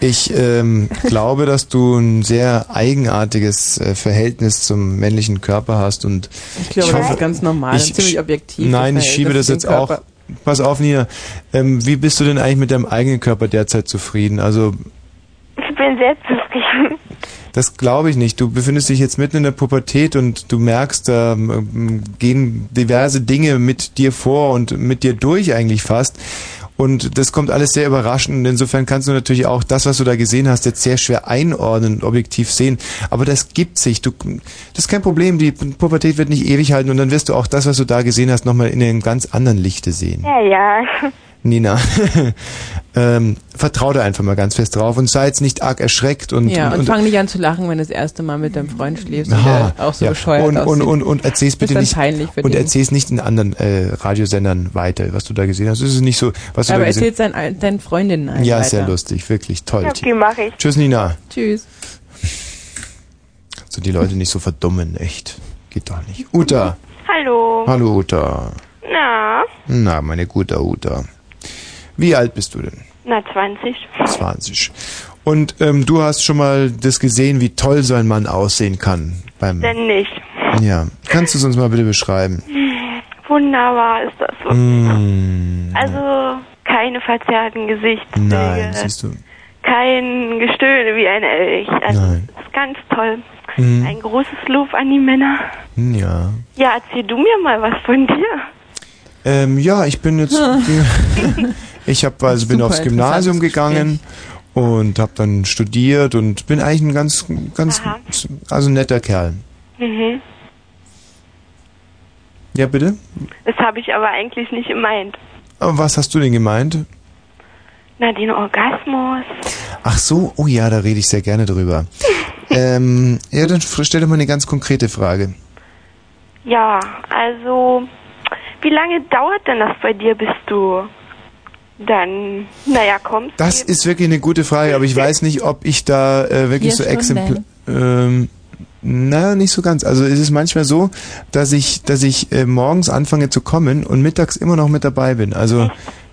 Ich ähm, glaube, dass du ein sehr eigenartiges äh, Verhältnis zum männlichen Körper hast und Ich glaube, das ist ganz normal und ziemlich objektiv, Nein, ich schiebe das jetzt zum auch. Pass auf, Nina. Ähm, wie bist du denn eigentlich mit deinem eigenen Körper derzeit zufrieden? Also Ich bin sehr zufrieden. Das glaube ich nicht. Du befindest dich jetzt mitten in der Pubertät und du merkst, da ähm, gehen diverse Dinge mit dir vor und mit dir durch eigentlich fast. Und das kommt alles sehr überraschend. Insofern kannst du natürlich auch das, was du da gesehen hast, jetzt sehr schwer einordnen und objektiv sehen. Aber das gibt sich. Du, das ist kein Problem. Die Pubertät wird nicht ewig halten und dann wirst du auch das, was du da gesehen hast, nochmal in einem ganz anderen Lichte sehen. Ja, ja. Nina, *laughs* ähm, vertrau da einfach mal ganz fest drauf und sei jetzt nicht arg erschreckt und, ja, und, und, fang nicht an zu lachen, wenn du das erste Mal mit deinem Freund schläfst, Aha, der auch so ja. bescheuert und, und, aussieht. und, und erzähl's bitte nicht und den. erzähl's nicht in anderen äh, Radiosendern weiter, was du da gesehen hast. Es ist nicht so, was du Aber da erzähl's deinen, deinen Freundinnen ein Ja, weiter. sehr lustig, wirklich toll. Okay, mach ich. Tschüss, Nina. Tschüss. Kannst du die Leute nicht so verdummen, echt? Geht doch nicht. Uta. Hallo. Hallo, Uta. Na? Na, meine gute Uta. Wie alt bist du denn? Na, 20. 20. Und ähm, du hast schon mal das gesehen, wie toll so ein Mann aussehen kann. Beim, Denn nicht. ja. Kannst du es uns mal bitte beschreiben? Wunderbar ist das so. Mm, Also keine verzerrten Gesichtszüge. nein, siehst du. Kein Gestöhne wie ein Elch. Also Nein. das ist ganz toll. Mhm. Ein großes Lob an die Männer. Ja. Ja, erzähl du mir mal was von dir. Ähm, ja, ich bin jetzt. *laughs* *laughs* ich habe also bin aufs Gymnasium gegangen und habe dann studiert und bin eigentlich ein ganz, ganz, also ein netter Kerl. Mhm. Ja, bitte? Das habe ich aber eigentlich nicht gemeint. Aber was hast du denn gemeint? Na, den Orgasmus. Ach so, oh ja, da rede ich sehr gerne drüber. *laughs* ähm, ja, dann stell doch mal eine ganz konkrete Frage. Ja, also, wie lange dauert denn das bei dir, bis du dann, naja, kommst? Das ist wirklich eine gute Frage, aber ich weiß nicht, ob ich da äh, wirklich Vier so Exemplar. Stunden. Ähm, na, nicht so ganz. Also es ist manchmal so, dass ich, dass ich äh, morgens anfange zu kommen und mittags immer noch mit dabei bin. Also,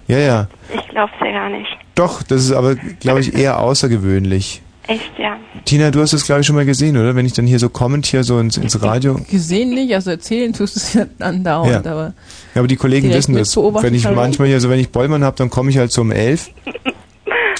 ja, ja. Ich glaub's ja gar nicht. Doch, das ist aber, glaube ich, eher außergewöhnlich. Echt, ja. Tina, du hast das, glaube ich, schon mal gesehen, oder? Wenn ich dann hier so kommend hier so ins, ins Radio. Gesehen nicht, also erzählen tust du es ja andauernd, Ja. aber Ja, aber die Kollegen wissen das. Wenn ich manchmal hier, so wenn ich Bollmann habe, dann komme ich halt so um elf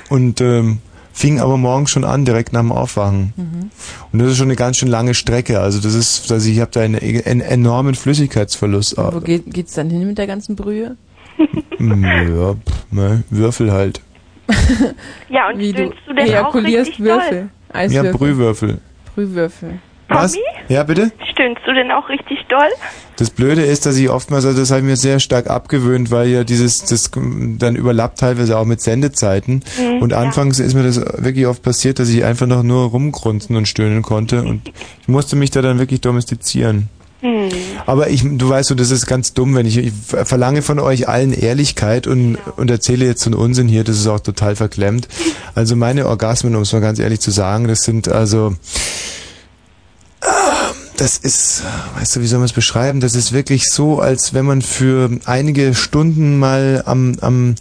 und ähm, fing aber morgens schon an, direkt nach dem Aufwachen. Mhm. Und das ist schon eine ganz schön lange Strecke. Also das ist, also ich habe da einen, einen enormen Flüssigkeitsverlust. wo geht, geht's dann hin mit der ganzen Brühe? *laughs* Ja, pff, ne, Würfel halt. *laughs* Ja, und Wie du stöhnst du, denn auch ejakulierst richtig Würfel. doll? Eiswürfel. Ja, Brühwürfel. Brühwürfel. Was? Ja, bitte? Stöhnst du denn auch richtig doll? Das Blöde ist, dass ich oftmals, also das habe ich mir sehr stark abgewöhnt, weil ja dieses, das dann überlappt teilweise auch mit Sendezeiten. Mhm, und ja. anfangs ist mir das wirklich oft passiert, dass ich einfach noch nur rumgrunzen und stöhnen konnte. Und ich musste mich da dann wirklich domestizieren. Hm. Aber ich, du weißt so, das ist ganz dumm, wenn ich, ich verlange von euch allen Ehrlichkeit und, und erzähle jetzt so einen Unsinn hier, das ist auch total verklemmt. Also meine Orgasmen, um es mal ganz ehrlich zu sagen, das sind also, das ist, weißt du, wie soll man es beschreiben? Das ist wirklich so, als wenn man für einige Stunden mal am, am,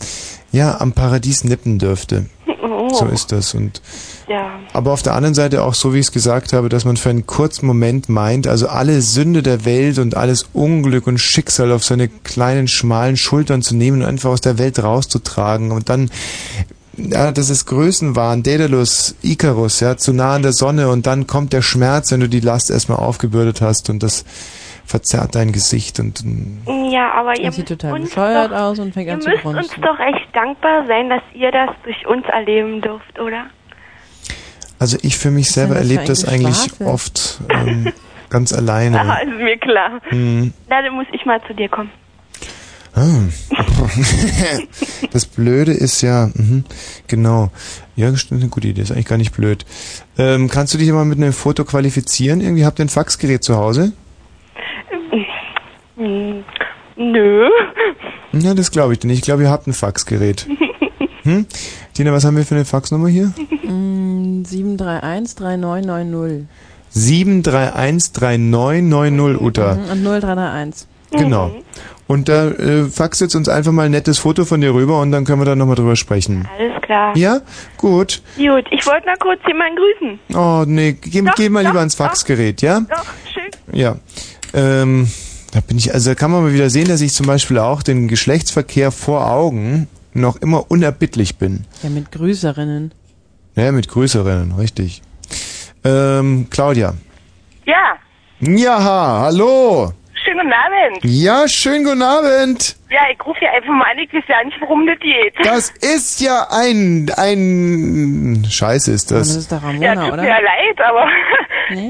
ja, am Paradies nippen dürfte. Oh. So ist das und, Ja. aber auf der anderen Seite auch so, wie ich es gesagt habe, dass man für einen kurzen Moment meint, also alle Sünde der Welt und alles Unglück und Schicksal auf seine kleinen, schmalen Schultern zu nehmen und einfach aus der Welt rauszutragen und dann, ja, das ist Größenwahn, Daedalus, Icarus, ja, zu nah an der Sonne und dann kommt der Schmerz, wenn du die Last erstmal aufgebürdet hast und das verzerrt dein Gesicht und Ja, aber ihr Das sieht total bescheuert doch, aus und fängt ihr an zu müsst uns grunzen. doch echt dankbar sein, dass ihr das durch uns erleben dürft, oder? also ich für mich Was selber ist erlebe das eigentlich Geschwafel? oft ähm, ganz Ah, alleine. *laughs* ist mir klar. Hm. Na, dann muss ich mal zu dir kommen. Ah. *laughs* das Blöde ist ja, mhm, genau. Ja, das stimmt, eine gute Idee, ist eigentlich gar nicht blöd. Ähm, kannst du dich mal mit einem Foto qualifizieren? Irgendwie habt ihr ein Faxgerät zu Hause? Hm, Nö. Ja, das glaube ich denn nicht. Ich glaube, ihr habt ein Faxgerät. *laughs* Hm? Tina, was haben wir für eine Faxnummer hier? Mm, 731 3990. 7313990, Uta. Mhm, Und 0331. Genau. Und da äh, faxt jetzt uns einfach mal ein nettes Foto von dir rüber und dann können wir da nochmal drüber sprechen. Alles klar. Ja? Gut. Gut, ich wollte mal kurz jemanden grüßen. Oh, nee, geh, Doch, geh mal doch, lieber ans Faxgerät, ja? Doch, schön. Ja. Ähm, da bin ich, also da kann man mal wieder sehen, dass ich zum Beispiel auch den Geschlechtsverkehr vor Augen noch immer unerbittlich bin. Ja, mit Grüßerinnen. Ja, mit größeren, richtig. Ähm, Claudia. Ja, Ja, hallo. schönen guten Abend. Ja, schönen guten Abend. Ja, ich rufe hier einfach mal an, ich weiß ja nicht, worum das geht. Das ist ja ein, ein, Scheiße ist das. ist der ja, tut mir ja leid, aber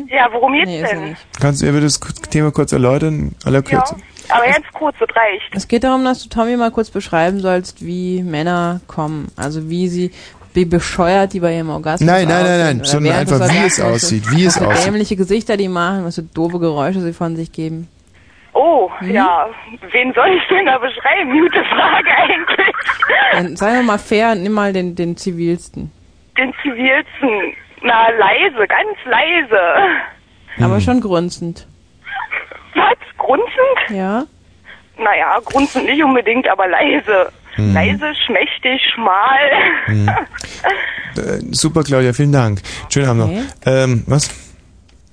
ja, worum geht's Nee, ist denn? nicht. Kannst du mir das Thema kurz erläutern? Aller Ja, Kürze. aber ganz kurz, das reicht. Es geht darum, dass du Tommy mal kurz beschreiben sollst, wie Männer kommen. Also wie sie, wie bescheuert die bei ihrem Orgasmus Nein, nein, nein, nein, sondern einfach, wie es aussieht, wie es was für aussieht. dämliche Gesichter die machen, was für doofe Geräusche sie von sich geben. Oh, Hm? ja, wen soll ich denn da beschreiben? Gute Frage eigentlich. Dann sei doch mal fair und nimm mal den, den zivilsten. Den zivilsten. Na, leise, ganz leise. Aber schon grunzend. Was? Grunzend? Ja. Naja, grunzend nicht unbedingt, aber leise. Hm. Leise, schmächtig, schmal. Hm. *laughs* Äh, super, Claudia, vielen Dank. Schönen Abend Okay. noch. Ähm, was?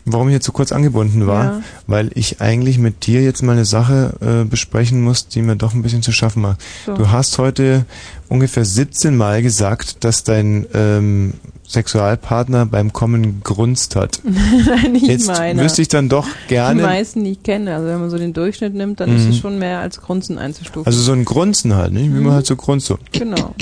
Warum ich jetzt so kurz angebunden war? Ja. Weil ich eigentlich mit dir jetzt mal eine Sache äh, besprechen muss, die mir doch ein bisschen zu schaffen macht. So. Du hast heute ungefähr 17 Mal gesagt, dass dein ähm, Sexualpartner beim Kommen grunzt hat. *laughs* Nein, nicht Jetzt meiner. wüsste ich dann doch Die gerne, meisten, die ich kenne. Also wenn man so den Durchschnitt nimmt, dann ist Mhm. es schon mehr als Grunzen einzustufen. also so ein Grunzen halt, nicht? wie man halt so grunzt so. genau.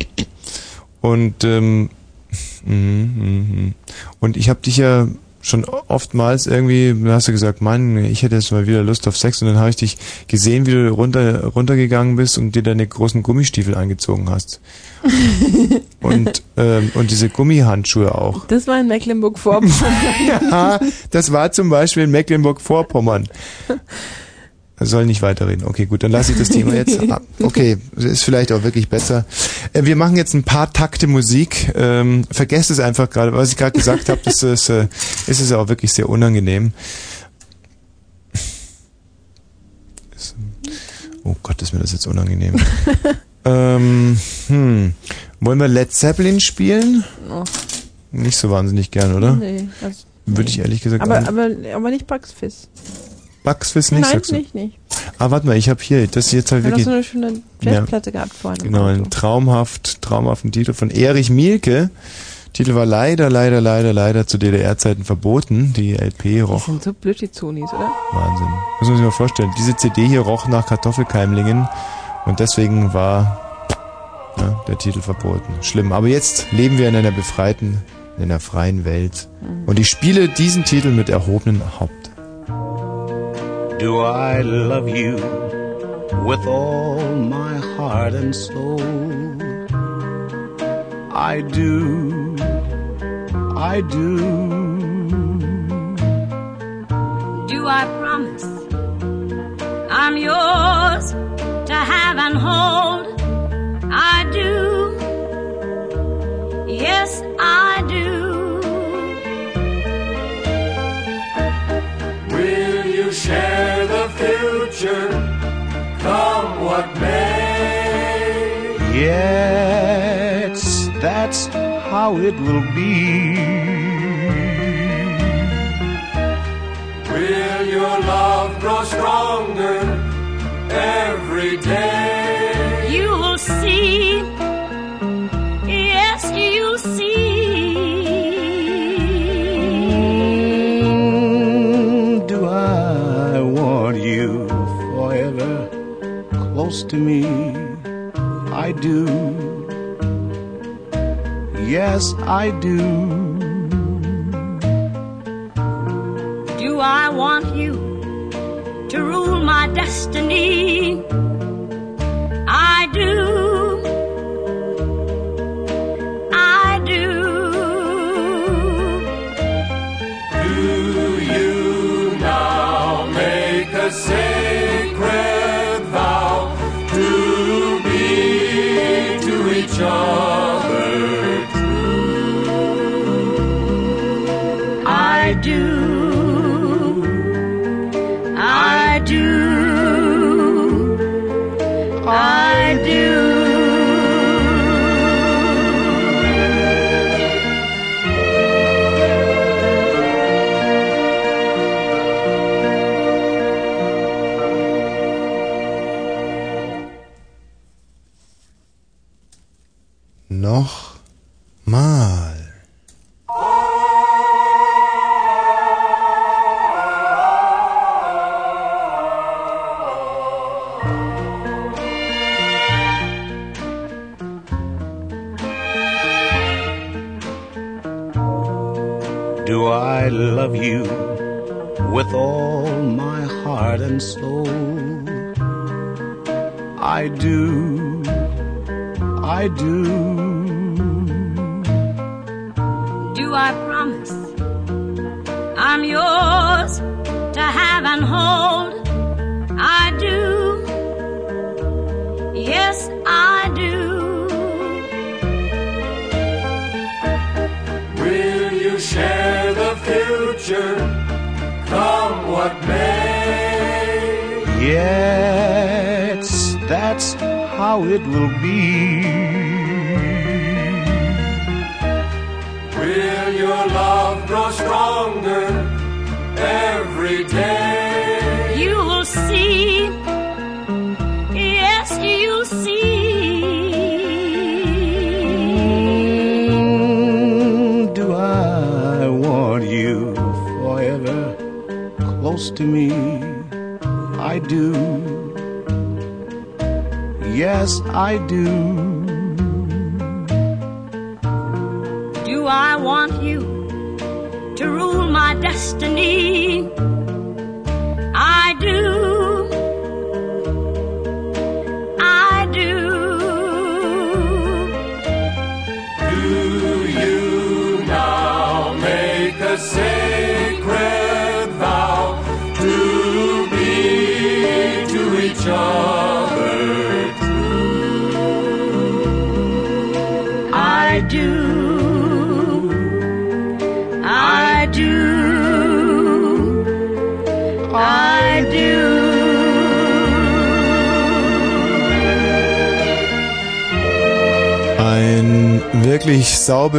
Und ähm, *laughs* mhm, mhm. und ich habe dich ja schon oftmals irgendwie, hast du gesagt, Mann, ich hätte jetzt mal wieder Lust auf Sex und dann habe ich dich gesehen, wie du runter, runtergegangen bist und dir deine großen Gummistiefel angezogen hast. *laughs* und, ähm, und diese Gummihandschuhe auch. Das war in Mecklenburg-Vorpommern. *laughs* ja, das war zum Beispiel in Mecklenburg-Vorpommern. *laughs* Soll nicht weiterreden. Okay, gut, dann lasse ich das Thema *laughs* jetzt. ab. Okay, ist vielleicht auch wirklich besser. Äh, Wir machen jetzt ein paar Takte Musik. Ähm, vergesst es einfach gerade, was ich gerade gesagt habe. Das ist, äh, ist es auch wirklich sehr unangenehm. Oh Gott, ist mir das jetzt unangenehm. *laughs* ähm, hm. Wollen wir Led Zeppelin spielen? Oh. Nicht so wahnsinnig gern, oder? Nee, also, Würde ich ehrlich gesagt aber, aber, aber nicht Bugs Fizz. Bugs Fizz nicht, Nein, sagst du? nicht, nicht. Ah, warte mal, ich habe hier, das jetzt halt Wir haben doch wirklich... so eine schöne Jazzplatte gehabt vorhin. Genau, einen traumhaft, traumhaften Titel von Erich Mielke. Titel war leider, leider, leider, leider zu DDR-Zeiten verboten. Die LP Die roch sind so blöd, die Zonis, oder? Wahnsinn. Muss man sich mal vorstellen. Diese CD hier roch nach Kartoffelkeimlingen und deswegen war ja, der Titel verboten. Schlimm. Aber jetzt leben wir in einer befreiten, in einer freien Welt. Mhm. Und ich spiele diesen Titel mit erhobenem Haupt. Do I love you with all my heart and soul? I do, I do. Do I promise I'm yours to have and hold? I do. Yes, I do. Share the future, come what may? Yes, that's how it will be. Will your love grow stronger every day? You will see. Yes, you'll see. To me? I do. Yes, I do. Do I want you to rule my destiny?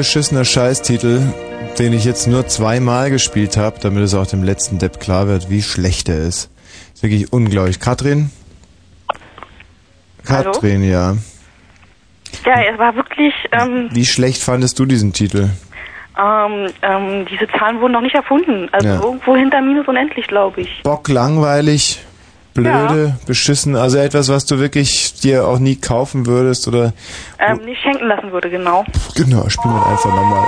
Wirklich saubeschissener Scheißtitel, den ich jetzt nur zweimal gespielt habe, damit es auch dem letzten Depp klar wird, wie schlecht er ist. Ist wirklich unglaublich. Katrin? Hallo? Katrin, ja. Ja, es war wirklich, ähm, Wie schlecht fandest du diesen Titel? ähm, ähm, diese Zahlen wurden noch nicht erfunden. Also Ja. irgendwo hinter minus unendlich, glaube ich. Bock, langweilig, blöde, beschissen, also etwas, was du wirklich dir auch nie kaufen würdest oder Ähm, nicht schenken lassen würde, genau. Genau, spiel mal einfach nochmal.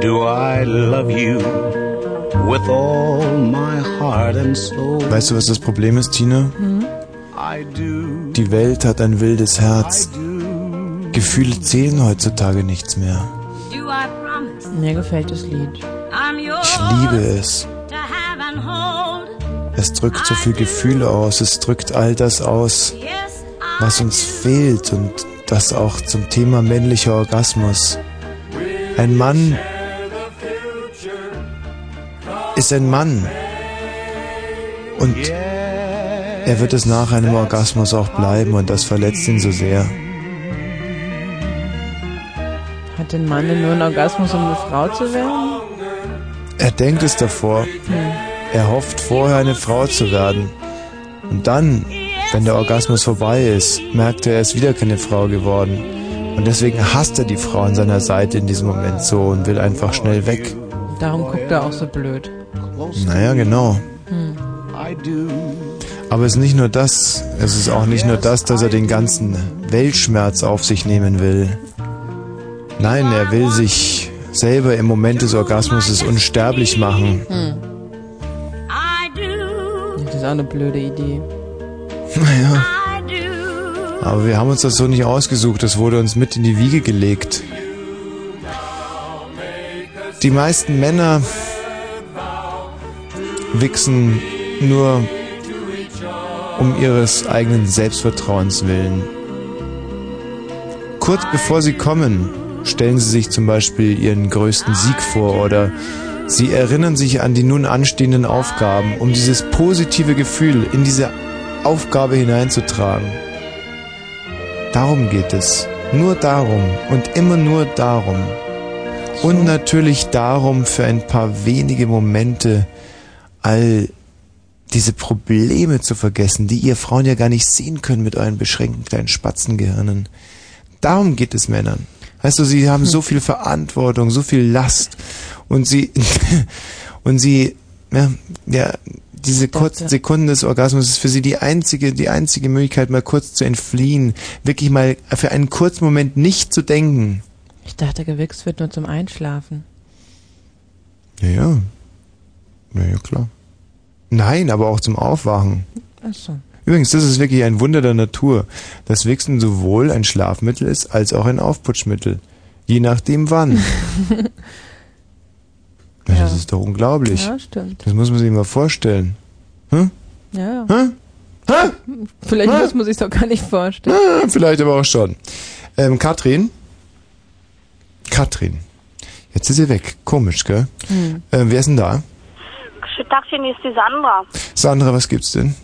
Do I love you with all my heart and soul? Weißt du, was das Problem ist, Tina? Do. Die Welt hat ein wildes Herz. Gefühle zählen heutzutage nichts mehr. Mir gefällt das Lied. Ich liebe es. Es drückt so viel Gefühle aus, es drückt all das aus, was uns fehlt und das auch zum Thema männlicher Orgasmus. Ein Mann ist ein Mann und er wird es nach einem Orgasmus auch bleiben und das verletzt ihn so sehr. Hat den Mann denn nur einen Orgasmus, um eine Frau zu werden? Er denkt es davor. Er hofft vorher eine Frau zu werden. Und dann, wenn der Orgasmus vorbei ist, merkt er, er ist wieder keine Frau geworden. Und deswegen hasst er die Frau an seiner Seite in diesem Moment so und will einfach schnell weg. Darum guckt er auch so blöd. Naja, genau. Hm. Aber es ist nicht nur das, es ist auch nicht nur das, dass er den ganzen Weltschmerz auf sich nehmen will. Nein, er will sich selber im Moment des Orgasmus unsterblich machen. Hm. Das ist auch eine blöde Idee. Naja. Aber wir haben uns das so nicht ausgesucht, das wurde uns mit in die Wiege gelegt. Die meisten Männer wichsen nur um ihres eigenen Selbstvertrauens willen. Kurz bevor sie kommen, stellen sie sich zum Beispiel ihren größten Sieg vor oder sie erinnern sich an die nun anstehenden Aufgaben, um dieses positive Gefühl in diese Aufgabe hineinzutragen. Darum geht es. Nur darum und immer nur darum. Und natürlich darum, für ein paar wenige Momente all diese Probleme zu vergessen, die ihr Frauen ja gar nicht sehen könnt mit euren beschränkten kleinen Spatzengehirnen. Darum geht es Männern. Weißt du, sie haben so viel Verantwortung, so viel Last und sie *laughs* und sie ja, ja diese kurzen Sekunden des Orgasmus ist für sie die einzige die einzige Möglichkeit mal kurz zu entfliehen, wirklich mal für einen kurzen Moment nicht zu denken. Ich dachte, gewichst wird nur zum Einschlafen. Ja, ja. Ja, ja, klar. Nein, aber auch zum Aufwachen. Achso. Übrigens, das ist wirklich ein Wunder der Natur, dass Wichsen sowohl ein Schlafmittel ist, als auch ein Aufputschmittel. Je nachdem wann. *laughs* ja. Das ist doch unglaublich. Ja, stimmt. Das muss man sich mal vorstellen. Hm? Ja. Hä? Hä? Vielleicht muss man sich doch gar nicht vorstellen. Ah, vielleicht aber auch schon. Ähm, Katrin? Katrin. Jetzt ist sie weg. Komisch, gell? Hm. Ähm, wer ist denn da? Tagchen, hier ist die Sandra. Sandra, was gibt's denn?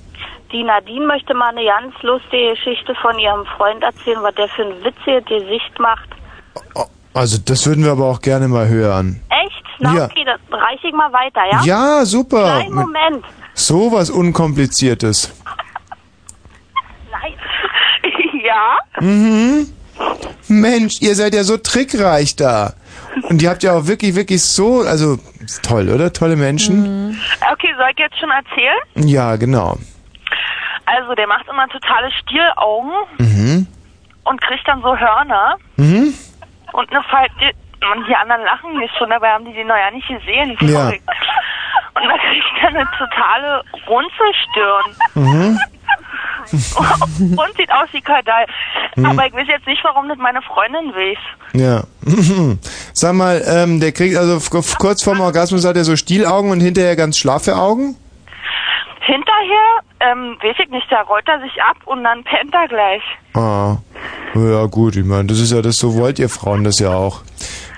Die Nadine möchte mal eine ganz lustige Geschichte von ihrem Freund erzählen, was der für ein witziges Gesicht macht. Also, das würden wir aber auch gerne mal hören. Echt? Na Ja. okay, dann reiche ich mal weiter, ja? Ja, super. Kleinen Moment. So was Unkompliziertes. Nein. *laughs* ja? Mhm. Mensch, ihr seid ja so trickreich da. Und ihr habt ja auch wirklich, wirklich so, also toll, oder? Tolle Menschen. Okay, soll ich jetzt schon erzählen? Ja, genau. Also, der macht immer totale Stielaugen Mhm. und kriegt dann so Hörner. Mhm. Und eine Falte. Und die anderen lachen nicht schon, dabei haben die den noch ja nicht gesehen. Ja. *laughs* Und dann kriegt er eine totale Runzelstirn. Mhm. *laughs* und sieht aus wie Kardal. Mhm. Aber ich weiß jetzt nicht, warum das meine Freundin weiß. Ja. *laughs* Sag mal, ähm, der kriegt also kurz vorm Orgasmus hat er so Stielaugen und hinterher ganz schlaffe Augen? Hinterher, ähm, weiß ich nicht, da rollt er sich ab und dann pennt er gleich. Ah. Ja, gut, ich meine, das ist ja das, so wollt ihr Frauen das ja auch.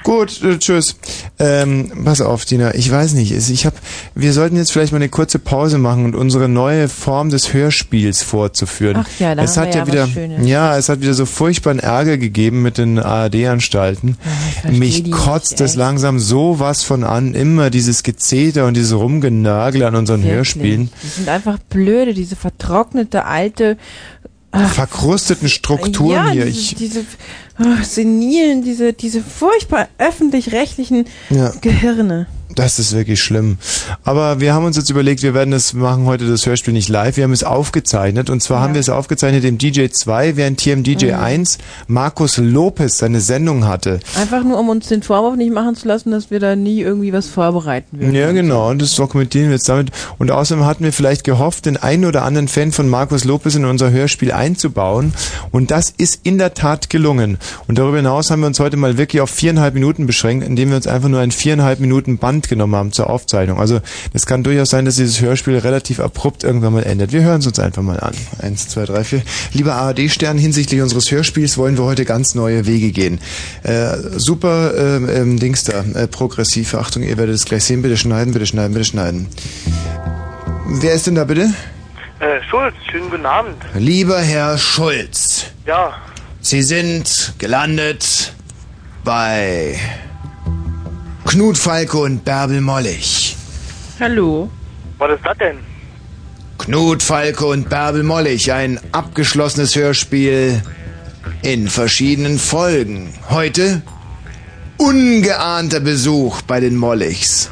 Gut, äh, tschüss. Ähm, pass auf, Dina, ich weiß nicht, es- ich hab, wir sollten jetzt vielleicht mal eine kurze Pause machen und unsere neue Form des Hörspiels fortzuführen. Ach ja, da es hat ja ja wieder, was ja, es hat wieder so furchtbaren Ärger gegeben mit den ARD-Anstalten. versteh Mich kotzt echt. langsam sowas von an, immer dieses Gezeter und dieses Rumgenörgel an unseren Wirklich. Hörspielen. Die sind einfach blöde, diese vertrocknete alte Verkrusteten Strukturen ja, hier. Diese, Ich, diese ach, senilen, diese, diese furchtbar öffentlich-rechtlichen Ja. Gehirne. Das ist wirklich schlimm. Aber wir haben uns jetzt überlegt, wir werden das machen heute das Hörspiel nicht live. Wir haben es aufgezeichnet. Und zwar haben wir es aufgezeichnet im DJ 2, während hier im DJ Mhm. 1 Markus Lopez seine Sendung hatte. Einfach nur, um uns den Vorwurf nicht machen zu lassen, dass wir da nie irgendwie was vorbereiten würden. Ja, genau. Und das dokumentieren wir jetzt damit. Und außerdem hatten wir vielleicht gehofft, den einen oder anderen Fan von Markus Lopez in unser Hörspiel einzubauen. Und das ist in der Tat gelungen. Und darüber hinaus haben wir uns heute mal wirklich auf viereinhalb Minuten beschränkt, indem wir uns einfach nur ein viereinhalb Minuten Band genommen haben zur Aufzeichnung. Also es kann durchaus sein, dass dieses Hörspiel relativ abrupt irgendwann mal endet. Wir hören es uns einfach mal an. Eins, zwei, drei, vier. Lieber ARD-Stern, hinsichtlich unseres Hörspiels wollen wir heute ganz neue Wege gehen. Äh, super ähm, ähm, Dings da, äh, progressiv. Achtung, ihr werdet es gleich sehen. Bitte schneiden, bitte schneiden, bitte schneiden. Wer ist denn da bitte? Äh, Schulz, schönen guten Abend. Lieber Herr Schulz, Ja, Sie sind gelandet bei Knut Falke und Bärbel Mollig. Hallo. was ist das denn? Knut Falke und Bärbel Mollig, ein abgeschlossenes Hörspiel in verschiedenen Folgen. Heute ungeahnter Besuch bei den Molligs.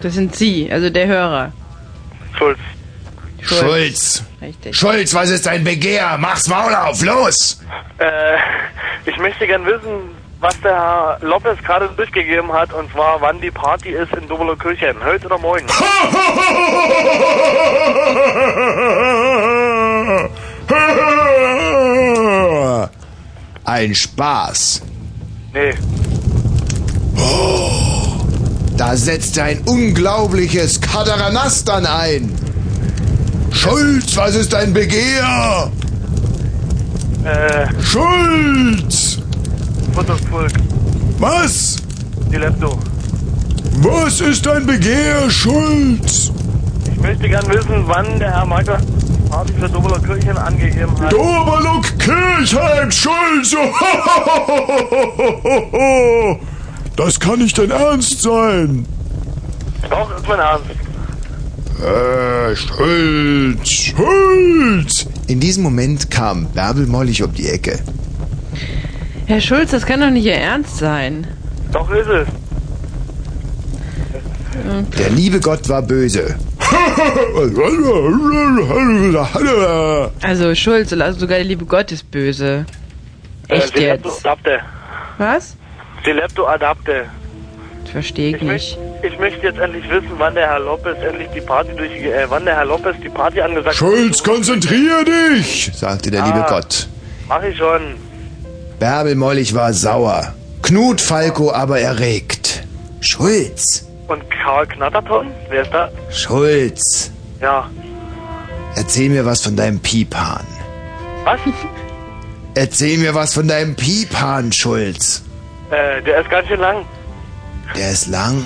Das sind Sie, also der Hörer. Schulz. Schulz. Richtig. Schulz, was ist dein Begehr? Mach's Maul auf, los! Äh, ich möchte gern wissen, was der Herr Lopez gerade durchgegeben hat, und zwar wann die Party ist in Dobelow-Kirchen. Heute oder morgen? *laughs* Ein Spaß. Nee. Oh, da setzt ein unglaubliches Kadaranastern ein. Schulz, was ist dein Begehr? Äh, Schulz! Futtervolk. Was? Die Lepto. Was ist dein Begehr, Schulz? Ich möchte gern wissen, wann der Herr Michael Party für Dobelow-Kirchen angegeben hat. Doberluck Kirchheim, Schulz! *laughs* Das kann nicht dein Ernst sein. Doch, ist mein Ernst. Äh, Schulz, Schulz! In diesem Moment kam Bärbel Mollig um die Ecke. Herr Schulz, das kann doch nicht Ihr Ernst sein. Doch ist es. Der liebe Gott war böse. Also Schulz, also sogar der liebe Gott ist böse. Echt äh, jetzt? Lepto-Adapte. Was? Die Lepto-Adapte. Verstehe ich Ich, nicht. möcht, ich möchte jetzt endlich wissen, wann der Herr Lopez endlich die Party durch, äh, wann der Herr Lopez die Party angesagt hat. Schulz, konzentrier dich, sagte der liebe Ah. Gott. Mach ich schon. Bärbel Mollig war sauer. Knut Falco aber erregt. Schulz, Und Karl Knatterton? Wer ist da? Schulz, Ja. erzähl mir was von deinem Piephahn. Was? *laughs* Erzähl mir was von deinem Piephahn, Schulz. Äh, der ist ganz schön lang. Der ist lang.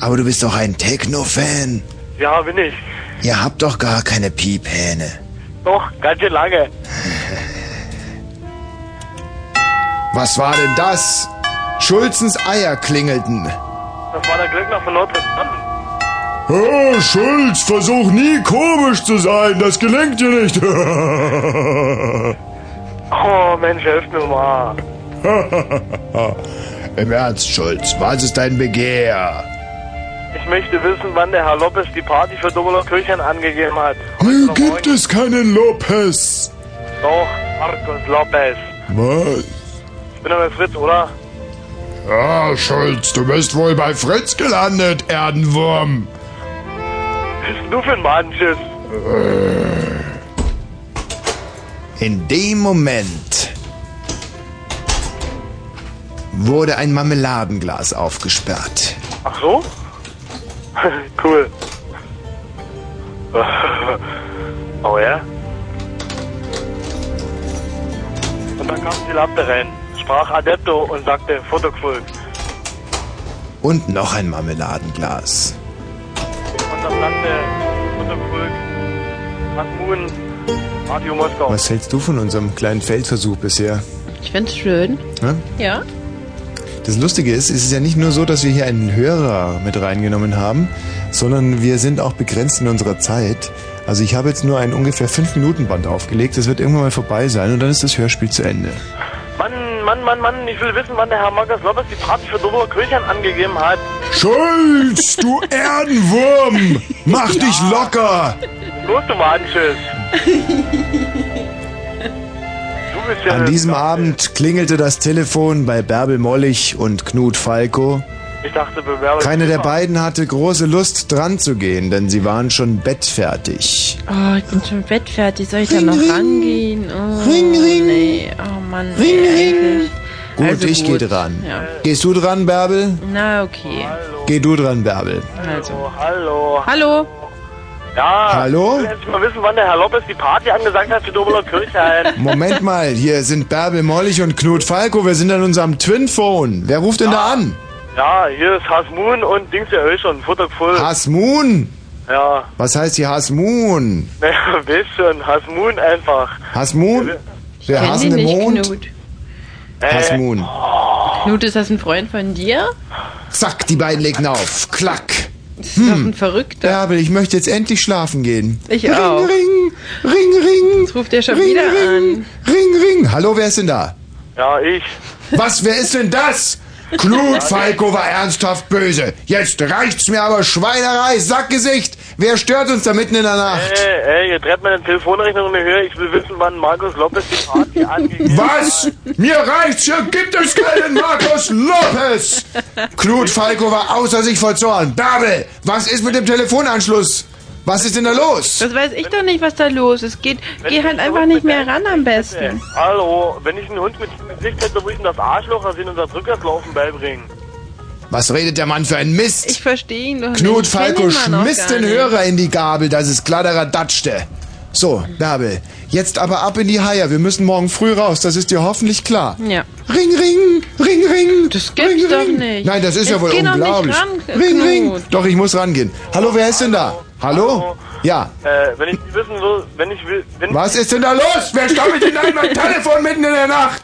Aber du bist doch ein Techno-Fan. Ja, bin ich. Ihr habt doch gar keine Piephähne. Doch, ganz schön lange. *laughs* Was war denn das? Schulzens Eier klingelten. Das war der Glöckner von Notre Dame. Oh, Schulz, versuch nie komisch zu sein. Das gelingt dir nicht. *laughs* Oh, Mensch, helft mir mal. *laughs* Im Ernst, Schulz, was ist dein Begehr? Ich möchte wissen, wann der Herr Lopez die Party für Doppelkirchen angegeben hat. Hier gibt es keinen Lopez. Doch, Markus Lopez. Was? Ich bin doch bei Fritz, oder? Ja, Schulz, du bist wohl bei Fritz gelandet, Erdenwurm. Was bist du für ein Mannschiss? In dem Moment wurde ein Marmeladenglas aufgesperrt. Ach so? *laughs* cool. *laughs* oh ja? Und dann kam die Latte rein, sprach Adepto und sagte Fotoquulk. Und noch ein Marmeladenglas. Und dann sagte Masmun, Radio Moskau. Was hältst du von unserem kleinen Feldversuch bisher? Ich find's schön. Ja? Ja? Das Lustige ist, es ist ja nicht nur so, dass wir hier einen Hörer mit reingenommen haben, sondern wir sind auch begrenzt in unserer Zeit. Also ich habe jetzt nur ein ungefähr 5-Minuten-Band aufgelegt. Das wird irgendwann mal vorbei sein und dann ist das Hörspiel zu Ende. Mann, Mann, Mann, ich will wissen, wann der Herr Markus Lopez die Party für Doppelkirchen angegeben hat. Schulz, du *laughs* Erdenwurm! Mach dich locker! Los, du Mannschiss. Ja An diesem Abend klingelte das Telefon bei Bärbel Mollig und Knut Falco. Ich dachte, Bewerbung. Keiner der beiden hatte große Lust dran zu gehen, denn sie waren schon bettfertig. Oh, ich bin schon bettfertig. Soll ich da noch ring. rangehen? Oh, Ring, ring. Nee. Oh Mann. Ring, nee, ring. Gut, Also ich gut. gehe dran. Ja. Gehst du dran, Bärbel? Na, okay. Geh du dran, Bärbel. Also. Hallo. Hallo? Ja. Hallo? Ich will jetzt mal wissen, wann der Herr Lopez die Party angesagt hat für Doppelkirchen. *laughs* Moment mal, hier sind Bärbel Mollig und Knut Falco. Wir sind an unserem Twin-Phone. Wer ruft denn da an? Ja, hier ist Hasmoon und Dings ja eh schon, Futterfull. Hasmoon? Ja, Was heißt hier Hasmoon? naja, *laughs* weißt schon, Hasmoon einfach. Hasmoon? Der nicht, Mond? Knut. Hasmoon. Knut, ist das ein Freund von dir? Zack, die beiden legen auf. Klack. Das ist doch ein Verrückter. Bärbel, ich möchte jetzt endlich schlafen gehen. Ich ring, auch. Ring, ring, ring. Jetzt ruft der schon ring, wieder ring, Ring, ring. Hallo, wer ist denn da? Ja, ich. Was, wer ist denn das? Knut Falco war ernsthaft böse. Jetzt reicht's mir aber Schweinerei, Sackgesicht. Wer stört uns da mitten in der Nacht? Ey, ey, ihr dreht mir den Telefonrechner in die Höhe. Ich will wissen, wann Markus Lopez die Party *laughs* angegeben. Was? Mir reicht's, hier gibt es keinen Markus Lopez. Knut Falco war außer sich vor Zorn. Bärbel, was ist mit dem Telefonanschluss? Was ist denn da los? Das weiß ich doch nicht, was da los ist. Geht, geh halt einfach nicht mehr ran am besten. Hallo, wenn ich einen Hund mit dem Gesicht hätte, würde ich ihm das Arschloch, das ihn unser Rückwärtslaufen beibringen. Was redet der Mann für ein Mist? Ich verstehe ihn doch nicht. Knut Ich kenn Falco schmiss den nicht. Hörer in die Gabel, dass es kladderadatschchte. So, Bärbel, jetzt aber ab in die Haie. Wir müssen morgen früh raus, das ist dir hoffentlich klar. Ja. Ring, ring, ring, ring. Das gibt's ring, doch ring. nicht. Nein, das ist ja Jetzt wohl geh doch nicht unglaublich. ran, ring, ring. Knut. Doch, ich muss rangehen. Hallo, wer ist denn da? Hallo? Ja. Äh, wenn ich wissen will, wenn ich will, wenn Was ist denn da los? Wer stammelt denn da in mein *laughs* Telefon mitten in der Nacht?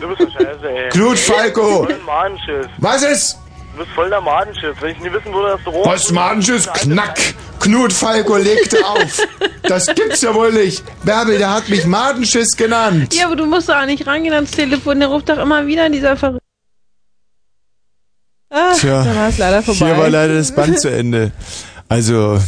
Du bist ein Scheiße, ey. Knut Falco. Du bist voll ein Madenschiss. Was ist? Du bist voll der Madenschiss. Wenn ich nie wissen würde, dass du rot Postmannsches Knack. Knut Falco legte auf. Das gibt's ja wohl nicht. Bärbel, der hat mich Madenschiss genannt. Ja, aber du musst doch auch nicht rangehen ans Telefon. Der ruft doch immer wieder, dieser Verrückte. Ah, Tja, da war es leider vorbei. Hier war leider das Band zu Ende. Also,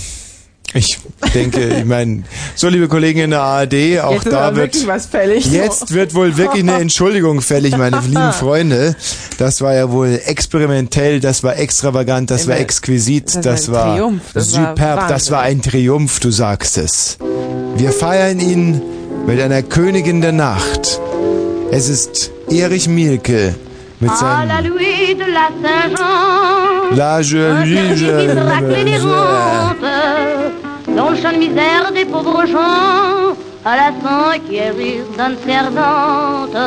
ich denke, ich meine, so liebe Kollegen in der ARD, auch Jetzt da wird wirklich was fällig. jetzt wird wohl wirklich eine Entschuldigung fällig, meine *laughs* lieben Freunde. Das war ja wohl experimentell, das war extravagant, das war exquisit, das das, war ein war Triumph, das war superb, das Wahnsinn. war ein Triumph, du sagst es. Wir feiern ihn mit einer Königin der Nacht. Es ist Erich Mielke mit seinem la louée de la Saint-Jean, La Jolie dans le champ de misère des pauvres gens, à la cinquième donne servante.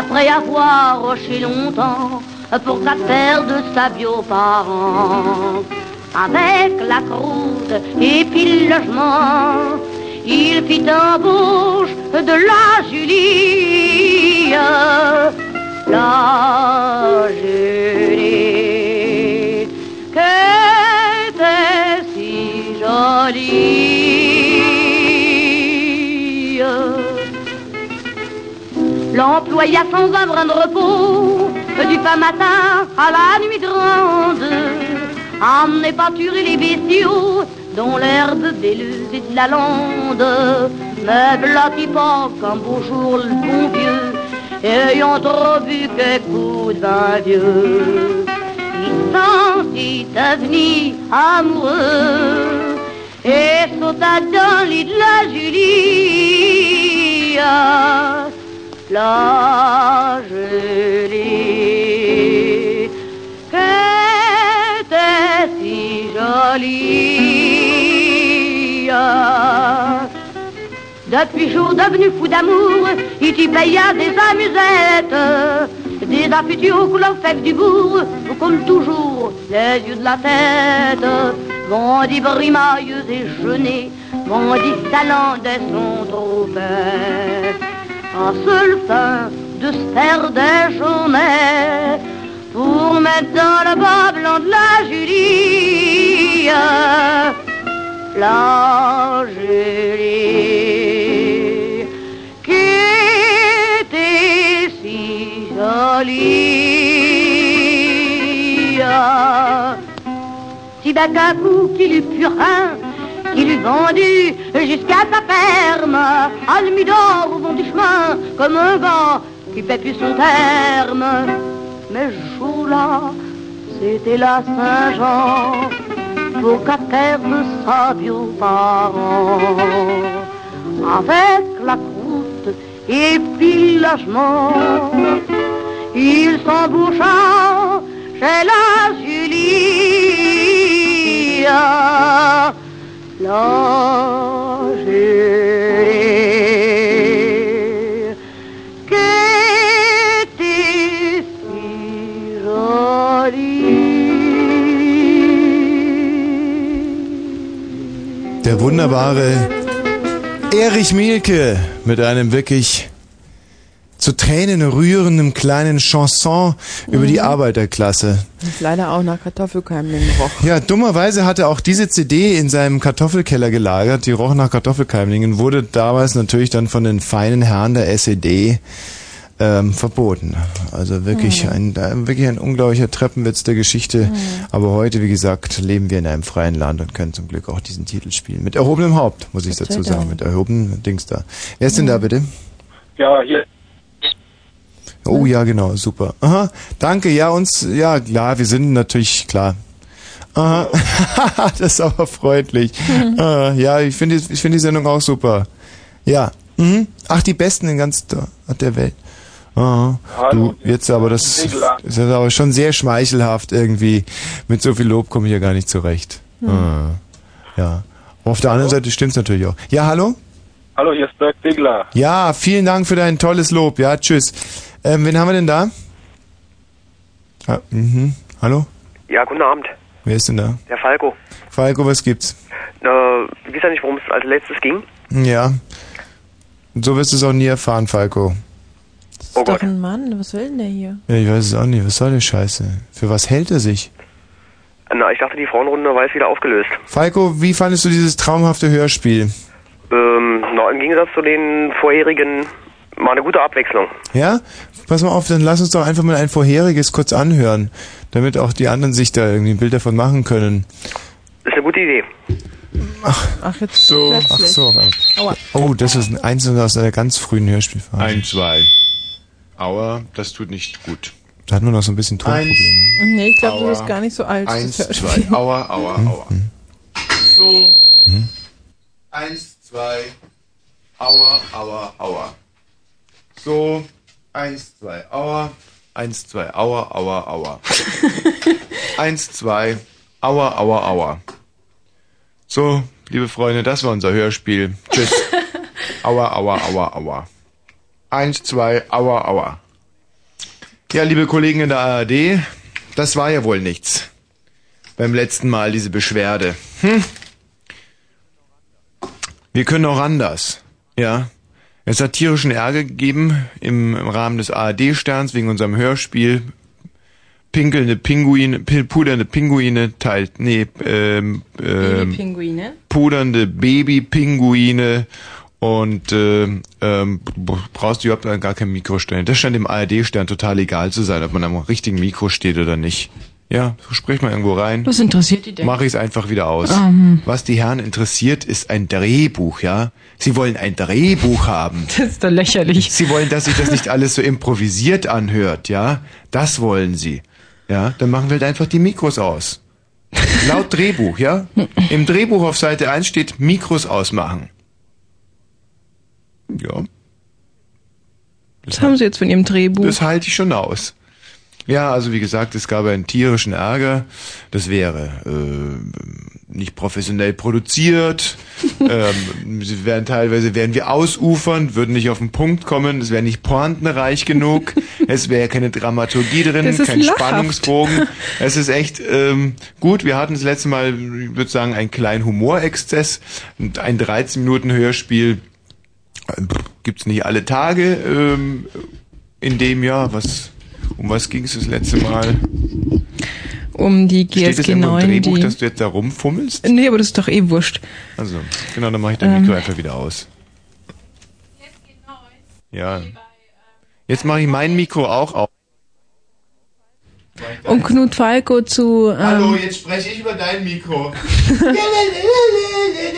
Après avoir roché longtemps pour satisfaire de sa bio-parent, avec la croûte et puis le logement, il fit embauche de la Julie. La Julie, jolie. L'employa sans un brin de repos du fin matin à la nuit grande. Emmenez pâturer les bestiaux dont l'herbe belleuse est de la lande. Mais blottis pas qu'un beau jour le bon vieux, ayant trop bu quelques coups vin vieux, il sentit devenir amoureux et sauta dans le lit de la Julie. La Julie, qu'était si jolie. Depuis jour devenu fou d'amour, il t'y paya des amusettes, des affûtures couleur fève du bourg, comme toujours, les yeux de la tête. Vendit brimailleux et jeûnés, vendit salandais son trop fait. Un seul fin de se faire des journées, pour mettre dans le bas blanc de la Julie. La Julie, qui était si jolie. D'un coup qu'il eut plus rien, qu'il eut vendu jusqu'à sa ferme, à au fond du chemin, comme un gars qui paie plus son terme. Mais jour-là, c'était la Saint-Jean, pour qu'à terre de sa vieux parents. Avec la croûte et puis l'âgement, il s'emboucha chez la Julie. La si jolie. Der wunderbare Erich Mielke mit einem wirklich zu Tränen rührenden kleinen Chanson über die Arbeiterklasse. Ist leider auch nach Kartoffelkeimling roch. Ja, dummerweise hatte auch diese CD in seinem Kartoffelkeller gelagert. Die roch nach Kartoffelkeimlingen, wurde damals natürlich dann von den feinen Herren der SED ähm, verboten. Also wirklich, Mhm. ein, wirklich ein unglaublicher Treppenwitz der Geschichte. Aber heute, wie gesagt, leben wir in einem freien Land und können zum Glück auch diesen Titel spielen. Mit erhobenem Haupt, muss ich dazu sagen. Mit erhobenem Dings da. Wer ist denn da bitte? Ja, hier. Oh ja, genau, super. Aha, danke, ja, uns, ja, klar, wir sind natürlich, klar. Aha, *laughs* das ist aber freundlich. Ah, ja, ich finde ich finde die Sendung auch super. Ja, mhm. ach, die Besten in ganz der Welt. Aha. Hallo. Du, jetzt aber, das ist aber schon sehr schmeichelhaft irgendwie. Mit so viel Lob komme ich ja gar nicht zurecht. Hm. Ah, ja. Aber auf der anderen Seite stimmt's natürlich auch. Ja, hallo? Hallo, hier ist Dirk Diggler. Ja, vielen Dank für dein tolles Lob. Ja, tschüss. Ähm, wen haben wir denn da? Ah, mhm. Hallo? Ja, guten Abend. Wer ist denn da? Der Falco. Falco, was gibt's? Äh, ich weiß ja nicht, worum es als letztes ging. Ja. Und so wirst du es auch nie erfahren, Falco. Das ist doch ein Mann, was will denn der hier? Ja, ich weiß es auch nicht. Was soll die Scheiße? Für was hält er sich? Na, ich dachte, die Frauenrunde war jetzt wieder aufgelöst. Falco, wie fandest du dieses traumhafte Hörspiel? Ähm, na, im Gegensatz zu den vorherigen, mal eine gute Abwechslung. Ja? Pass mal auf, dann lass uns doch einfach mal ein vorheriges kurz anhören, damit auch die anderen sich da irgendwie ein Bild davon machen können. Ist eine gute Idee. Ach, jetzt So, ach so. auf einmal. Aua. Oh, das ist ein Einzelner aus einer ganz frühen Hörspielphase. Ein, zwei. Aua, das tut nicht gut. Da hatten wir noch so ein bisschen Tonprobleme. Nee, ich glaube, du bist gar nicht so alt. Eins, das zwei. Aua, aua, aua. So. Hm? Eins, zwei. Aua, aua, aua. So. Eins, zwei. Aua. Eins, zwei. Aua, aua, aua. *laughs* Eins, zwei. Aua, aua, aua. So, liebe Freunde, das war unser Hörspiel. Tschüss. *laughs* Aua, aua, aua, aua. Eins, zwei. Aua, aua. Ja, liebe Kollegen in der ARD, das war ja wohl nichts. Beim letzten Mal diese Beschwerde. Hm? Wir können auch anders. Ja. Es hat tierischen Ärger gegeben im, im Rahmen des ARD-Sterns wegen unserem Hörspiel. Pinkelnde Pinguine, pi- pudernde Pinguine teilt, nee, ähm, ähm, Pinguine. pudernde Babypinguine Und äh, ähm, b- brauchst du überhaupt gar kein Mikro stellen. Das scheint im ARD-Stern total egal zu sein, ob man am richtigen Mikro steht oder nicht. Ja, sprich mal irgendwo rein. Was interessiert die denn? Mache ich es einfach wieder aus. Ähm. Was die Herren interessiert, ist ein Drehbuch, ja? Sie wollen ein Drehbuch haben. *laughs* Das ist doch lächerlich. Sie wollen, dass sich das nicht alles so improvisiert anhört, ja? Das wollen sie. Ja, dann machen wir halt einfach die Mikros aus. Laut Drehbuch, ja? Im Drehbuch auf Seite 1 steht Mikros ausmachen. Ja, Was haben Sie jetzt von Ihrem Drehbuch? das halte ich schon aus. Ja, also wie gesagt, es gab einen tierischen Ärger. Das wäre äh, nicht professionell produziert. *laughs* ähm, sie wären teilweise wären wir ausufern, würden nicht auf den Punkt kommen. Es wäre nicht pointenreich genug. *laughs* es wäre keine Dramaturgie drin, kein lachhaft. Spannungsbogen. Es ist echt ähm, gut. Wir hatten das letzte Mal, ich würde sagen, einen kleinen Humorexzess. Und Ein 13 Minuten Hörspiel äh, gibt's nicht alle Tage ähm, in dem Jahr. Was um was ging es das letzte Mal? Um die Steht das GSG irgendwo im 9, Drehbuch, die... dass du jetzt da rumfummelst? Nee, aber das ist doch eh wurscht. Also, genau, dann mache ich dein Ähm. Mikro einfach wieder aus. Ja. Jetzt mache ich mein Mikro auch auf. Um Knut Falco zu... Ähm, jetzt spreche ich über dein Mikro. *laughs*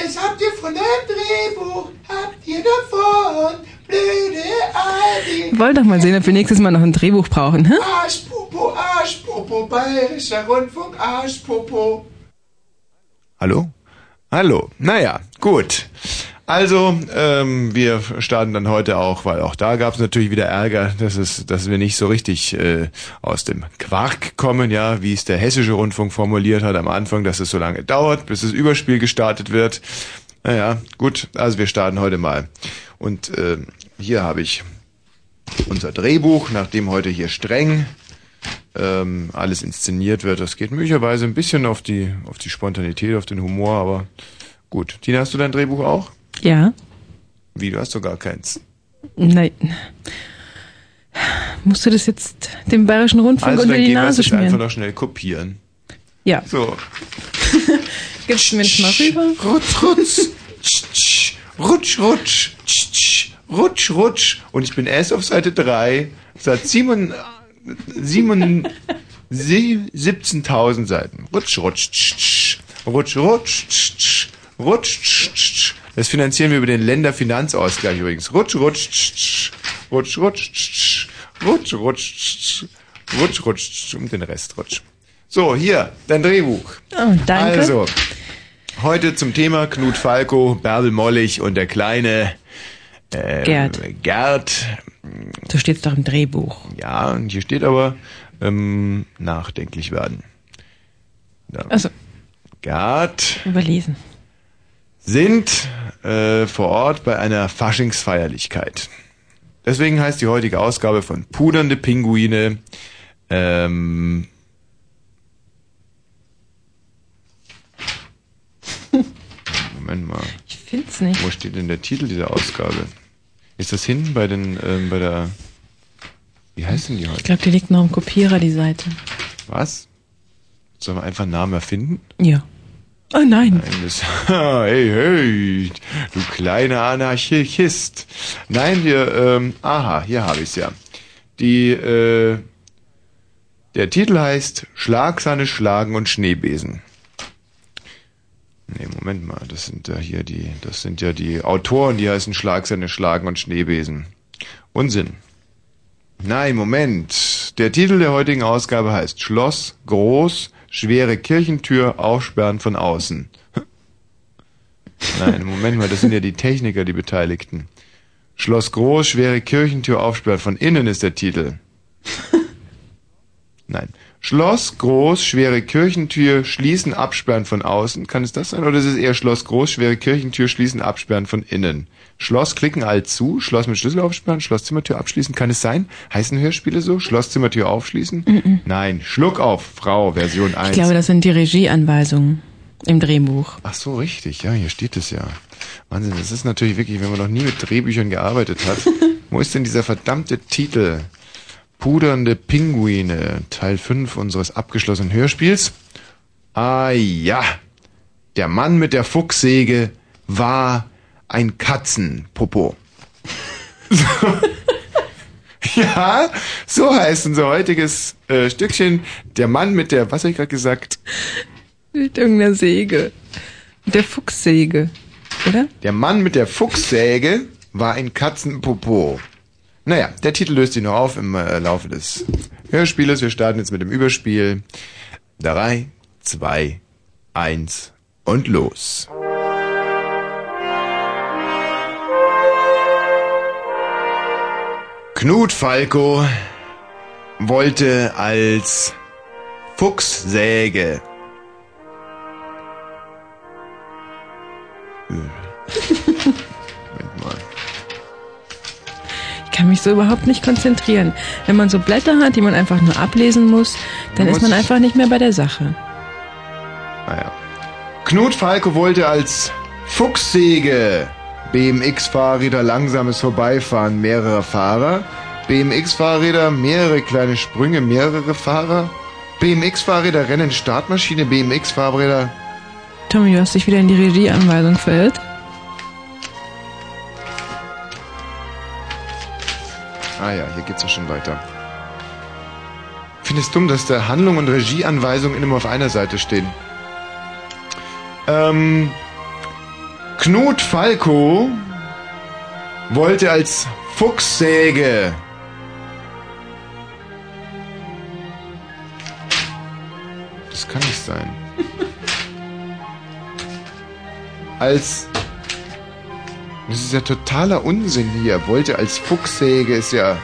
Das habt ihr von eurem Drehbuch, habt ihr davon, Aldi. wollt doch mal sehen, ob wir nächstes Mal noch ein Drehbuch brauchen, hä? Arschpopo, Arschpopo, bayerischer Rundfunk, Arschpopo. Hallo? Hallo. Naja, gut. Also, ähm, wir starten dann heute auch, weil auch da gab es natürlich wieder Ärger, dass, es, dass wir nicht so richtig äh, aus dem Quark kommen, ja, wie es der hessische Rundfunk formuliert hat am Anfang, dass es so lange dauert, bis das Überspiel gestartet wird. Naja, gut, also wir starten heute mal. Und äh, hier habe ich unser Drehbuch, nachdem heute hier streng ähm, alles inszeniert wird. Das geht möglicherweise ein bisschen auf die, auf die Spontanität, auf den Humor, aber gut. Tina, hast du dein Drehbuch auch? Ja. Wie, du hast doch gar keins. Nein. Musst du das jetzt dem Bayerischen Rundfunk Also unter die Nase jetzt einfach schmieren? noch schnell kopieren. Ja. So. *laughs* Das mal rüber? Rutsch, rutsch. Tsch, tsch. Rutsch, rutsch. Tsch, tsch. Rutsch, rutsch. Und ich bin erst auf Seite 3. Seit 7 7 17.000 Seiten. Rutsch, rutsch. Tsch, tsch. Rutsch, rutsch. Tsch, tsch. Rutsch, tsch, tsch. Das finanzieren wir über den Länderfinanzausgleich übrigens. Rutsch, rutsch. Tsch, tsch. Rutsch, rutsch. Tsch, tsch. Rutsch, rutsch. Tsch, tsch. Rutsch, rutsch. Tsch, Und den Rest rutsch. So, hier, dein Drehbuch. Oh, danke. Also, heute zum Thema Knut Falco, Bärbel Mollig und der kleine ähm, Gerd. Gerd. So steht's doch im Drehbuch. Ja, und hier steht aber ähm, nachdenklich werden. Ja. Also, Gerd überlesen. sind äh, vor Ort bei einer Faschingsfeierlichkeit. Deswegen heißt die heutige Ausgabe von Pudernde Pinguine ähm, *laughs* Moment mal. Ich find's nicht. Wo steht denn der Titel dieser Ausgabe? Ist das hinten bei den ähm, bei der Wie heißt denn die heute? Ich glaube, die liegt noch im Kopierer, die Seite. Was? Sollen wir einfach einen Namen erfinden? Ja. Oh nein. Nein, das, *laughs* hey, hey, du kleiner Anarchist. Nein, wir, ähm, aha, hier habe ich's ja. Die, äh, der Titel heißt Schlagsahne, Schlagen und Schneebesen. Nee, Moment mal, das sind ja hier die, das sind ja die Autoren, die heißen Schlagsahne, Schlagen und Schneebesen. Unsinn. Nein, Moment. Der Titel der heutigen Ausgabe heißt Schloss, groß, schwere Kirchentür, aufsperren von außen. Nein, Moment mal, das sind ja die Techniker, die Beteiligten. Schloss groß, schwere Kirchentür, aufsperren von innen ist der Titel. *laughs* Nein. Schloss groß, schwere Kirchentür, schließen, absperren von außen. Kann es das sein? Oder ist es eher Schloss groß, schwere Kirchentür, schließen, absperren von innen? Schloss klicken alt zu, Schloss mit Schlüssel aufsperren, Schlosszimmertür abschließen. Kann es sein? Heißen Hörspiele so? Schlosszimmertür aufschließen? Mhm. Nein. Schluck auf, Frau, Version 1. Ich glaube, das sind die Regieanweisungen im Drehbuch. Ach so, richtig. Ja, hier steht es ja. Wahnsinn, das ist natürlich wirklich, wenn man noch nie mit Drehbüchern gearbeitet hat. *laughs* Wo ist denn dieser verdammte Titel? Pudernde Pinguine, Teil 5 unseres abgeschlossenen Hörspiels. Ah ja, der Mann mit der Fuchssäge war ein Katzenpopo. *laughs* Ja, so heißt unser heutiges äh, Stückchen. Der Mann mit der, was habe ich gerade gesagt? Mit irgendeiner Säge. Mit der Fuchssäge, oder? Der Mann mit der Fuchssäge war ein Katzenpopo. Naja, der Titel löst sich noch auf im äh, Laufe des Hörspieles. Wir starten jetzt mit dem Überspiel. Drei, zwei, eins und los. Knut Falco wollte als Fuchssäge *laughs* kann mich so überhaupt nicht konzentrieren. Wenn man so Blätter hat, die man einfach nur ablesen muss, dann Man ist man einfach nicht mehr bei der Sache. Naja. Knut Falco wollte als Fuchssäge BMX-Fahrräder langsames Vorbeifahren mehrerer Fahrer, BMX-Fahrräder mehrere kleine Sprünge mehrere Fahrer, BMX-Fahrräder Rennen Startmaschine, BMX-Fahrräder Tommy, du hast dich wieder in die Regieanweisung verirrt. Ah ja, hier geht's ja schon weiter. Ich finde es dumm, dass da Handlung und Regieanweisung immer auf einer Seite stehen. Ähm, Knut Falco wollte als Fuchssäge Das kann nicht sein. *laughs* Als das ist ja totaler Unsinn hier. Wollte als Fuchssäge ist ja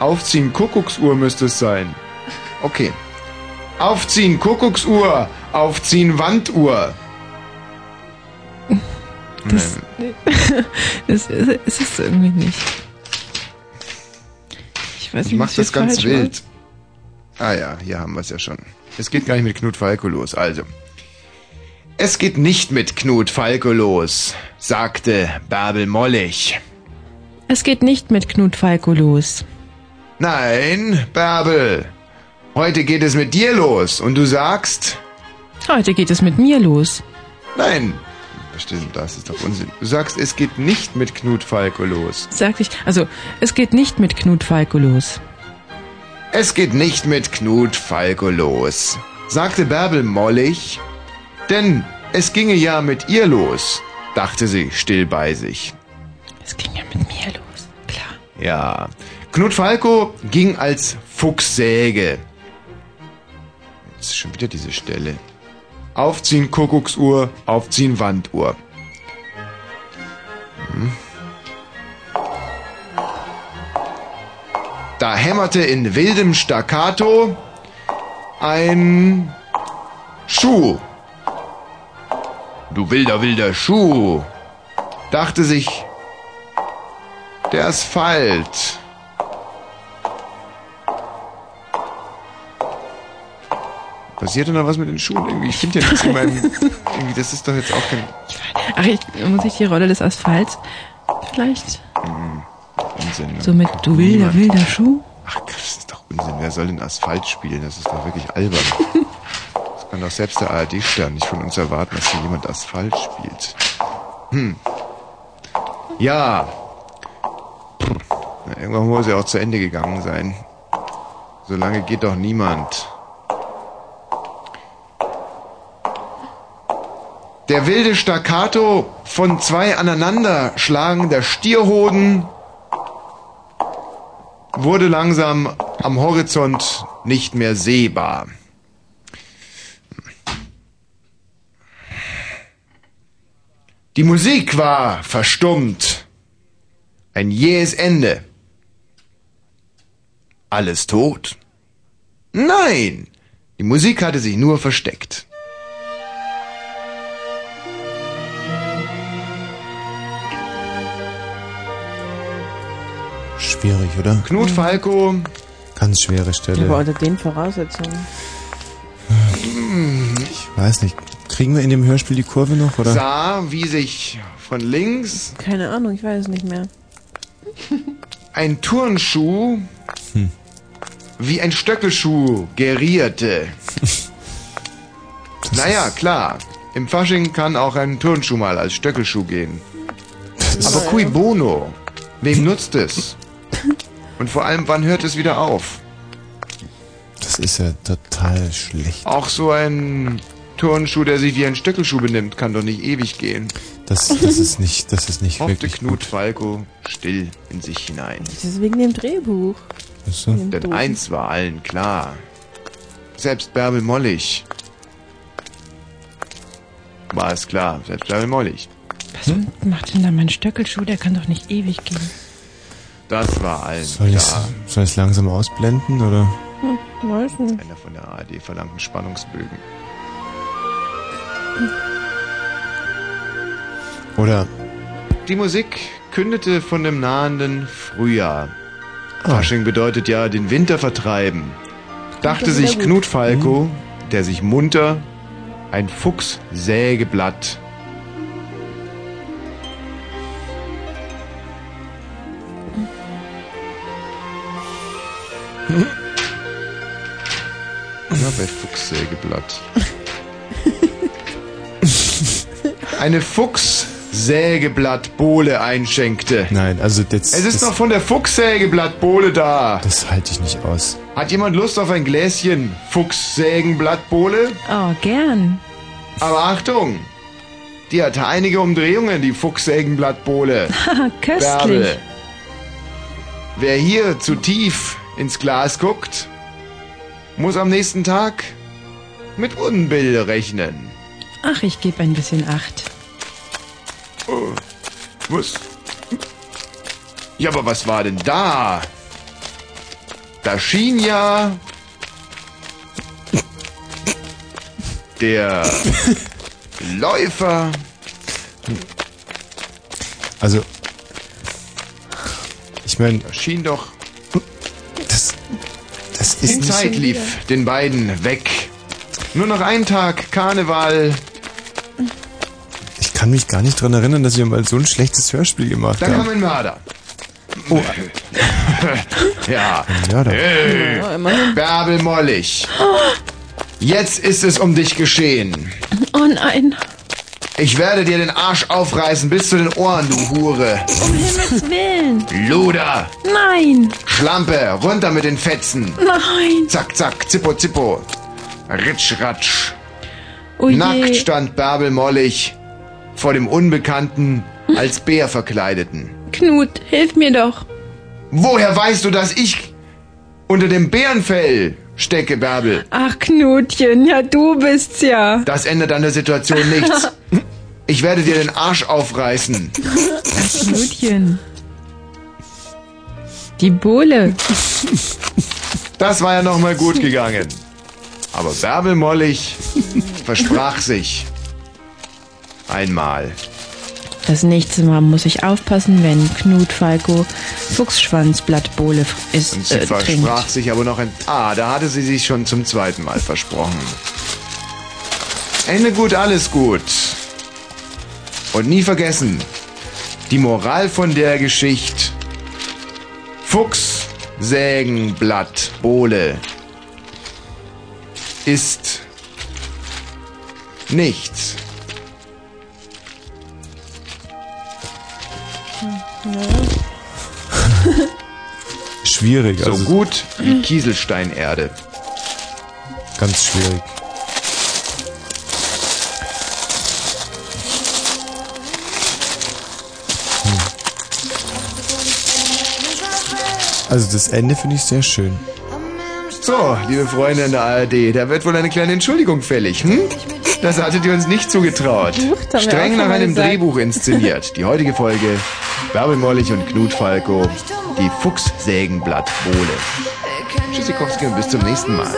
Aufziehen Kuckucksuhr müsste es sein. Okay. Aufziehen Kuckucksuhr, aufziehen Wanduhr. Das, *laughs* das, ist- es ist irgendwie nicht. Ich weiß Ich nicht, mach was das ganz wild. Ah ja, hier haben wir es ja schon. Es geht gar nicht mit Knut Falco los. Also. Es geht nicht mit Knut Falco los, sagte Bärbel Mollig. Es geht nicht mit Knut Falco los. Nein, Bärbel. Heute geht es mit dir los und du sagst, Heute geht es mit mir los. nein. Stimmt, das ist doch Unsinn. Du sagst, es geht nicht mit Knut Falco los. Sagte ich. Also, es geht nicht mit Knut Falco los. Es geht nicht mit Knut Falco los, sagte Bärbel mollig, denn es ginge ja mit ihr los, dachte sie still bei sich. Es ging ja mit mir los, klar. Ja, Knut Falco ging als Fuchssäge. Jetzt ist schon wieder diese Stelle. Aufziehen Kuckucksuhr, aufziehen Wanduhr. Hm. Da hämmerte in wildem Staccato ein Schuh. Du wilder, wilder Schuh, dachte sich der Asphalt. Passiert denn noch was mit den Schuhen irgendwie? Ich finde ja nichts in meinem. *laughs* Irgendwie, das ist doch jetzt auch kein. Ach, ich, muss ich die Rolle des Asphalts vielleicht? Unsinn. ne? So mit Du wilder, wilder Schuh? Ach, das ist doch Unsinn. Wer soll denn Asphalt spielen? Das ist doch wirklich albern. *laughs* Kann doch selbst der ARD-Stern nicht von uns erwarten, dass hier jemand Asphalt spielt. Hm. Ja. Na, irgendwann muss er auch zu Ende gegangen sein. So lange geht doch niemand. Der wilde Staccato von zwei aneinander schlagender Stierhoden wurde langsam am Horizont nicht mehr sehbar. Die Musik war verstummt. Ein jähes Ende. Alles tot? Nein, die Musik hatte sich nur versteckt. Schwierig, oder? Knut Falco. Ganz schwere Stelle. Aber unter den Voraussetzungen. Ich weiß nicht. Kriegen wir in dem Hörspiel die Kurve noch, oder? Sah, wie sich von links Keine Ahnung, ich weiß es nicht mehr. ein Turnschuh Hm. wie ein Stöckelschuh gerierte. *laughs* naja, klar. Im Fasching kann auch ein Turnschuh mal als Stöckelschuh gehen. Aber cui bono? Wem nutzt es? Und vor allem, wann hört es wieder auf? Das ist ja total schlecht. Auch so ein Turnschuh, der sich wie ein Stöckelschuh benimmt, kann doch nicht ewig gehen. Das, das ist nicht, das ist nicht Hoffte wirklich Knut Falco still in sich hinein. Das ist wegen dem Drehbuch. So. Dem Denn Doofen. eins war allen klar. Selbst Bärbel Mollig war es klar. Selbst Bärbel Mollig. Was macht denn da mein Stöckelschuh? Der kann doch nicht ewig gehen. Das war allen Soll ich klar. soll ich's langsam ausblenden oder? Hm, weiß nicht. Einer von der ARD verlangten Spannungsbögen. Oder Die Musik kündete von dem nahenden Frühjahr. Fasching bedeutet ja den Winter vertreiben. Dachte sich. Knut Falco, der sich munter ein Fuchssägeblatt Ja, bei Fuchssägeblatt. *laughs* Eine Fuchssägeblattbohle einschenkte. Nein, also das. Es ist das, doch von der Fuchssägeblattbohle da. Das halte ich nicht aus. Hat jemand Lust auf ein Gläschen Fuchssägenblattbohle? Oh, gern. Aber Achtung! Die hat einige Umdrehungen, die Fuchssägenblattbohle. *laughs* Haha, köstlich. Bärbel. Wer hier zu tief ins Glas guckt, muss am nächsten Tag mit Unbill rechnen. Ach, ich gebe ein bisschen Acht. Oh, was? Ja, aber was war denn da? Da schien ja der *laughs* Läufer. Also, ich meine, Da schien doch das, das die ist nicht Zeit lief den beiden weg. Nur noch ein Tag Karneval. Ich kann mich gar nicht dran erinnern, dass wir mal so ein schlechtes Hörspiel gemacht *laughs* Da kam haben. ein Mörder. Oh. ja. Ein Mörder. Hey. Bärbel Mollig. Jetzt ist es um dich geschehen. Oh nein. Ich werde dir den Arsch aufreißen bis zu den Ohren, du Hure. Um Himmels Willen. Luder. Nein. Schlampe, runter mit den Fetzen. Nein. Zack, zack, zippo, zippo. Ritsch, ratsch. Oh je. Nackt stand Bärbel Mollig vor dem Unbekannten als Bär verkleideten. Knut, hilf mir doch. Woher weißt du, dass ich unter dem Bärenfell stecke, Bärbel? Ach, Knutchen, ja, du bist's ja. Das ändert an der Situation nichts. *laughs* Ich werde dir den Arsch aufreißen. Knutchen. Die Bohle. Das war ja noch mal gut gegangen. Aber Bärbel Mollig versprach sich. Einmal. Das nächste Mal muss ich aufpassen, wenn Knut Falco Fuchsschwanzblattbohle f- ist, Und sie äh, versprach trinkt. sich aber noch ein... Ah, da hatte sie sich schon zum zweiten Mal versprochen. Ende gut, alles gut. Und nie vergessen, die Moral von der Geschichte. Fuchs, Sägen, Blatt, Bohle ist nichts. Schwierig, So also gut wie Kieselsteinerde. ganz schwierig. Hm. Also das Ende finde ich sehr schön. So, liebe Freunde in der ARD, da wird wohl eine kleine Entschuldigung fällig, hm? Das hattet ihr uns nicht zugetraut. Streng nach einem gesagt. Drehbuch inszeniert. Die heutige Folge Bärbel Mollig und Knut Falco, die Fuchssägenblattbohle. Tschüssikowski und bis zum nächsten Mal.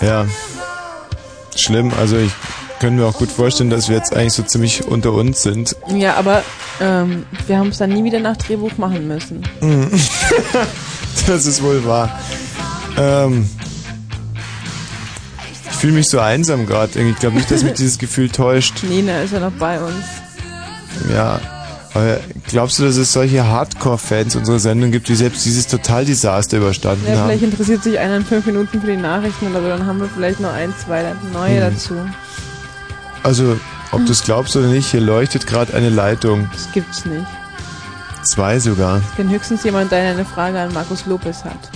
Ja. Schlimm, also ich kann mir auch gut vorstellen, dass wir jetzt eigentlich so ziemlich unter uns sind. Ja, aber ähm, wir haben es dann nie wieder nach Drehbuch machen müssen. Mhm. *laughs* das ist wohl wahr. Ähm, ich fühle mich so einsam gerade. Ich glaube nicht, dass mich *laughs* dieses Gefühl täuscht. Nina ist ja noch bei uns. Ja. Aber glaubst du, dass es solche Hardcore-Fans unserer Sendung gibt, die selbst dieses Totaldesaster überstanden Ja, haben? vielleicht interessiert sich einer in fünf Minuten für die Nachrichten oder so, dann haben wir vielleicht noch ein, zwei neue Mhm. dazu. Also ob du es glaubst oder nicht, hier leuchtet gerade eine Leitung. Das gibt's nicht. Zwei sogar. Ich kenne höchstens jemand, der eine Frage an Markus Lopez hat.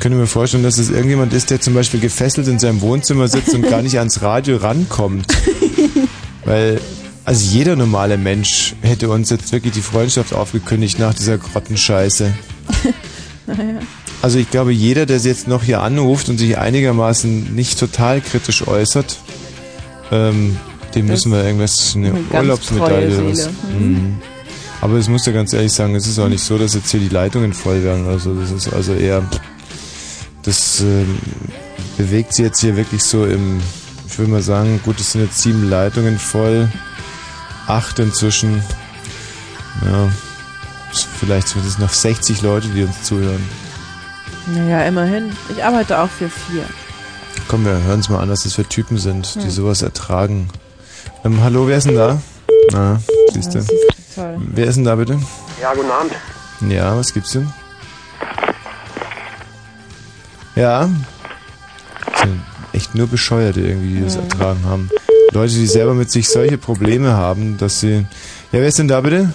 Ich könnte mir vorstellen, dass es irgendjemand ist, der zum Beispiel gefesselt in seinem Wohnzimmer sitzt und gar nicht ans Radio rankommt. *laughs* Weil, also jeder normale Mensch hätte uns jetzt wirklich die Freundschaft aufgekündigt nach dieser Grottenscheiße. *laughs* Naja. Also ich glaube, jeder, der jetzt noch hier anruft und sich einigermaßen nicht total kritisch äußert, ähm, dem Das müssen wir irgendwas, eine Urlaubsmedaille oder was. Seele. Mhm. Aber ich muss dir ganz ehrlich sagen, es ist auch nicht so, dass jetzt hier die Leitungen voll werden. Also das ist also eher, das ähm, bewegt sich jetzt hier wirklich so im, ich will mal sagen, gut, es sind jetzt sieben Leitungen voll, acht inzwischen. Ja, vielleicht sind es noch 60 Leute, die uns zuhören. Naja, immerhin. Ich arbeite auch für vier. Komm, wir hören uns mal an, was das für Typen sind, die Hm. sowas ertragen. Ähm, hallo, wer ist denn da? Na, siehst du. Ja, siehst du, toll. Wer ist denn da bitte? Ja, guten Abend. Ja, was gibt's denn? Ja. Das sind echt nur Bescheuerte irgendwie, die das Mhm. ertragen haben. Leute, die selber mit sich solche Probleme haben, dass sie... Ja, wer ist denn da bitte?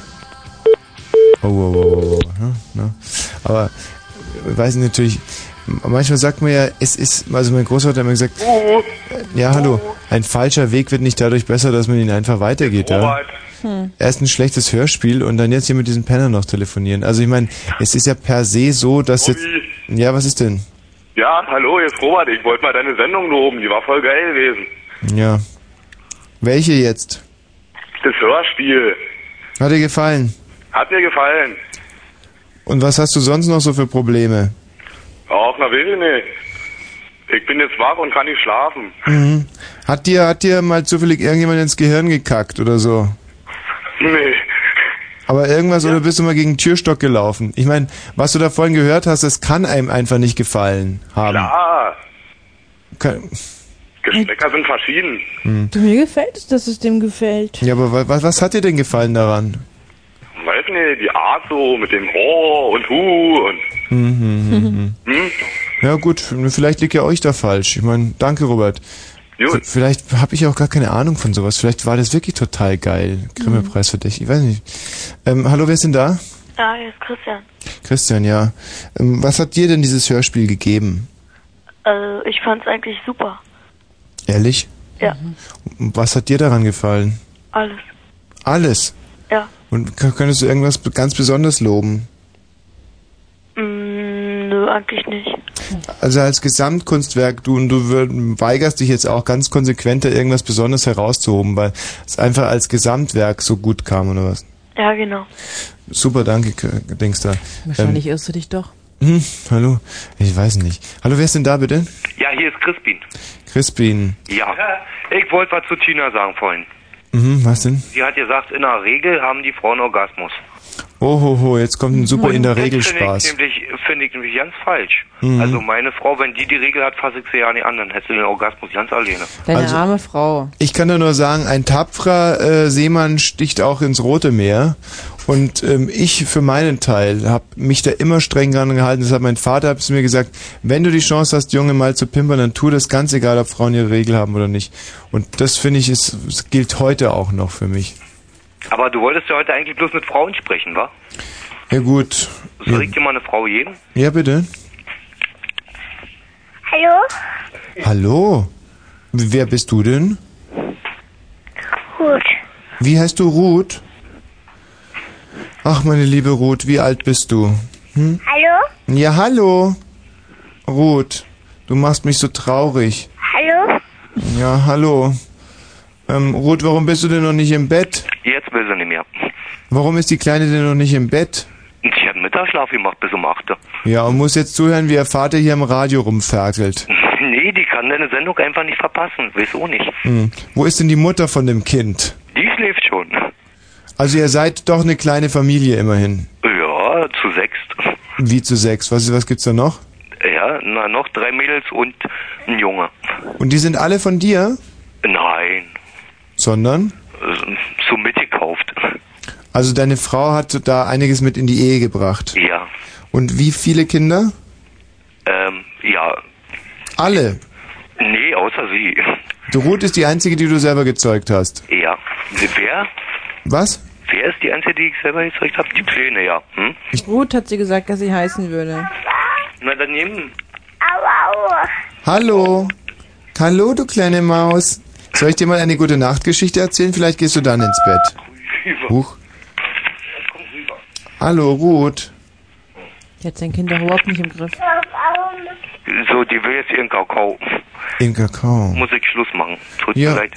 Oh, oh, oh, oh, oh. Ja, na. Aber, ich weiß nicht, natürlich... Manchmal sagt man ja, es ist, also mein Großvater hat immer gesagt, ja, hallo, ein falscher Weg wird nicht dadurch besser, dass man ihn einfach weitergeht, ja. Hm. Erst ein schlechtes Hörspiel und dann jetzt hier mit diesem Penner noch telefonieren. Also ich meine, es ist ja per se so, dass jetzt... Ja, was ist denn? Ja, hallo, hier ist Robert. Ich wollte mal deine Sendung loben. Die war voll geil gewesen. Ja. Welche jetzt? Das Hörspiel. Hat dir gefallen? Hat mir gefallen. Und was hast du sonst noch so für Probleme? Auch, na will ich nicht. Ich bin jetzt wach und kann nicht schlafen. Mhm. Hat dir, hat dir mal zufällig irgendjemand ins Gehirn gekackt oder so? Nee. Aber irgendwas oder bist du mal gegen den Türstock gelaufen? Ich meine, was du da vorhin gehört hast, das kann einem einfach nicht gefallen haben. Klar. Kann, Geschmäcker sind verschieden. hm. Mir gefällt es, dass es dem gefällt. Ja, aber wa- was, was hat dir denn gefallen daran? Weiß nicht, die Art so mit dem Oh und Hu und. Mhm, mhm, mhm. Hm? Ja gut, vielleicht liegt ja euch da falsch. Ich meine, danke Robert. Gut. Vielleicht habe ich auch gar keine Ahnung von sowas. Vielleicht war das wirklich total geil. Grimme-Preis für dich. Ich weiß nicht. Ähm, hallo, wer ist denn da? Ja, hier ist Christian. Christian, ja. Ähm, was hat dir denn dieses Hörspiel gegeben? Also, ich fand's eigentlich super. Ehrlich? Ja, Was hat dir daran gefallen? alles. Alles. Ja. Und k- könntest du irgendwas ganz besonders loben? Mm, nö, eigentlich nicht. Also als Gesamtkunstwerk, du und du würd, weigerst dich jetzt auch ganz konsequent, da irgendwas Besonderes herauszuhoben, weil es einfach als Gesamtwerk so gut kam oder was? Ja, genau. Super, danke, K- Dings da. Wahrscheinlich irrst du dich doch. Ähm, hm, hallo? Ich weiß nicht. Hallo, wer ist denn da bitte? Ja, hier ist Crispin. Crispin. Ja. Ich wollte was zu Tina sagen vorhin. Mhm, was denn? Sie hat gesagt, in der Regel haben die Frauen Orgasmus. Oh, ho, ho, jetzt kommt ein super in der Regel Das finde ich, Spaß. nämlich, finde ich nämlich ganz falsch. Mhm. Also meine Frau, wenn die die Regel hat, fasse ich sie ja nicht an, dann hätte sie den Orgasmus ganz alleine. Deine Also- arme Frau. Ich kann da nur sagen, ein tapferer äh, Seemann sticht auch ins Rote Meer. Und ähm, ich für meinen Teil habe mich da immer streng dran gehalten. Das hat mein Vater hat es mir gesagt, wenn du die Chance hast, Junge, mal zu pimpern, dann tu das ganz egal, ob Frauen ihre Regel haben oder nicht. Und das finde ich, ist, es gilt heute auch noch für mich. Aber du wolltest ja heute eigentlich bloß mit Frauen sprechen, wa? Ja gut. Ja, ich dir mal eine Frau geben? ja bitte. Hallo? Hallo. Wer bist du denn? Gut. Wie heißt du Ruth? Ach, meine liebe Ruth, wie alt bist du? Hm? Hallo? Ja, hallo. Ruth, du machst mich so traurig. Hallo? Ja, hallo. Ähm, Ruth, warum bist du denn noch nicht im Bett? Jetzt will sie nicht mehr. Warum ist die Kleine denn noch nicht im Bett? Ich habe Mittagsschlaf gemacht bis um 8 Uhr. Ja, und muss jetzt zuhören, wie ihr Vater hier im Radio rumferkelt. *laughs* Nee, die kann deine Sendung einfach nicht verpassen. Wieso nicht? Hm. Wo ist denn die Mutter von dem Kind? Die schläft schon. Also ihr seid doch eine kleine Familie immerhin. Ja, zu sechst. Wie zu sechs? Was, was gibt's da noch? Ja, na, noch drei Mädels und ein Junge. Und die sind alle von dir? Nein, Sondern? so mitgekauft. Also deine Frau hat da einiges mit in die Ehe gebracht. Ja, Und wie viele Kinder? ähm, ja, Alle. nee, außer sie. Du Ruth ist die einzige, die du selber gezeugt hast. Ja, Wer? Was? Wer ist die Einzige, die ich selber gezeigt habe? Die Pläne, ja. Hm? Ruth hat sie gesagt, dass sie heißen würde. Na, daneben. Hallo. Hallo, du kleine Maus. Soll ich dir mal eine gute Nachtgeschichte erzählen? Vielleicht gehst du dann ins Bett. Huch. Hallo, Ruth. Die hat sein Kind doch überhaupt nicht im Griff. So, die will jetzt ihren Kakao. Im Kakao. Muss ich Schluss machen. Tut Ja. mir leid.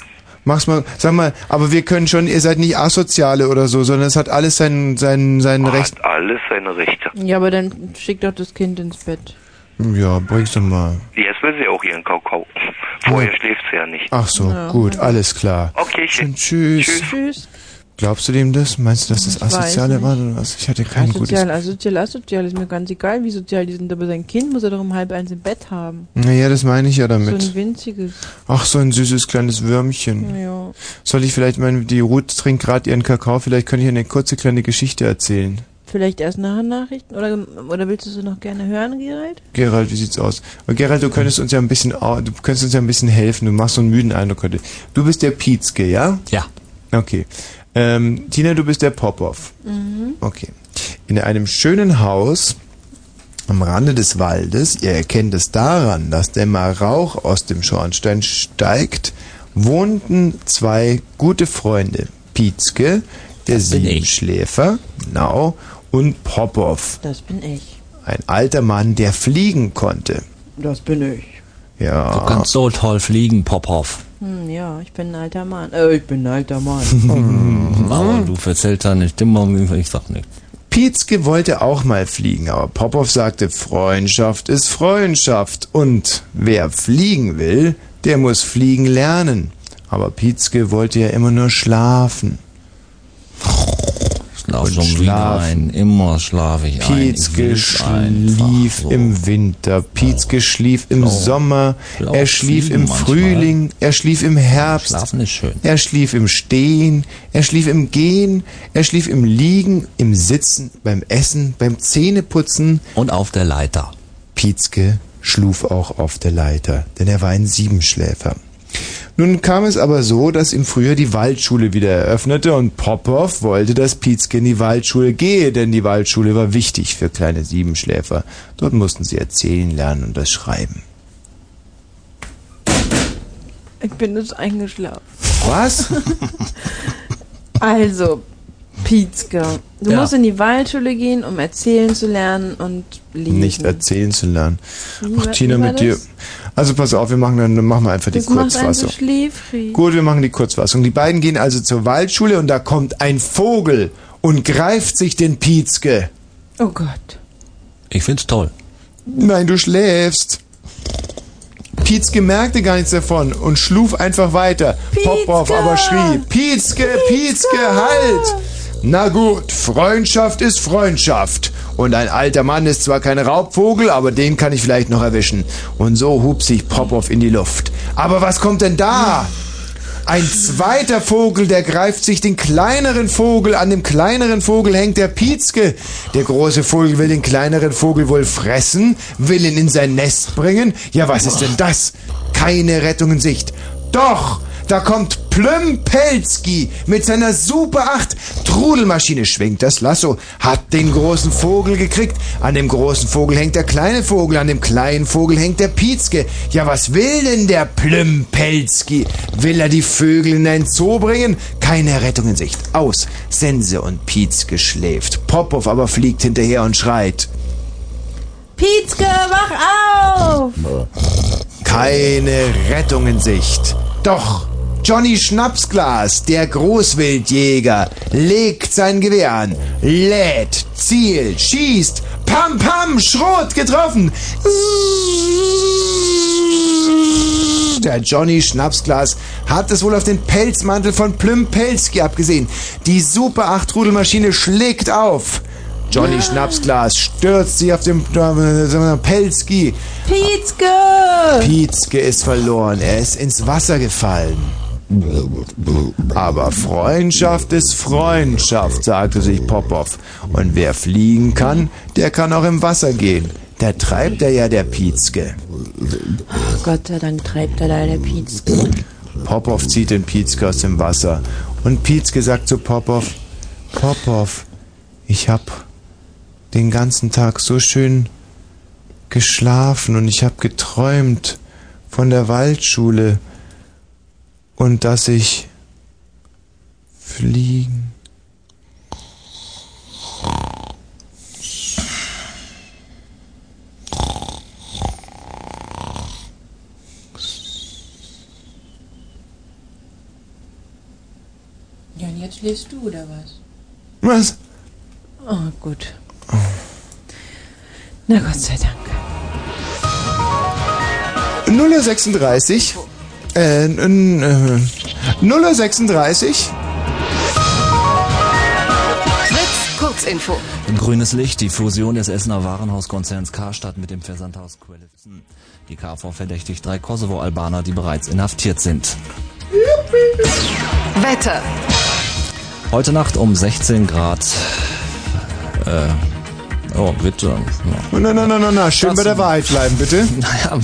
Mach's mal, sag mal, aber wir können schon, ihr seid nicht Asoziale oder so, sondern es hat alles sein, sein, sein Recht. Hat alles seine Rechte. Ja, aber dann schick doch das Kind ins Bett. Ja, bring's doch mal. Jetzt will sie auch ihren Kakao. Vorher schläft sie ja nicht. Ach so, Ja. gut, alles klar. Okay, Schön, tschüss. Tschüss. Glaubst du dem das? Meinst du, dass das Ich Asoziale war oder was? Ich hatte kein gutes. Asozial, asozial, asozial, ist mir ganz egal, wie sozial die sind, aber sein Kind muss er doch um halb eins im Bett haben. Naja, das meine ich ja So ein damit. winziges. Ach, so ein süßes kleines Würmchen. Ja. Soll ich vielleicht mal, die Ruth trinkt gerade ihren Kakao, vielleicht könnte ich eine kurze kleine Geschichte erzählen. Vielleicht erst nach den Nachrichten? Oder, oder willst du sie noch gerne hören, Gerald? Gerald, wie sieht's aus? Und Gerald, du könntest uns ja ein bisschen, du könntest uns ja ein bisschen helfen. Du machst so einen müden Eindruck heute. Du bist der Pietzke, ja? Ja. Okay. Ähm, Tina, du bist der Popov. Mhm. Okay. In einem schönen Haus am Rande des Waldes, ihr erkennt es daran, dass der mal Rauch aus dem Schornstein steigt, wohnten zwei gute Freunde. Pietzke, der Siebenschläfer, genau, und Popov, Das bin ich. ein alter Mann, der fliegen konnte. Das bin ich. Ja. Du kannst so toll fliegen, Popov. Hm, ja, ich bin ein alter Mann. Äh, ich bin ein alter Mann. Mhm. *laughs* Aber du erzählst da nicht immer, ich sag nichts. Pietzke wollte auch mal fliegen, aber Popov sagte, Freundschaft ist Freundschaft. Und wer fliegen will, der muss fliegen lernen. Aber Pietzke wollte ja immer nur schlafen. Schlaf schon schlafen. ein. Immer schlafe ich ein. Ich Pietzke will's einfach schlief so. im Winter, Pietzke schlief im Schlau. Sommer, Schlau er schlief im manchmal. Frühling, er schlief im Herbst. Schlafen ist schön. Er schlief im Stehen, er schlief im Gehen, er schlief im Liegen, im Sitzen, beim Essen, beim Zähneputzen. Und auf der Leiter. Pietzke schluf auch auf der Leiter, denn er war ein Siebenschläfer. Nun kam es aber so, dass im Frühjahr die Waldschule wieder eröffnete und Popov wollte, dass Pietzke in die Waldschule gehe, denn die Waldschule war wichtig für kleine Siebenschläfer. Dort mussten sie erzählen lernen und das Schreiben. Ich bin jetzt eingeschlafen. Was? *laughs* Also, Pietzke, du Ja. musst in die Waldschule gehen, um erzählen zu lernen und lesen. Nicht erzählen zu lernen. Wie Ach, war- Tina, wie war mit dir. das? Also pass auf, wir machen dann, dann machen wir einfach die Das so Kurzfassung. schläfrig. Gut, wir machen die Kurzfassung. Die beiden gehen also zur Waldschule und da kommt ein Vogel und greift sich den Pietzke. Oh Gott. Ich find's toll. Nein, du schläfst. Pietzke merkte gar nichts davon und schluf einfach weiter. Popov aber schrie, Pietzke, Pietzke, halt! Na gut, Freundschaft ist Freundschaft. Und ein alter Mann ist zwar kein Raubvogel, aber den kann ich vielleicht noch erwischen. Und so hub sich Popov in die Luft. Aber was kommt denn da? Ein zweiter Vogel, der greift sich den kleineren Vogel. An dem kleineren Vogel hängt der Pietzke. Der große Vogel will den kleineren Vogel wohl fressen, will ihn in sein Nest bringen. Ja, was ist denn das? Keine Rettung in Sicht. Doch! Da kommt Plümpelski mit seiner Super 8 Trudelmaschine, schwingt das Lasso, hat den großen Vogel gekriegt. An dem großen Vogel hängt der kleine Vogel, an dem kleinen Vogel hängt der Pietzke. Ja, was will denn der Plümpelski? Will er die Vögel in ein Zoo bringen? Keine Rettung in Sicht. Aus. Sense und Pietzke schläft. Popov aber fliegt hinterher und schreit. Pietzke, wach auf! Keine Rettung in Sicht. Doch, Johnny Schnapsglas, der Großwildjäger, legt sein Gewehr an, lädt, zielt, schießt. Pam, pam, Schrot getroffen. Der Johnny Schnapsglas hat es wohl auf den Pelzmantel von Plümpelski abgesehen. Die Super 8 Rudelmaschine schlägt auf. Johnny Schnapsglas stürzt sich auf den äh, Pelzki. Pietzke! Pietzke ist verloren. Er ist ins Wasser gefallen. Aber Freundschaft ist Freundschaft, sagte sich Popov. Und wer fliegen kann, der kann auch im Wasser gehen. Da treibt er ja der Pietzke. Gott sei Dank treibt er da der Pietzke. Popov zieht den Pietzke aus dem Wasser Und Pietzke sagt zu Popov, Popov, ich hab den ganzen Tag so schön geschlafen und ich hab geträumt von der Waldschule und dass ich fliegen. Ja, und jetzt schläfst du, oder was? Was? Oh, gut. Na Gott sei Dank. 036 äh, äh, 036 Fritz, Kurzinfo. Grünes Licht, die Fusion des Essener Warenhauskonzerns Karstadt mit dem Versandhaus Quellefsen. Die KV verdächtigt drei Kosovo-Albaner, die bereits inhaftiert sind. Wetter. Heute Nacht um 16 Grad. Äh, oh, bitte. Na, na, na, na, na, schön bei der Wahrheit bleiben, bitte. *laughs* Naja,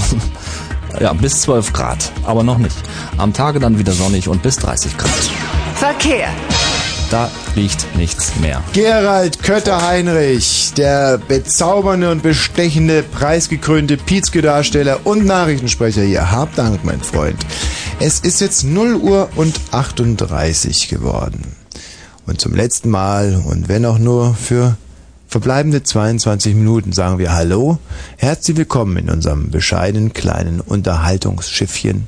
ja, bis 12 Grad, aber noch nicht. Am Tage dann wieder sonnig und bis 30 Grad. Verkehr. Da liegt nichts mehr. Gerald Kötter-Heinrich, der bezaubernde und bestechende, preisgekrönte Pietzke-Darsteller und Nachrichtensprecher hier. Hab Dank, mein Freund. Es ist jetzt 0 Uhr und 38 geworden. Und zum letzten Mal, und wenn auch nur für verbleibende 22 Minuten, sagen wir Hallo, herzlich willkommen in unserem bescheidenen kleinen Unterhaltungsschiffchen.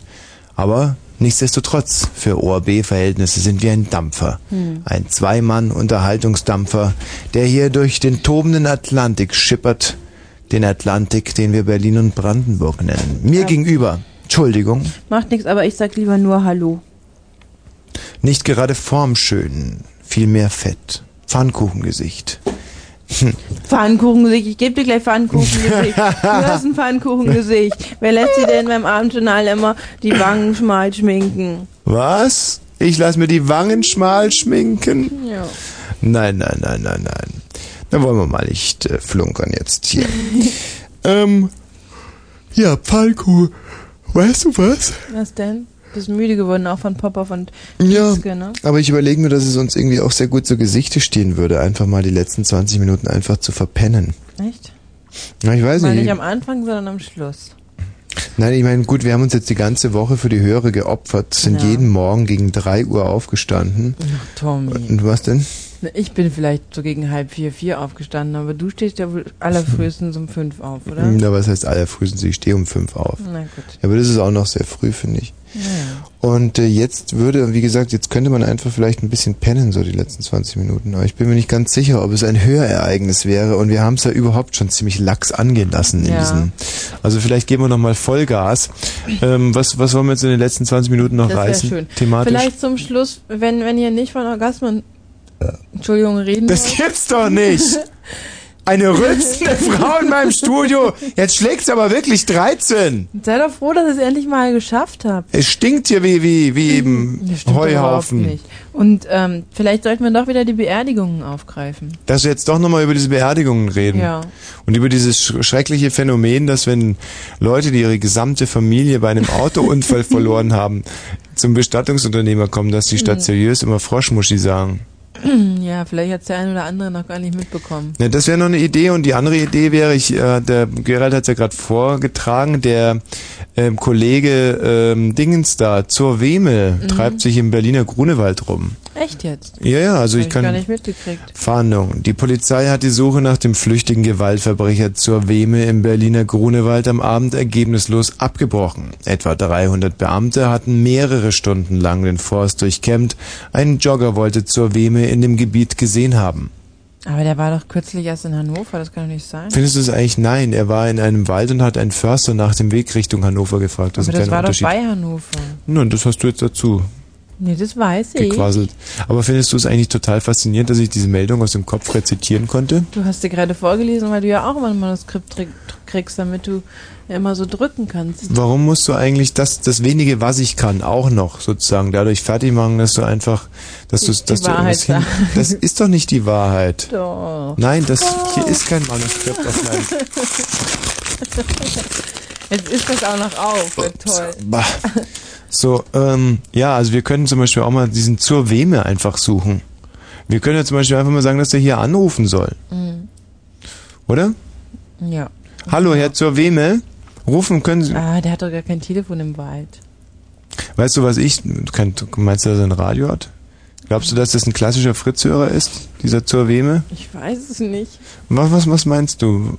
Aber nichtsdestotrotz, für ORB-Verhältnisse sind wir ein Dampfer. Hm. Ein Zweimann-Unterhaltungsdampfer, der hier durch den tobenden Atlantik schippert. Den Atlantik, den wir Berlin und Brandenburg nennen. Mir gegenüber, Entschuldigung, Macht nichts, aber ich sag lieber nur Hallo. nicht gerade formschön, vielmehr Fett. Pfannkuchengesicht. Hm. Pfannkuchengesicht, ich gebe dir gleich Pfannkuchengesicht. Du hast ein Pfannkuchengesicht. Wer lässt sie denn beim Abendjournal immer die Wangen schmal schminken? Was? Ich lass mir die Wangen schmal schminken? Ja. Nein, nein, nein, nein, nein. Da wollen wir mal nicht äh, flunkern jetzt hier. *laughs* ähm, ja, Pfannkuchen. Weißt du was? Was denn? Bist müde geworden, auch von Popov und Ja, Pietzke, ne? aber ich überlege mir, dass es uns irgendwie auch sehr gut zu Gesichte stehen würde, einfach mal die letzten 20 Minuten einfach zu verpennen. Echt? Na, ich weiß Mal nicht. nicht am Anfang, sondern am Schluss. Nein, ich meine, gut, wir haben uns jetzt die ganze Woche für die Hörer geopfert, sind Ja. jeden Morgen gegen 3 Uhr aufgestanden. Ach, Tommy. Und was denn? Ich bin vielleicht so gegen halb vier, vier aufgestanden, aber du stehst ja wohl allerfrühestens um fünf auf, oder? Na, was heißt allerfrühestens, ich stehe um 5 auf. Na gut. Aber das ist auch noch sehr früh, finde ich. Ja. Und äh, jetzt würde, wie gesagt, jetzt könnte man einfach vielleicht ein bisschen pennen, so die letzten 20 Minuten. Aber ich bin mir nicht ganz sicher, ob es ein Hörereignis wäre. Und wir haben es ja überhaupt schon ziemlich lax angehen lassen in Ja. diesen. Also vielleicht geben wir nochmal Vollgas. Ähm, was, was wollen wir jetzt in den letzten 20 Minuten noch Das reißen? schön. Thematisch? Vielleicht zum Schluss, wenn, wenn ihr nicht von Orgasmen, Entschuldigung, reden Das wollt. gibt's doch nicht! *laughs* Eine rülpsende Frau in meinem Studio. Jetzt schlägt's aber wirklich 13. Sei doch froh, dass ich es endlich mal geschafft habe. Es stinkt hier wie, wie, wie eben Heuhaufen. Und ähm, vielleicht sollten wir doch wieder die Beerdigungen aufgreifen. Dass wir jetzt doch nochmal über diese Beerdigungen reden. Ja. Und über dieses sch- schreckliche Phänomen, dass wenn Leute, die ihre gesamte Familie bei einem Autounfall *laughs* verloren haben, zum Bestattungsunternehmer kommen, dass die statt Mhm. seriös immer Froschmuschi sagen. Ja, vielleicht hat der eine oder andere noch gar nicht mitbekommen. Ja, das wäre noch eine Idee und die andere Idee wäre, ich, äh, der Gerald hat es ja gerade vorgetragen, der ähm, Kollege ähm, Dingens da zur Wemel Mhm. treibt sich im Berliner Grunewald rum. Echt jetzt? Ja, ja, also Hab ich kann. gar nicht mitgekriegt. Fahndung. Die Polizei hat die Suche nach dem flüchtigen Gewaltverbrecher zur Weme im Berliner Grunewald am Abend ergebnislos abgebrochen. Etwa 300 Beamte hatten mehrere Stunden lang den Forst durchkämmt. Ein Jogger wollte zur Weme in dem Gebiet gesehen haben. Aber der war doch kürzlich erst in Hannover, das kann doch nicht sein. Findest du es eigentlich? Nein, er war in einem Wald und hat einen Förster nach dem Weg Richtung Hannover gefragt. Das Aber ist das war doch bei Hannover. Nun, das hast du jetzt dazu Nee, das weiß ich. gequasselt. Aber findest du es eigentlich total faszinierend, dass ich diese Meldung aus dem Kopf rezitieren konnte? Du hast dir gerade vorgelesen, weil du ja auch immer ein Manuskript kriegst, damit du ja immer so drücken kannst. Warum musst du eigentlich das, das wenige, was ich kann, auch noch sozusagen dadurch fertig machen, dass du einfach, dass du, dass du irgendwas hin, das ist doch nicht die Wahrheit. Doch. Nein, das hier ist kein Manuskript auf meinem. *laughs* Jetzt ist das auch noch auf. Ja, toll. Bah. So, ähm, ja, also wir können zum Beispiel auch mal diesen zur Weme einfach suchen. Wir können ja zum Beispiel einfach mal sagen, dass der hier anrufen soll. Mhm. Oder? Ja. Hallo, Herr zur Weme. Rufen können Sie. Ah, der hat doch gar kein Telefon im Wald. Weißt du, was ich. Kein, meinst du, dass er ein Radio hat? Glaubst du, dass das ein klassischer Fritzhörer ist, dieser zur Weme? Ich weiß es nicht. Was, was, was meinst du?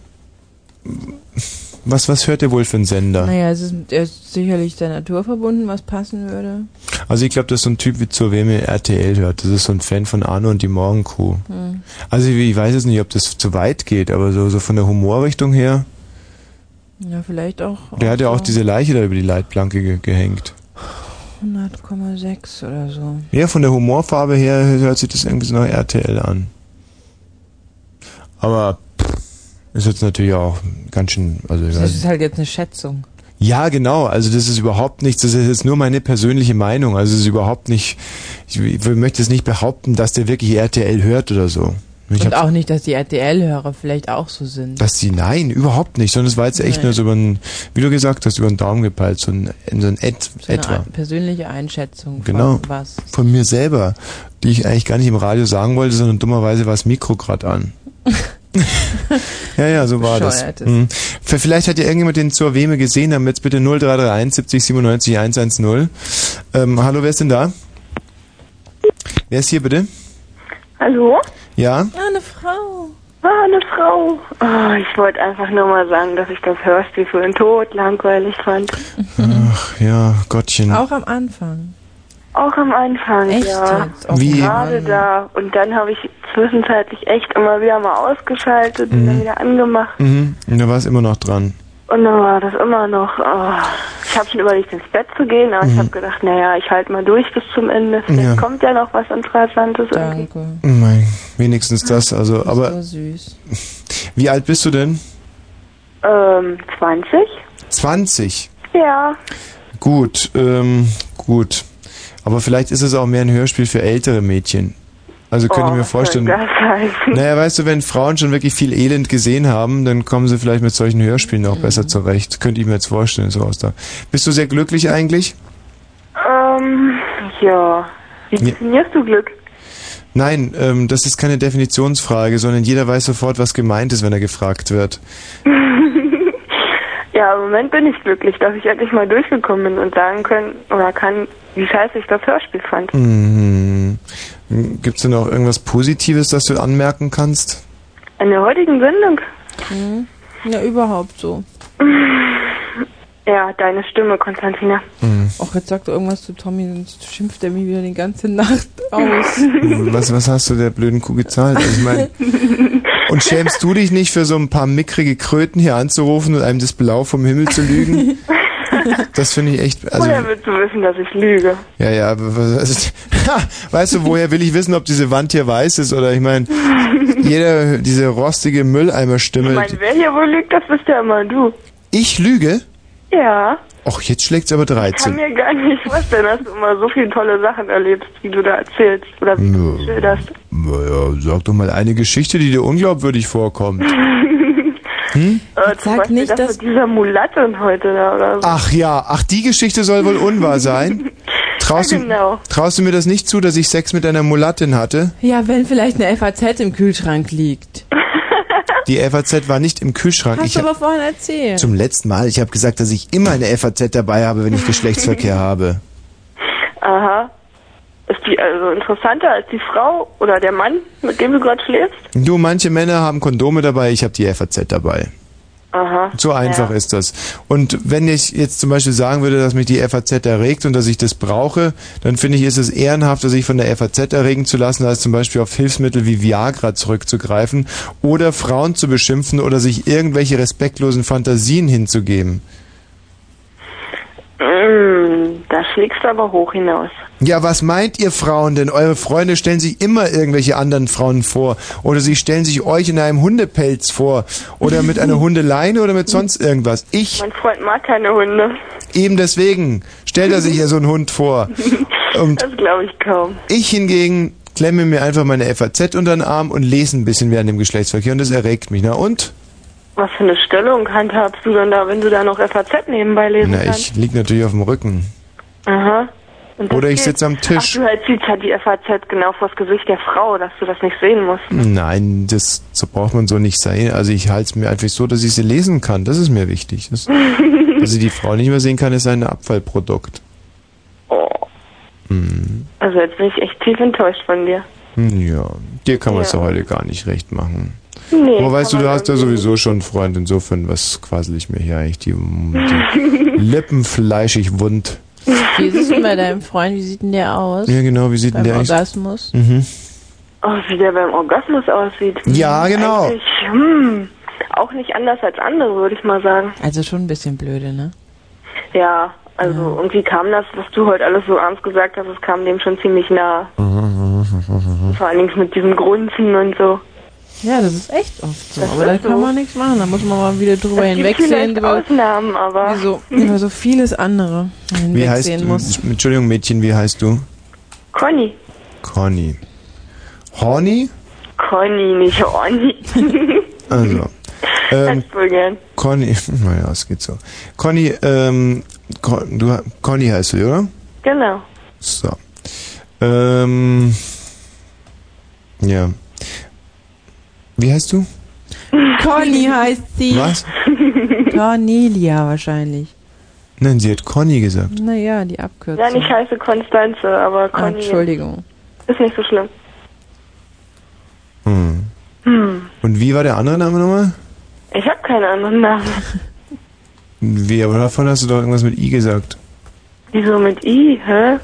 Was, was hört er wohl für einen Sender? Naja, es ist, er ist sicherlich der Natur verbunden, was passen würde. Also ich glaube, dass so ein Typ wie zur Weme RTL hört. Das ist so ein Fan von Arno und die Morgencrew. Hm. Also ich weiß jetzt nicht, ob das zu weit geht, aber so, so von der Humorrichtung her. Ja, vielleicht auch. Der hat ja auch so diese Leiche da über die Leitplanke ge gehängt. 100,6 oder so. Ja, von der Humorfarbe her hört sich das irgendwie so nach RTL an. Aber pff, ist jetzt natürlich auch ganz schön, also Das ist halt jetzt eine Schätzung. ja genau, also das ist überhaupt nichts, das ist jetzt nur meine persönliche Meinung, also es ist überhaupt nicht, ich, ich möchte es nicht behaupten, dass der wirklich RTL hört oder so. Ich Und auch nicht, dass die RTL-Hörer vielleicht auch so sind. dass sie, nein, überhaupt nicht, sondern es war jetzt echt Nee. nur so über ein, wie du gesagt hast, über den Daumen gepeilt, so ein, so ein Et, So eine etwa. ein- persönliche Einschätzung Genau. von was. Von mir selber, die ich eigentlich gar nicht im Radio sagen wollte, sondern dummerweise war das Mikro gerade an. *laughs* ja, ja, so war das. Hm. Vielleicht hat ja irgendjemand den zur Weme gesehen, dann jetzt bitte 0331 70 97 110. Ähm, hallo, wer ist denn da? Wer ist hier bitte? Hallo? Ja? Ah, eine Frau. Ah, eine Frau. Ah, ich wollte einfach nur mal sagen, dass ich das Hörspiel für den Tod langweilig fand. Ach ja, Gottchen. Auch am Anfang. Auch am Anfang, Echt ja. Oh Wie? Gerade da. Und dann habe ich zwischenzeitlich echt immer wieder mal ausgeschaltet und dann wieder angemacht. Mhm. Und da war es immer noch dran. Und dann war das immer noch. Oh. Ich habe schon überlegt, ins Bett zu gehen, aber ich Mhm. habe gedacht, naja, ich halte mal durch bis zum Ende. Vielleicht Ja. kommt ja noch was Interessantes. Danke. Oh Mein, wenigstens das, also, aber So süß. wie alt bist du denn? Ähm, 20? 20. Ja. Gut, ähm, gut. Aber vielleicht ist es auch mehr ein Hörspiel für ältere Mädchen. Also könnte oh, ich mir vorstellen. Naja, weißt du, wenn Frauen schon wirklich viel Elend gesehen haben, dann kommen sie vielleicht mit solchen Hörspielen auch besser zurecht. Könnte ich mir jetzt vorstellen, so aus da. Bist du sehr glücklich eigentlich? Ähm, ja. Wie Ja. definierst du Glück? Nein, ähm, das ist keine Definitionsfrage, sondern jeder weiß sofort, was gemeint ist, wenn er gefragt wird. *laughs* ja, im Moment bin ich glücklich, dass ich endlich mal durchgekommen bin und sagen können oder kann, wie scheiße ich das Hörspiel fand. Mhm. Gibt's denn auch irgendwas Positives, das du anmerken kannst? In der heutigen Sendung? Mhm. Ja, überhaupt so. *laughs* Ja, deine Stimme, Konstantina. Ach, jetzt sagt er irgendwas zu Tommy, sonst schimpft er mich wieder die ganze Nacht *laughs* aus. Was, was hast du der blöden Kuh gezahlt? Also ich meine, *laughs* und schämst du dich nicht für so ein paar mickrige Kröten hier anzurufen und einem das Blau vom Himmel zu lügen? Das finde ich echt, also, Woher willst du wissen, dass ich lüge? ja, ja, also, *laughs* weißt du, woher will ich wissen, ob diese Wand hier weiß ist oder ich meine, jeder, diese rostige Ich Mülleimerstimme. meine, wer hier wohl lügt, das bist ja immer du. Ich lüge? Ja. Och, jetzt schlägt's aber Ich kann 13. mir gar nicht vorstellen, dass du immer so viele tolle Sachen erlebst, wie du da erzählst. Oder wie du schilderst. Naja, sag doch mal eine Geschichte, die dir unglaubwürdig vorkommt. *laughs* Hm? Äh, zum Sag Beispiel nicht, das dass- mit dieser Mulatte heute da oder so. Ach ja, ach die Geschichte soll wohl unwahr sein. *laughs* Traust, Ja, du, genau. traust du mir das nicht zu, dass ich Sex mit einer Mulattin hatte? ja, wenn vielleicht eine FAZ im Kühlschrank liegt. Die FAZ war nicht im Kühlschrank. Hast Ich du hab, aber vorhin erzählt. zum letzten Mal, ich habe gesagt, dass ich immer eine FAZ dabei habe, wenn ich Geschlechtsverkehr habe. Aha. Ist die also interessanter als die Frau oder der Mann, mit dem du gerade schläfst? Du, manche Männer haben Kondome dabei, ich habe die FAZ dabei. Aha. So einfach ja. ist das. Und wenn ich jetzt zum Beispiel sagen würde, dass mich die FAZ erregt und dass ich das brauche, dann finde ich, ist es ehrenhafter, sich von der FAZ erregen zu lassen, als zum Beispiel auf Hilfsmittel wie Viagra zurückzugreifen oder Frauen zu beschimpfen oder sich irgendwelche respektlosen Fantasien hinzugeben. Mm, da schlägst du aber hoch hinaus. Ja, was meint ihr Frauen denn? Eure Freunde stellen sich immer irgendwelche anderen Frauen vor. Oder sie stellen sich euch in einem Hundepelz vor. Oder mit einer *laughs* Hundeleine oder mit sonst irgendwas. Ich Mein Freund mag keine Hunde. eben deswegen stellt er sich hier so einen Hund vor. *laughs* Und Das glaube ich kaum. ich hingegen klemme mir einfach meine FAZ unter den Arm und lese ein bisschen während dem Geschlechtsverkehr und das erregt mich. Na und? Was für eine Stellung handhabst du denn da, wenn du da noch FAZ nebenbei lesen Na, kannst? ich lieg natürlich auf dem Rücken. Aha. Und das Oder ich geht. sitze am Tisch. Ach, du hältst die, die FAZ genau vors Gesicht der Frau, dass du das nicht sehen musst. Nein, das so braucht man so nicht sein. Also ich halte es mir einfach so, dass ich sie lesen kann. Das ist mir wichtig. Das, *laughs* dass ich die Frau nicht mehr sehen kann, ist ein Abfallprodukt. Oh. Hm. Also jetzt bin ich echt tief enttäuscht von dir. Hm, Ja, dir kann man es Ja. ja heute gar nicht recht machen. Nee, Aber weißt du, du hast ja sowieso schon einen Freund, insofern, was quassel ich mir hier eigentlich die, die *laughs* Lippen fleischig wund. Wie ist es denn bei deinem Freund? Wie sieht denn der aus? Ja, genau, wie sieht Beim denn der eigentlich- Orgasmus? Mhm. Oh, wie der beim Orgasmus aussieht. Ja, genau. Eigentlich, hm, auch nicht anders als andere, würde ich mal sagen. Also schon ein bisschen blöde, ne? Ja, also irgendwie kam das, was du heute alles so ernst gesagt hast, es kam dem schon ziemlich nah. Vor allen Dingen mit diesem Grunzen und so. Ja, das ist echt oft so. Das aber da kann so. man nichts machen. Da muss man mal wieder drüber hinwegsehen. Drüber, Ausnahmen, aber... wie so, *laughs* über so vieles andere man Wie heißt muss. du? Entschuldigung, Mädchen, wie heißt du? Conny. Conny. Horny? Conny, nicht Ronny. *laughs* Also. Ähm, wohl gern. Conny, *laughs* naja, es geht so. Conny, ähm, Con, du, Conny heißt du, oder? Genau. So. Ähm, ja. Wie heißt du? Conny heißt sie. Was? Cornelia wahrscheinlich. Nein, sie hat Conny gesagt. Naja, die Abkürzung. Ja, ich heiße Konstanze, aber Ah, Conny Entschuldigung. ist nicht so schlimm. Hm. Hm. Und wie war der andere Name nochmal? Ich habe keinen anderen Namen. Wie, aber davon hast du doch irgendwas mit I gesagt. Wieso mit I, hä?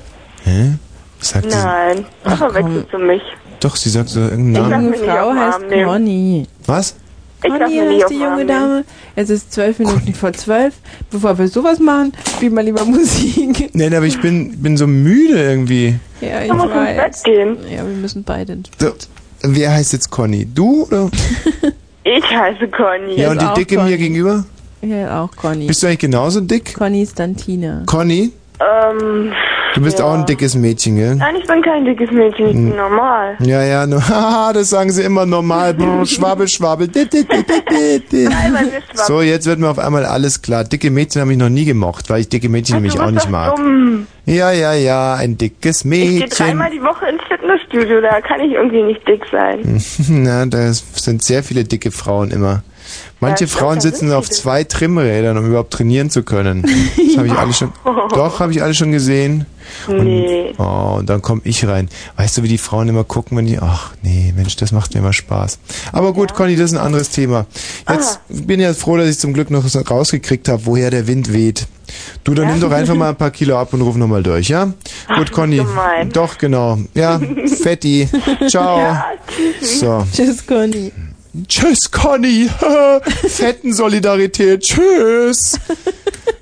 Hä? Was sagt? Nein, ach, verwechselst du mich. Doch, sie sagt so irgendeinen Die Namen. lass junge Frau heißt nehmen. Conny. Was? Conny heißt die junge. Dame. Es ist zwölf Minuten vor zwölf. Bevor wir sowas machen, spielen wir lieber Musik. Nein, aber ich bin, bin so müde irgendwie. Ja, ich Du musst ins weiß. Bett gehen. Ja, wir müssen beide ins So, wer heißt jetzt Conny? Du oder? *laughs* Ich heiße Conny. Ja, und die Dicke Conny. mir gegenüber? Ja, auch Conny. Bist du eigentlich genauso dick? Conny Stantina. Conny? Ähm, Du bist ja. auch ein dickes Mädchen, gell? Nein, ich bin kein dickes Mädchen, ich Hm. bin normal. Ja, ja, nur, *laughs* haha, das sagen sie immer normal. *laughs* Schwabbel, schwabbel. dit, dit, dit. So, jetzt wird mir auf einmal alles klar. Dicke Mädchen habe ich noch nie gemocht, weil ich dicke Mädchen nämlich auch nicht mag. Dumm. Ja, ja, ja, ein dickes Ich gehe Mädchen. dreimal die Woche ins Fitnessstudio, da kann ich irgendwie nicht dick sein. *laughs* Na, da sind sehr viele dicke Frauen immer. Manche Ja, Frauen sitzen auf zwei Trimmrädern, um überhaupt trainieren zu können. *laughs* Das habe ich alles schon. Doch, habe ich alles schon gesehen. Und, Nee. oh, und dann komme ich rein. Weißt du, wie die Frauen immer gucken, wenn die. Ach nee, Mensch, das macht mir immer Spaß. Aber gut, Conny, das ist ein anderes Thema. Jetzt bin ich ja froh, dass ich zum Glück noch rausgekriegt habe, woher der Wind weht. Du, dann nimm doch einfach mal ein paar Kilo ab und ruf nochmal durch, ja? gut, Conny. gemein. Doch, genau. Ja, *laughs* Fetti. Ciao. Ja, so. Tschüss, Conny. Tschüss, Conny. *laughs* Fetten-Solidarität. Tschüss. *laughs*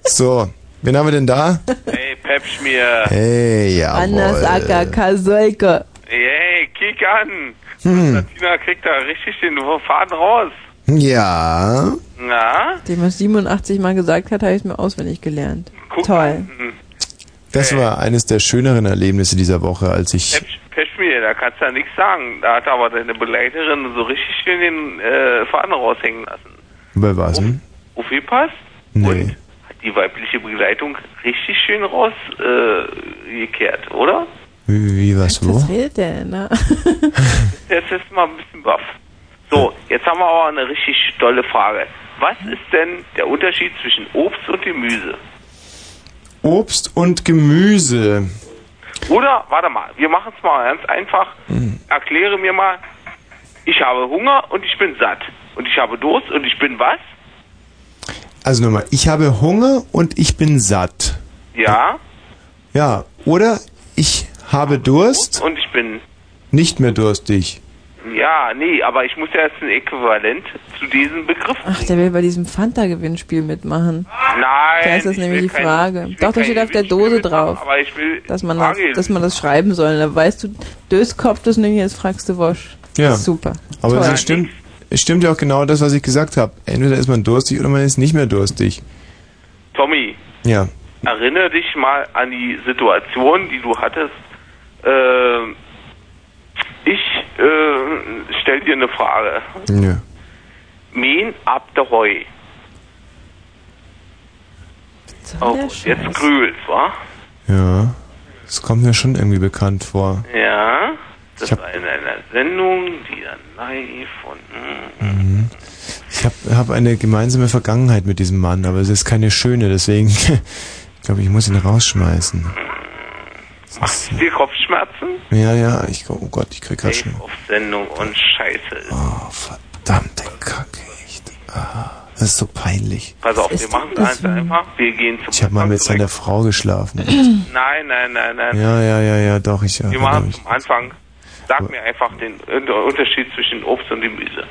So, wen haben wir denn da? Hey, Pepschmier. Hey, ja. Anders Acker Kasolke. Hey, kick an. Hm. Tina kriegt da richtig den Faden raus. Ja. Na? Dem er 87 Mal gesagt hat, habe ich es mir auswendig gelernt. Guck Toll. Hm. Das war eines der schöneren Erlebnisse dieser Woche, als ich. Pepsch, Pepschmier, da kannst du ja nichts sagen. Da hat aber deine Begleiterin so richtig schön den äh, Faden raushängen lassen. Bei was? Hm? Aufgepasst? Nee. Hat die weibliche Begleitung richtig schön rausgekehrt, äh, oder? Wie, wie was, wo? Was der denn, ne? *laughs* *laughs* Jetzt ist mal ein bisschen baff. So, jetzt haben wir aber eine richtig tolle Frage. Was ist denn der Unterschied zwischen Obst und Gemüse? Obst und Gemüse. Oder, warte mal, wir machen es mal ganz einfach. Erkläre mir mal, ich habe Hunger und ich bin satt. Und ich habe Durst und ich bin was? Also nochmal, ich habe Hunger und ich bin satt. Ja. Ja, oder ich habe Durst, Und ich bin, nicht mehr durstig. Ja, nee, aber ich muss ja jetzt ein Äquivalent zu diesem Begriff. Ach, der will bei diesem Fanta-Gewinnspiel mitmachen. Nein. Da ist das ich nämlich die kein- Frage. will Doch, da kein steht auf der Dose drauf, Aber ich will dass man, das, dass man das schreiben soll. Da weißt du, Döskopf das nicht, jetzt fragst du Wosch. Ja. Super. Aber Toll. es stimmt, es stimmt ja auch genau das, was ich gesagt habe. Entweder ist man durstig oder man ist nicht mehr durstig. Tommy, Ja. erinnere dich mal an die Situation, die du hattest. Äh, ich äh, stell dir eine Frage. ja. Mähen ab der Heu. Oh, jetzt grühlt's, wa? Ja. Das kommt mir schon irgendwie bekannt vor. Ja. Das war in einer Sendung, die dann live und. mm, Mhm. Ich habe hab eine gemeinsame Vergangenheit mit diesem Mann, aber es ist keine schöne, deswegen *laughs* glaube ich, muss ihn rausschmeißen. Macht dir Kopfschmerzen? Ja, ja, ich, oh Gott, ich krieg grad schon. Auf Sendung und Scheiße. Oh, verdammte Kacke, echt. Ah, das ist so peinlich. Pass auf, wir machen eins einfach. Wir gehen zum Ich habe mal mit seiner Frau geschlafen. *clears throat* Nein, nein, nein, nein. Ja, ja, ja, ja, doch, ich Wir machen mich. zum Anfang. Sag mir einfach den Unter- Unterschied zwischen Obst und Gemüse.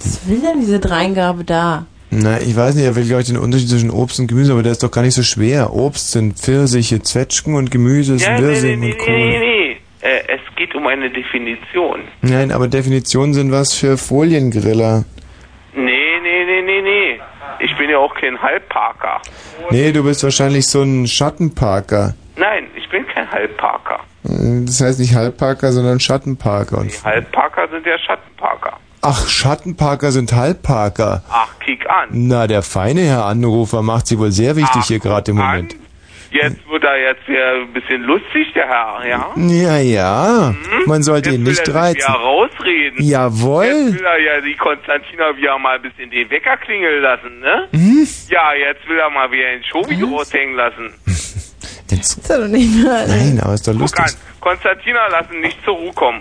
Was will denn diese Dreingabe da? Na, ich weiß nicht, er will, glaube ich, den Unterschied zwischen Obst und Gemüse, aber der ist doch gar nicht so schwer. Obst sind Pfirsiche, Zwetschgen und Gemüse ist Ja, nee, nee, Wirsing nee, und nee, Kohl. nee, nee. Äh, es geht um eine Definition. Nein, aber Definitionen sind was für Foliengriller. Nee, nee, nee, nee, nee. Ich bin ja auch kein Halbparker. Nee, du bist wahrscheinlich so ein Schattenparker. Nein, ich bin kein Halbparker. Äh, Das heißt nicht Halbparker, sondern Schattenparker. Und Halbparker sind ja Schattenparker. Ach, Schattenparker sind Halbparker. Ach, kick an. Na, der feine Herr Anrufer macht sie wohl sehr wichtig hier gerade im Moment. Jetzt wird er jetzt wieder ein bisschen lustig, der Herr, ja? Ja, ja. Man sollte ihn Will nicht er sich reizen. ja rausreden. Jawohl. Jetzt will er ja die Konstantina wieder mal ein bisschen den Wecker klingeln lassen, ne? Hm? Ja, jetzt will er mal wieder den Shobi raushängen lassen. *laughs* Das ist doch nicht mehr. Nein, aber ist doch Guck lustig. an, Konstantina lassen nicht zur Ruhe kommen.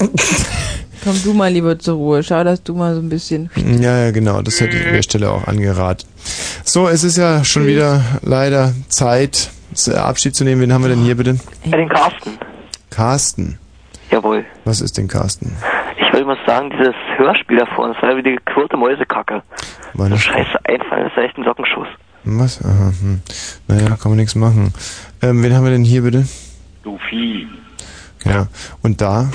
*laughs* Komm du mal lieber zur Ruhe. Schau, dass du mal so ein bisschen. Ja, ja, genau. Das hätte ich an der Stelle auch angeraten. So, es ist ja schon wieder leider Zeit, Abschied zu nehmen. Wen haben wir denn hier bitte? Ja, den Carsten. Carsten. Jawohl. Was ist denn Carsten? Ich wollte mal sagen, dieses Hörspiel davor, das war ja wie die gequirlte Mäusekacke. War das- Scheiße einfallen, das ist echt ein Sockenschuss. Was? Aha, hm. Naja, kann man nichts machen. Ähm, wen haben wir denn hier bitte? Du Vieh. Ja. Und da?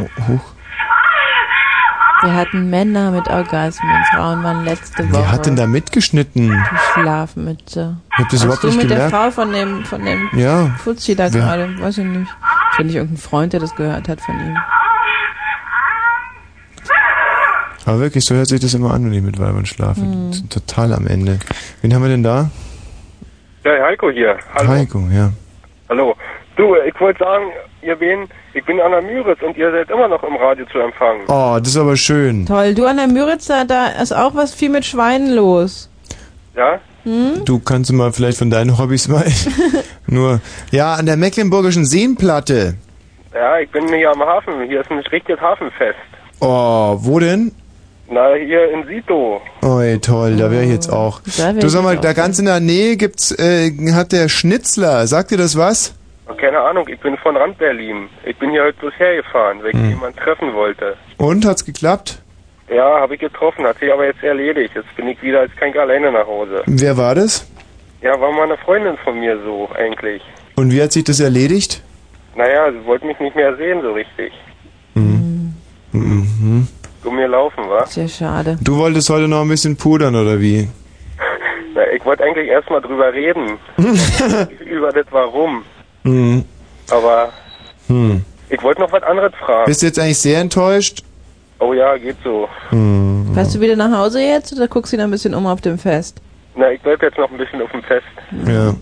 Oh, hoch. Wir hatten Männer mit Orgasmen. Frauen waren letzte Woche. Wer hat denn da mitgeschnitten? Die Schlafmütze. Ich hab das Hast überhaupt du nicht mit gemerkt. der Frau von dem, von dem Ja. Fuzzi da Wer- gerade? Weiß ich nicht. Ja nicht irgendein Freund, der das gehört hat von ihm. Aber wirklich, so hört sich das immer an, wenn ich mit Weibern schlafe. Hm. Sind Total am Ende. Wen haben wir denn da? Ja, Heiko hier. Hallo. Heiko, ja. Hallo. Du, ich wollte sagen, ihr wen, ich bin Anna Müritz und ihr seid immer noch im Radio zu empfangen. Oh, das ist aber schön. Toll. Du an der Müritz, da, da ist auch was viel mit Schweinen los. Ja? Hm? Du kannst du mal vielleicht von deinen Hobbys mal *laughs* nur. Ja, an der Mecklenburgischen Seenplatte. Ja, ich bin hier am Hafen. Hier ist ein richtiges Hafenfest. Oh, wo denn? Na, hier in Sito. Oh, ey, toll, da wäre ich jetzt auch. Da wär Du sag mal, da auch ganz in der Nähe gibt's, äh, hat der Schnitzler. Sagt dir das was? Keine Ahnung, ich bin von Rand Berlin. Ich bin hier heute bloß hergefahren, weil ich Hm. jemanden treffen wollte. Und, hat's geklappt? Ja, habe ich getroffen, hat sich aber jetzt erledigt. Jetzt bin ich wieder, kann ich alleine nach Hause. Wer war das? Ja, war mal eine Freundin von mir so, eigentlich. Und wie hat sich das erledigt? Naja, sie wollte mich nicht mehr sehen so richtig. Mhm. Um mir laufen, wa? Sehr schade. Du wolltest heute noch ein bisschen pudern, oder wie? *laughs* Na, ich wollte eigentlich erstmal drüber reden. *laughs* über das Warum. Mhm. Aber Hm. ich wollte noch was anderes fragen. Bist du jetzt eigentlich sehr enttäuscht? Oh ja, geht so. Hm. Fährst du wieder nach Hause jetzt oder guckst du dich noch ein bisschen um auf dem Fest? Na, ich bleib jetzt noch ein bisschen auf dem Fest. Ja.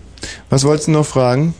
Was wolltest du noch fragen?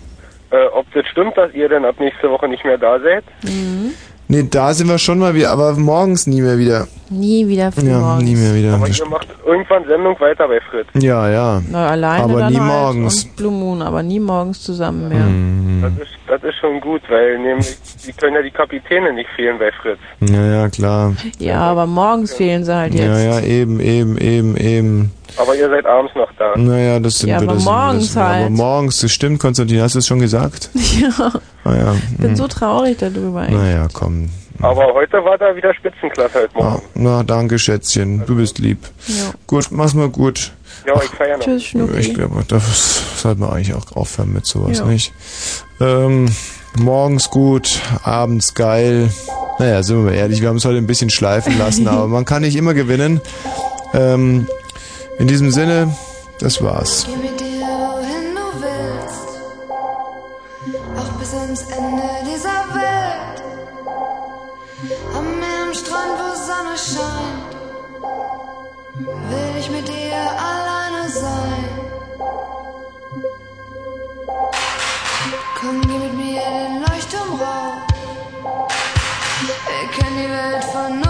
Äh, ob das stimmt, dass ihr denn ab nächste Woche nicht mehr da seid? Mhm. Nee, da sind wir schon mal wieder, aber morgens nie mehr wieder. Nie wieder früh Ja, morgens. nie mehr wieder. Aber ihr macht irgendwann Sendung weiter bei Fritz. Ja, ja. Na, alleine aber dann nie halt morgens. Und Blue Moon, aber nie morgens zusammen mehr. Mhm. Das ist, das ist schon gut, weil nämlich, die können ja die Kapitäne nicht fehlen bei Fritz. Ja, ja, klar. Ja, aber morgens fehlen sie halt jetzt. Ja, ja, eben, eben, eben, eben. Aber ihr seid abends noch da. Naja, das sind Ja, wir. aber das wir, morgens das wir. Aber halt. morgens, das stimmt, Konstantin, hast du es schon gesagt? *laughs* Ja, Ah, ja. ich bin hm. so traurig darüber. echt. Naja, komm. Aber heute war da wieder Spitzenklasse heute Morgen. Ah, na, danke, Schätzchen. Du bist lieb. Ja. Gut, mach's mal gut. Ja, ich feier noch. Tschüss, Schnucki. Ich glaube, das sollte man eigentlich auch aufhören mit sowas, Ja. nicht? Ähm, morgens gut, abends geil. Naja, sind wir mal ehrlich, wir haben es heute ein bisschen schleifen lassen, *laughs* aber man kann nicht immer gewinnen. Ähm, in diesem Sinne, das war's. Geh mit dir, wohin du willst, auch bis ans Ende dieser Welt. Am Meer, am Strand, wo Sonne scheint, will ich mit dir alleine sein. Komm, geh mit mir in den Leuchtturm rauf. Wir kennen die Welt von